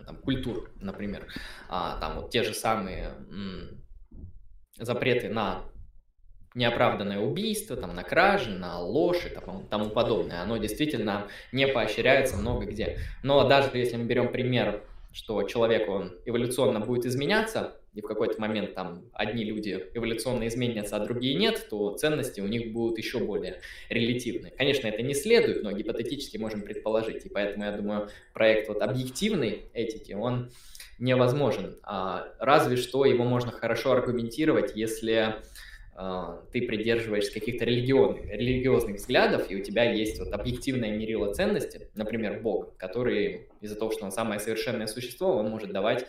там, культур, например, а, там вот те же самые м, запреты на неоправданное убийство, там, на кражи, на ложь и тому, подобное. Оно действительно не поощряется много где. Но даже если мы берем пример, что человек, он эволюционно будет изменяться, и в какой-то момент там одни люди эволюционно изменятся, а другие нет, то ценности у них будут еще более релятивные. Конечно, это не следует, но гипотетически можем предположить. И поэтому, я думаю, проект вот объективной этики, он невозможен. А, разве что его можно хорошо аргументировать, если а, ты придерживаешься каких-то религиозных, религиозных взглядов, и у тебя есть вот объективное мерило ценности, например, Бог, который из-за того, что он самое совершенное существо, он может давать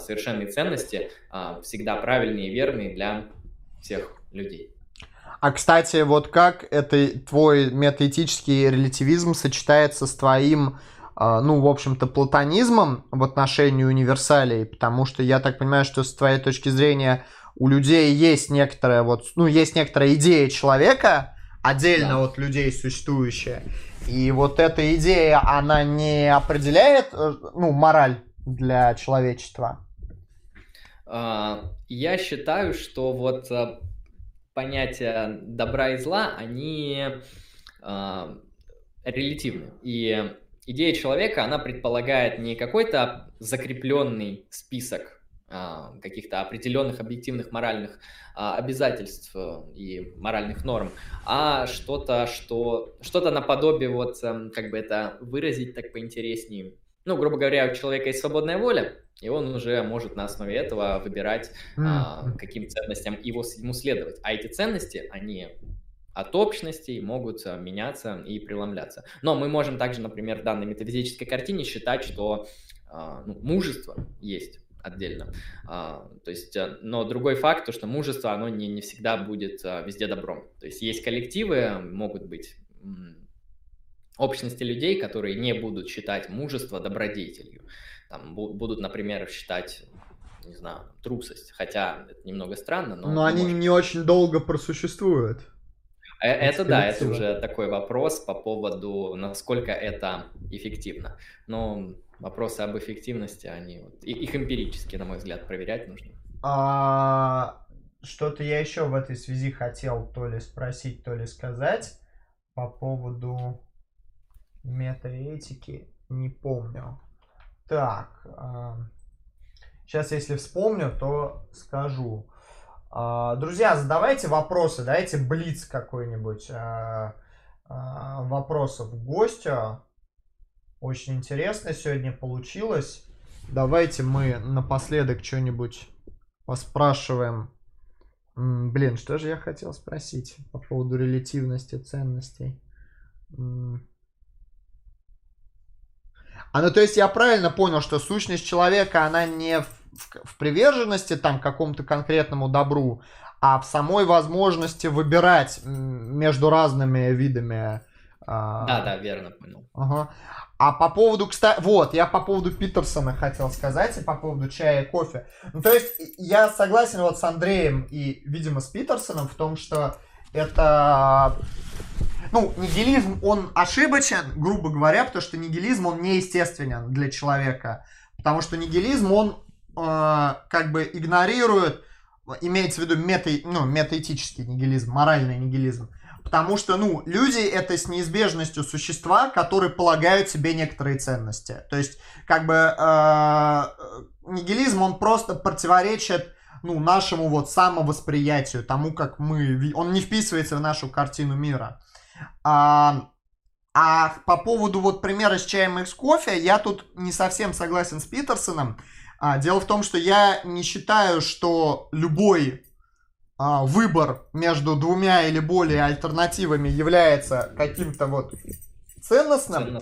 совершенные ценности, а, всегда правильные и верные для всех людей.
А, кстати, вот как это твой метаэтический релятивизм сочетается с твоим, ну, в общем-то, платонизмом в отношении универсалей? Потому что я так понимаю, что с твоей точки зрения у людей есть некоторая вот, ну, есть некоторая идея человека, отдельно да. от людей существующая. И вот эта идея, она не определяет, э, ну, мораль для человечества?
А, я считаю, что вот э, понятия добра и зла, они а, релятивны. И идея человека, она предполагает не какой-то закрепленный список а, каких-то определенных объективных моральных а, обязательств э, и моральных норм, а что-то, что что-то наподобие вот эм, как бы это выразить так поинтереснее. Ну, грубо говоря, у человека есть свободная воля, и он уже может на основе этого выбирать, mm. каким ценностям его, ему следовать. А эти ценности, они от общностей могут э, меняться и преломляться. Но мы можем также, например, в данной метафизической картине считать, что ну, мужество есть отдельно. А, то есть, э, но другой факт, то, что мужество, оно не, не всегда будет а, везде добром. То есть есть коллективы, могут быть общности людей, которые не будут считать мужество добродетелью. Там будут, например, считать не знаю, трусость. Хотя это немного странно, но...
Но они может... не очень долго просуществуют.
Э, это да, это уже такой вопрос по поводу, насколько это эффективно. Но вопросы об эффективности, они вот, их эмпирически, на мой взгляд, проверять нужно.
А, что-то я еще в этой связи хотел то ли спросить, то ли сказать по поводу метаэтики, не помню. Так, сейчас если вспомню, то скажу. А, друзья, задавайте вопросы, дайте блиц какой-нибудь а, а, вопросов гостю. Очень интересно сегодня получилось. Давайте мы напоследок что-нибудь поспрашиваем. Блин, что же я хотел спросить по поводу релятивности ценностей? А ну то есть я правильно понял, что сущность человека, она не в, в, в приверженности там какому-то конкретному добру, а в самой возможности выбирать между разными видами.
А... Да, да, верно понял.
Ага. А по поводу, кстати, вот, я по поводу Питерсона хотел сказать, и по поводу чая и кофе. Ну, то есть, я согласен вот с Андреем и, видимо, с Питерсоном в том, что это... Ну, нигилизм, он ошибочен, грубо говоря, потому что нигилизм, он неестественен для человека. Потому что нигилизм, он э, как бы игнорирует, имеется в виду мета, ну, метаэтический нигилизм, моральный нигилизм. Потому что, ну, люди это с неизбежностью существа, которые полагают себе некоторые ценности. То есть, как бы, э, нигилизм, он просто противоречит, ну, нашему вот самовосприятию, тому, как мы... Он не вписывается в нашу картину мира. А, а по поводу вот примера с чаем и с кофе, я тут не совсем согласен с Питерсоном. А, дело в том, что я не считаю, что любой а, выбор между двумя или более альтернативами является каким-то вот ценностным. Ценно.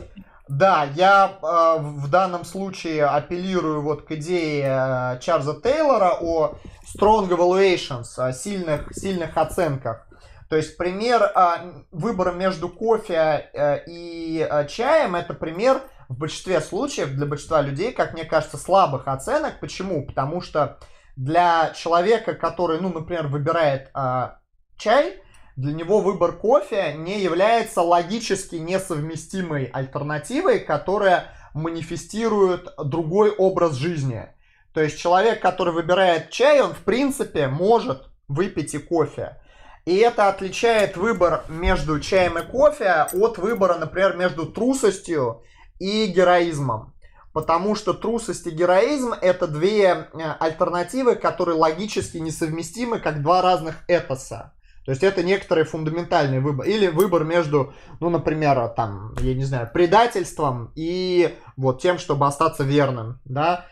Да, я э, в данном случае апеллирую вот к идее э, Чарльза Тейлора о strong evaluations, о сильных, сильных оценках. То есть пример э, выбора между кофе э, и э, чаем это пример в большинстве случаев для большинства людей, как мне кажется, слабых оценок. Почему? Потому что для человека, который, ну, например, выбирает а, чай, для него выбор кофе не является логически несовместимой альтернативой, которая манифестирует другой образ жизни. То есть человек, который выбирает чай, он в принципе может выпить и кофе. И это отличает выбор между чаем и кофе от выбора, например, между трусостью и героизмом. Потому что трусость и героизм это две э, альтернативы, которые логически несовместимы, как два разных этоса. То есть это некоторый фундаментальный выбор. Или выбор между, ну, например, там, я не знаю, предательством и вот тем, чтобы остаться верным, да.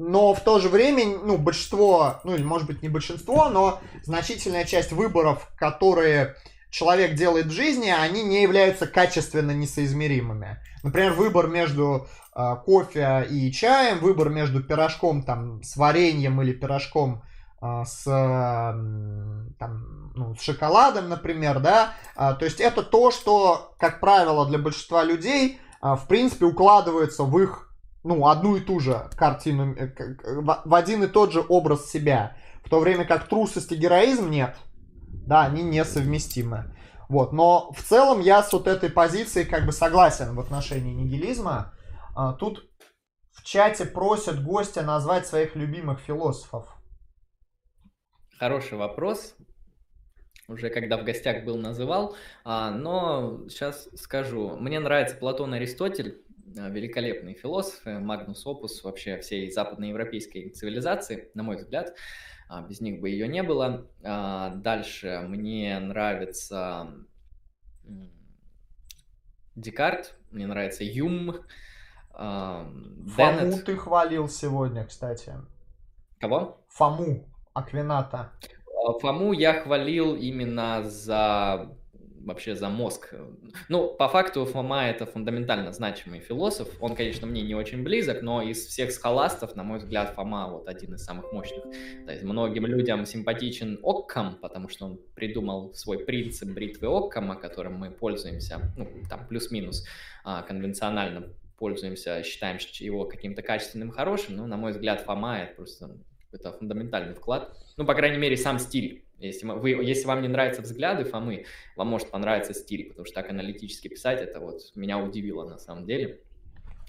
Но в то же время, ну, большинство, ну, может быть не большинство, но значительная часть выборов, которые человек делает в жизни, они не являются качественно несоизмеримыми. Например, выбор между э, кофе и чаем, выбор между пирожком там с вареньем или пирожком э, с, э, там, ну, с шоколадом, например, да. Э, то есть это то, что, как правило, для большинства людей, э, в принципе, укладывается в их ну, одну и ту же картину, э, в один и тот же образ себя. В то время как трусость и героизм нет. Да, они несовместимы. Вот, но в целом я с вот этой позицией как бы согласен в отношении нигилизма. А, тут в чате просят гостя назвать своих любимых философов.
Хороший вопрос. Уже когда в гостях был, называл. А, но сейчас скажу. Мне нравится Платон Аристотель. А, великолепные философы, Магнус Опус вообще всей западноевропейской цивилизации, на мой взгляд. А, без них бы ее не было. А, дальше мне нравится Декарт, мне нравится Юм.
Фому ты хвалил сегодня, кстати.
Кого?
Фому Аквината.
Фому я хвалил именно за вообще за мозг. Ну, по факту Фома это фундаментально значимый философ. Он, конечно, мне не очень близок, но из всех схоластов, на мой взгляд, Фома вот один из самых мощных. То есть многим людям симпатичен Оккам, потому что он придумал свой принцип бритвы Оккама, которым мы пользуемся, ну, там, плюс-минус а, конвенционально пользуемся, считаем его каким-то качественным, хорошим, но, на мой взгляд, Фома это просто это фундаментальный вклад. Ну, по крайней мере, сам стиль если, вы, если вам не нравятся взгляды Фомы, вам может понравиться стиль, потому что так аналитически писать, это вот меня удивило на самом деле.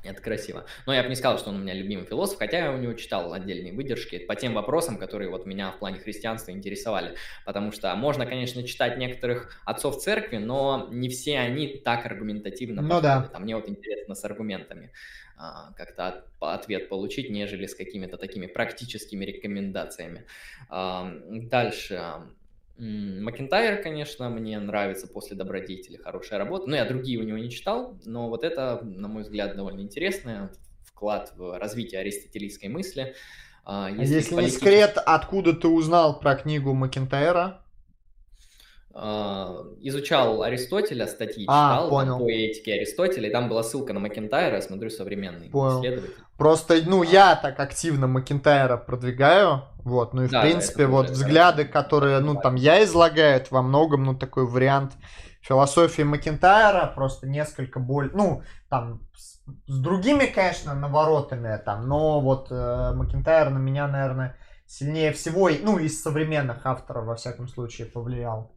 Это красиво. Но я бы не сказал, что он у меня любимый философ, хотя я у него читал отдельные выдержки по тем вопросам, которые вот меня в плане христианства интересовали. Потому что можно, конечно, читать некоторых отцов церкви, но не все они так аргументативно
ну, подходят.
Да. А мне вот интересно с аргументами как-то ответ получить, нежели с какими-то такими практическими рекомендациями. А, дальше. Макентайр, конечно, мне нравится после добродетели, хорошая работа. Ну, я другие у него не читал, но вот это, на мой взгляд, довольно интересный вклад в развитие аристотелийской мысли.
А, если, Если политически... не секрет, откуда ты узнал про книгу Макентайра?
А, изучал Аристотеля, статьи а, читал понял. по этике Аристотеля, и там была ссылка на Макентайра, смотрю современный понял. исследователь.
Просто, ну, я так активно Макентайра продвигаю, вот, ну и в да, принципе вот взгляды, хорошо. которые, ну, там я излагаю, во многом, ну, такой вариант философии Макентайра, просто несколько более, ну, там, с, с другими, конечно, наворотами, там, но вот э, Макентайр на меня, наверное, сильнее всего, ну, из современных авторов, во всяком случае, повлиял.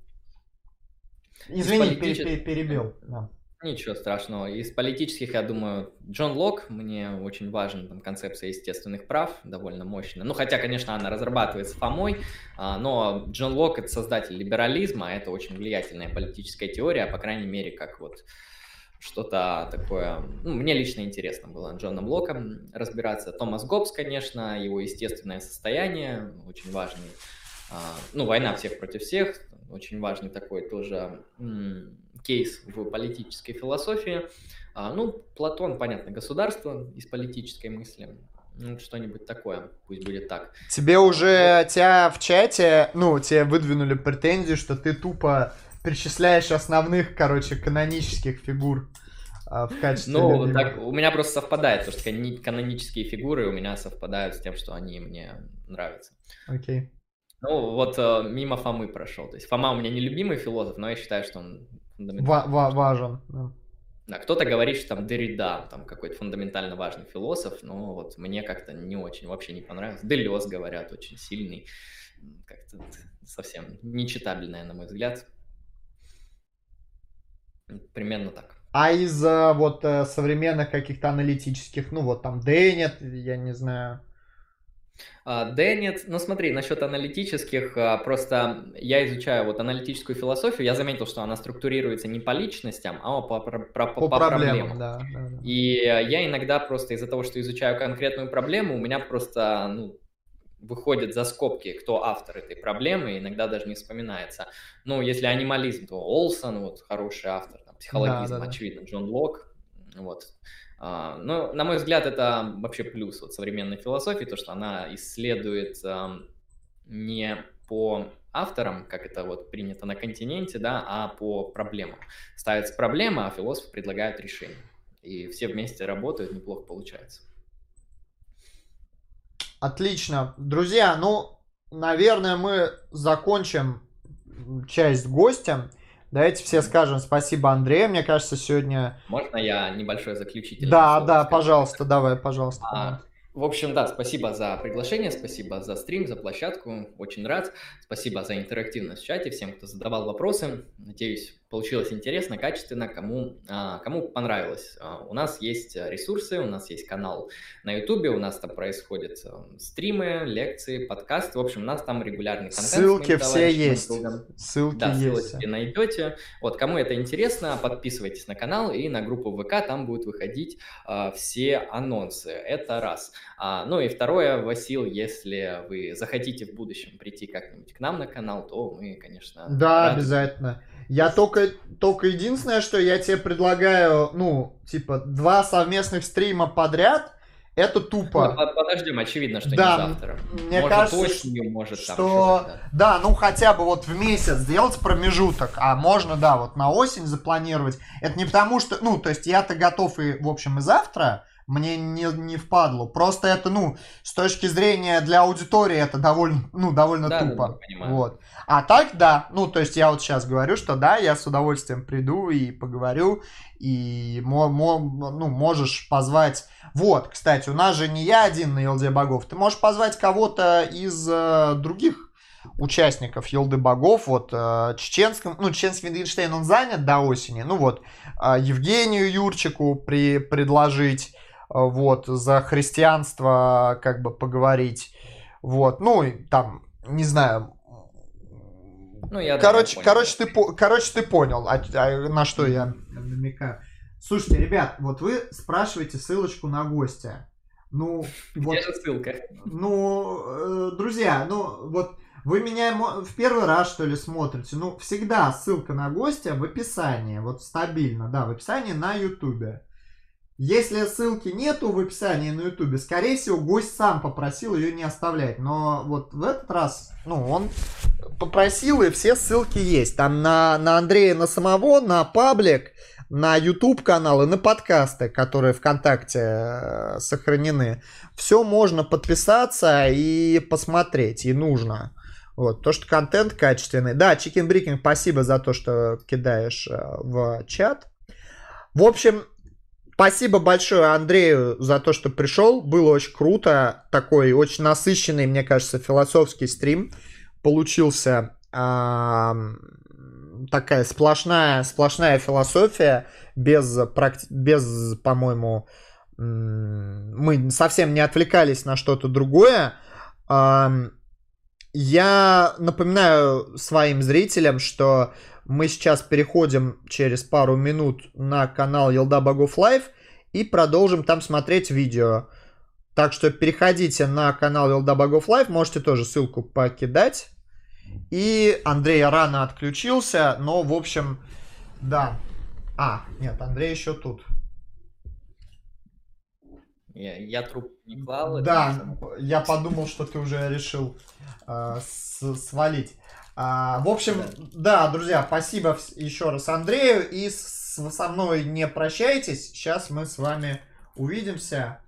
Извини, политич... перебил. Да.
Ничего страшного. Из политических, я думаю, Джон Лок, мне очень важен там концепция естественных прав, довольно мощная. Ну, хотя, конечно, она разрабатывается Фомой, а, но Джон Лок — это создатель либерализма, это очень влиятельная политическая теория, по крайней мере, как вот что-то такое... Ну, мне лично интересно было Джоном Локом разбираться. Томас Гоббс, конечно, его естественное состояние, очень важный. А, ну, война всех против всех, очень важный такой тоже кейс в политической философии. А, ну, Платон, понятно, государство из политической мысли. Ну, что-нибудь такое, пусть будет так.
Тебе уже, вот. тебя в чате, ну, тебе выдвинули претензию, что ты тупо перечисляешь основных, короче, канонических фигур а, в качестве
Ну, так, у меня просто совпадает, потому что канонические фигуры у меня совпадают с тем, что они мне нравятся.
Окей. Okay.
Ну, вот э, мимо Фомы прошел. То есть Фома у меня не любимый философ, но я считаю, что он
фундаментально ва- важен. Да.
Да, кто-то говорит, что там Деррида, там какой-то фундаментально важный философ, но вот мне как-то не очень, вообще не понравился. Делес, говорят, очень сильный, как-то совсем нечитабельная, на мой взгляд. Примерно так.
А из вот э, современных каких-то аналитических, ну вот там Дэнет, я не знаю,
Деннет, ну смотри, насчет аналитических, а, просто я изучаю вот аналитическую философию, я заметил, что она структурируется не по личностям, а по, по, по, по, по проблемам. Да, да, да. И я иногда просто из-за того, что изучаю конкретную проблему, у меня просто ну, выходит за скобки, кто автор этой проблемы, иногда даже не вспоминается. Ну, если анимализм, то Олсон, вот хороший автор, там, психологизм, да, да. очевидно, Джон Лок, вот. А, но, на мой взгляд, это вообще плюс вот современной философии, то, что она исследует не по авторам, как это вот принято на континенте, да, а по проблемам. Ставится проблема, а философы предлагают решение. И все вместе работают, неплохо получается.
Отлично. Друзья, ну, наверное, мы закончим часть гостя. Давайте все скажем спасибо Андрею. Мне кажется, сегодня...
Можно я небольшое заключительное
Да, да, скажу? пожалуйста, давай, пожалуйста. А,
в общем, да, спасибо за приглашение, спасибо за стрим, за площадку, очень рад. Спасибо за интерактивность в чате, всем, кто задавал вопросы. Надеюсь, получилось интересно, качественно, кому, а, кому понравилось. А, у нас есть ресурсы, у нас есть канал на YouTube, у нас там происходят а, стримы, лекции, подкасты. В общем, у нас там регулярный контент.
Ссылки все есть.
Ссылки да, есть. ссылки найдете. Вот, кому это интересно, подписывайтесь на канал и на группу ВК, там будут выходить а, все анонсы. Это раз. А, ну и второе, Васил, если вы захотите в будущем прийти как-нибудь к нам на канал, то мы, конечно...
Да, рады. обязательно. Я только, только единственное, что я тебе предлагаю, ну, типа, два совместных стрима подряд, это тупо.
Ну, подождем, очевидно, что да, не завтра.
Мне может, кажется, осенью, может, что... Там да. да, ну хотя бы вот в месяц сделать промежуток, а можно, да, вот на осень запланировать. Это не потому что, ну, то есть я-то готов и, в общем, и завтра, мне не, не впадло. Просто это, ну, с точки зрения для аудитории это довольно, ну, довольно да, тупо. Да, вот. А так, да, ну, то есть я вот сейчас говорю, что да, я с удовольствием приду и поговорю, и мо, мо, ну, можешь позвать... Вот, кстати, у нас же не я один на Елде Богов, ты можешь позвать кого-то из э, других участников Елды Богов, вот э, чеченским, ну, чеченский Виндгенштейн, он занят до осени, ну вот, э, Евгению Юрчику при, предложить, вот, за христианство как бы поговорить, вот, ну, там, не знаю, ну, я короче, понял. короче, ты, короче, ты понял, а, а, на что я намекаю. Слушайте, ребят, вот вы спрашиваете ссылочку на гостя. Ну,
Где вот, же ссылка?
Ну, э, друзья, ну, вот вы меня в первый раз, что ли, смотрите. Ну, всегда ссылка на гостя в описании. Вот стабильно, да, в описании на ютубе. Если ссылки нету в описании на ютубе, скорее всего, гость сам попросил ее не оставлять. Но вот в этот раз, ну, он попросил, и все ссылки есть. Там на, на Андрея, на самого, на паблик, на YouTube канал и на подкасты, которые ВКонтакте э, сохранены. Все можно подписаться и посмотреть, и нужно. Вот, то, что контент качественный. Да, Chicken Breaking, спасибо за то, что кидаешь э, в чат. В общем, Спасибо большое Андрею за то, что пришел. Было очень круто. Такой очень насыщенный, мне кажется, философский стрим. Получился а, такая сплошная, сплошная философия. Без, без по-моему, мы совсем не отвлекались на что-то другое. Я напоминаю своим зрителям, что мы сейчас переходим через пару минут на канал Елда Богов Live и продолжим там смотреть видео. Так что переходите на канал Елда Богов Live, можете тоже ссылку покидать. И Андрей рано отключился, но в общем, да. А, нет, Андрей еще тут.
Я, я труп не клал.
Да, я подумал, что ты уже решил э, свалить. А, в общем, да. друзья, спасибо еще раз Андрею. И со мной не прощайтесь. Сейчас мы с вами увидимся.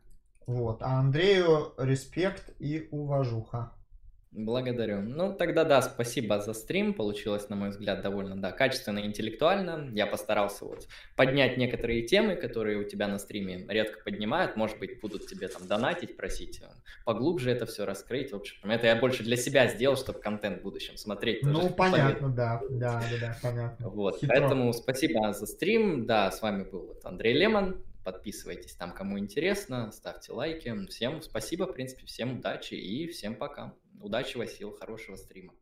Вот. А Андрею респект и уважуха.
Благодарю. Ну, тогда да, спасибо за стрим. Получилось, на мой взгляд, довольно, да, качественно и интеллектуально. Я постарался вот поднять некоторые темы, которые у тебя на стриме редко поднимают. Может быть, будут тебе там донатить, просить э, поглубже это все раскрыть. В общем, это я больше для себя сделал, чтобы контент в будущем смотреть.
Ну, понятно, да, да, да, да, понятно.
Вот, Хитро. поэтому спасибо за стрим. Да, с вами был вот Андрей Лемон. Подписывайтесь там, кому интересно, ставьте лайки. Всем спасибо, в принципе, всем удачи и всем пока. Удачи, Васил, хорошего стрима.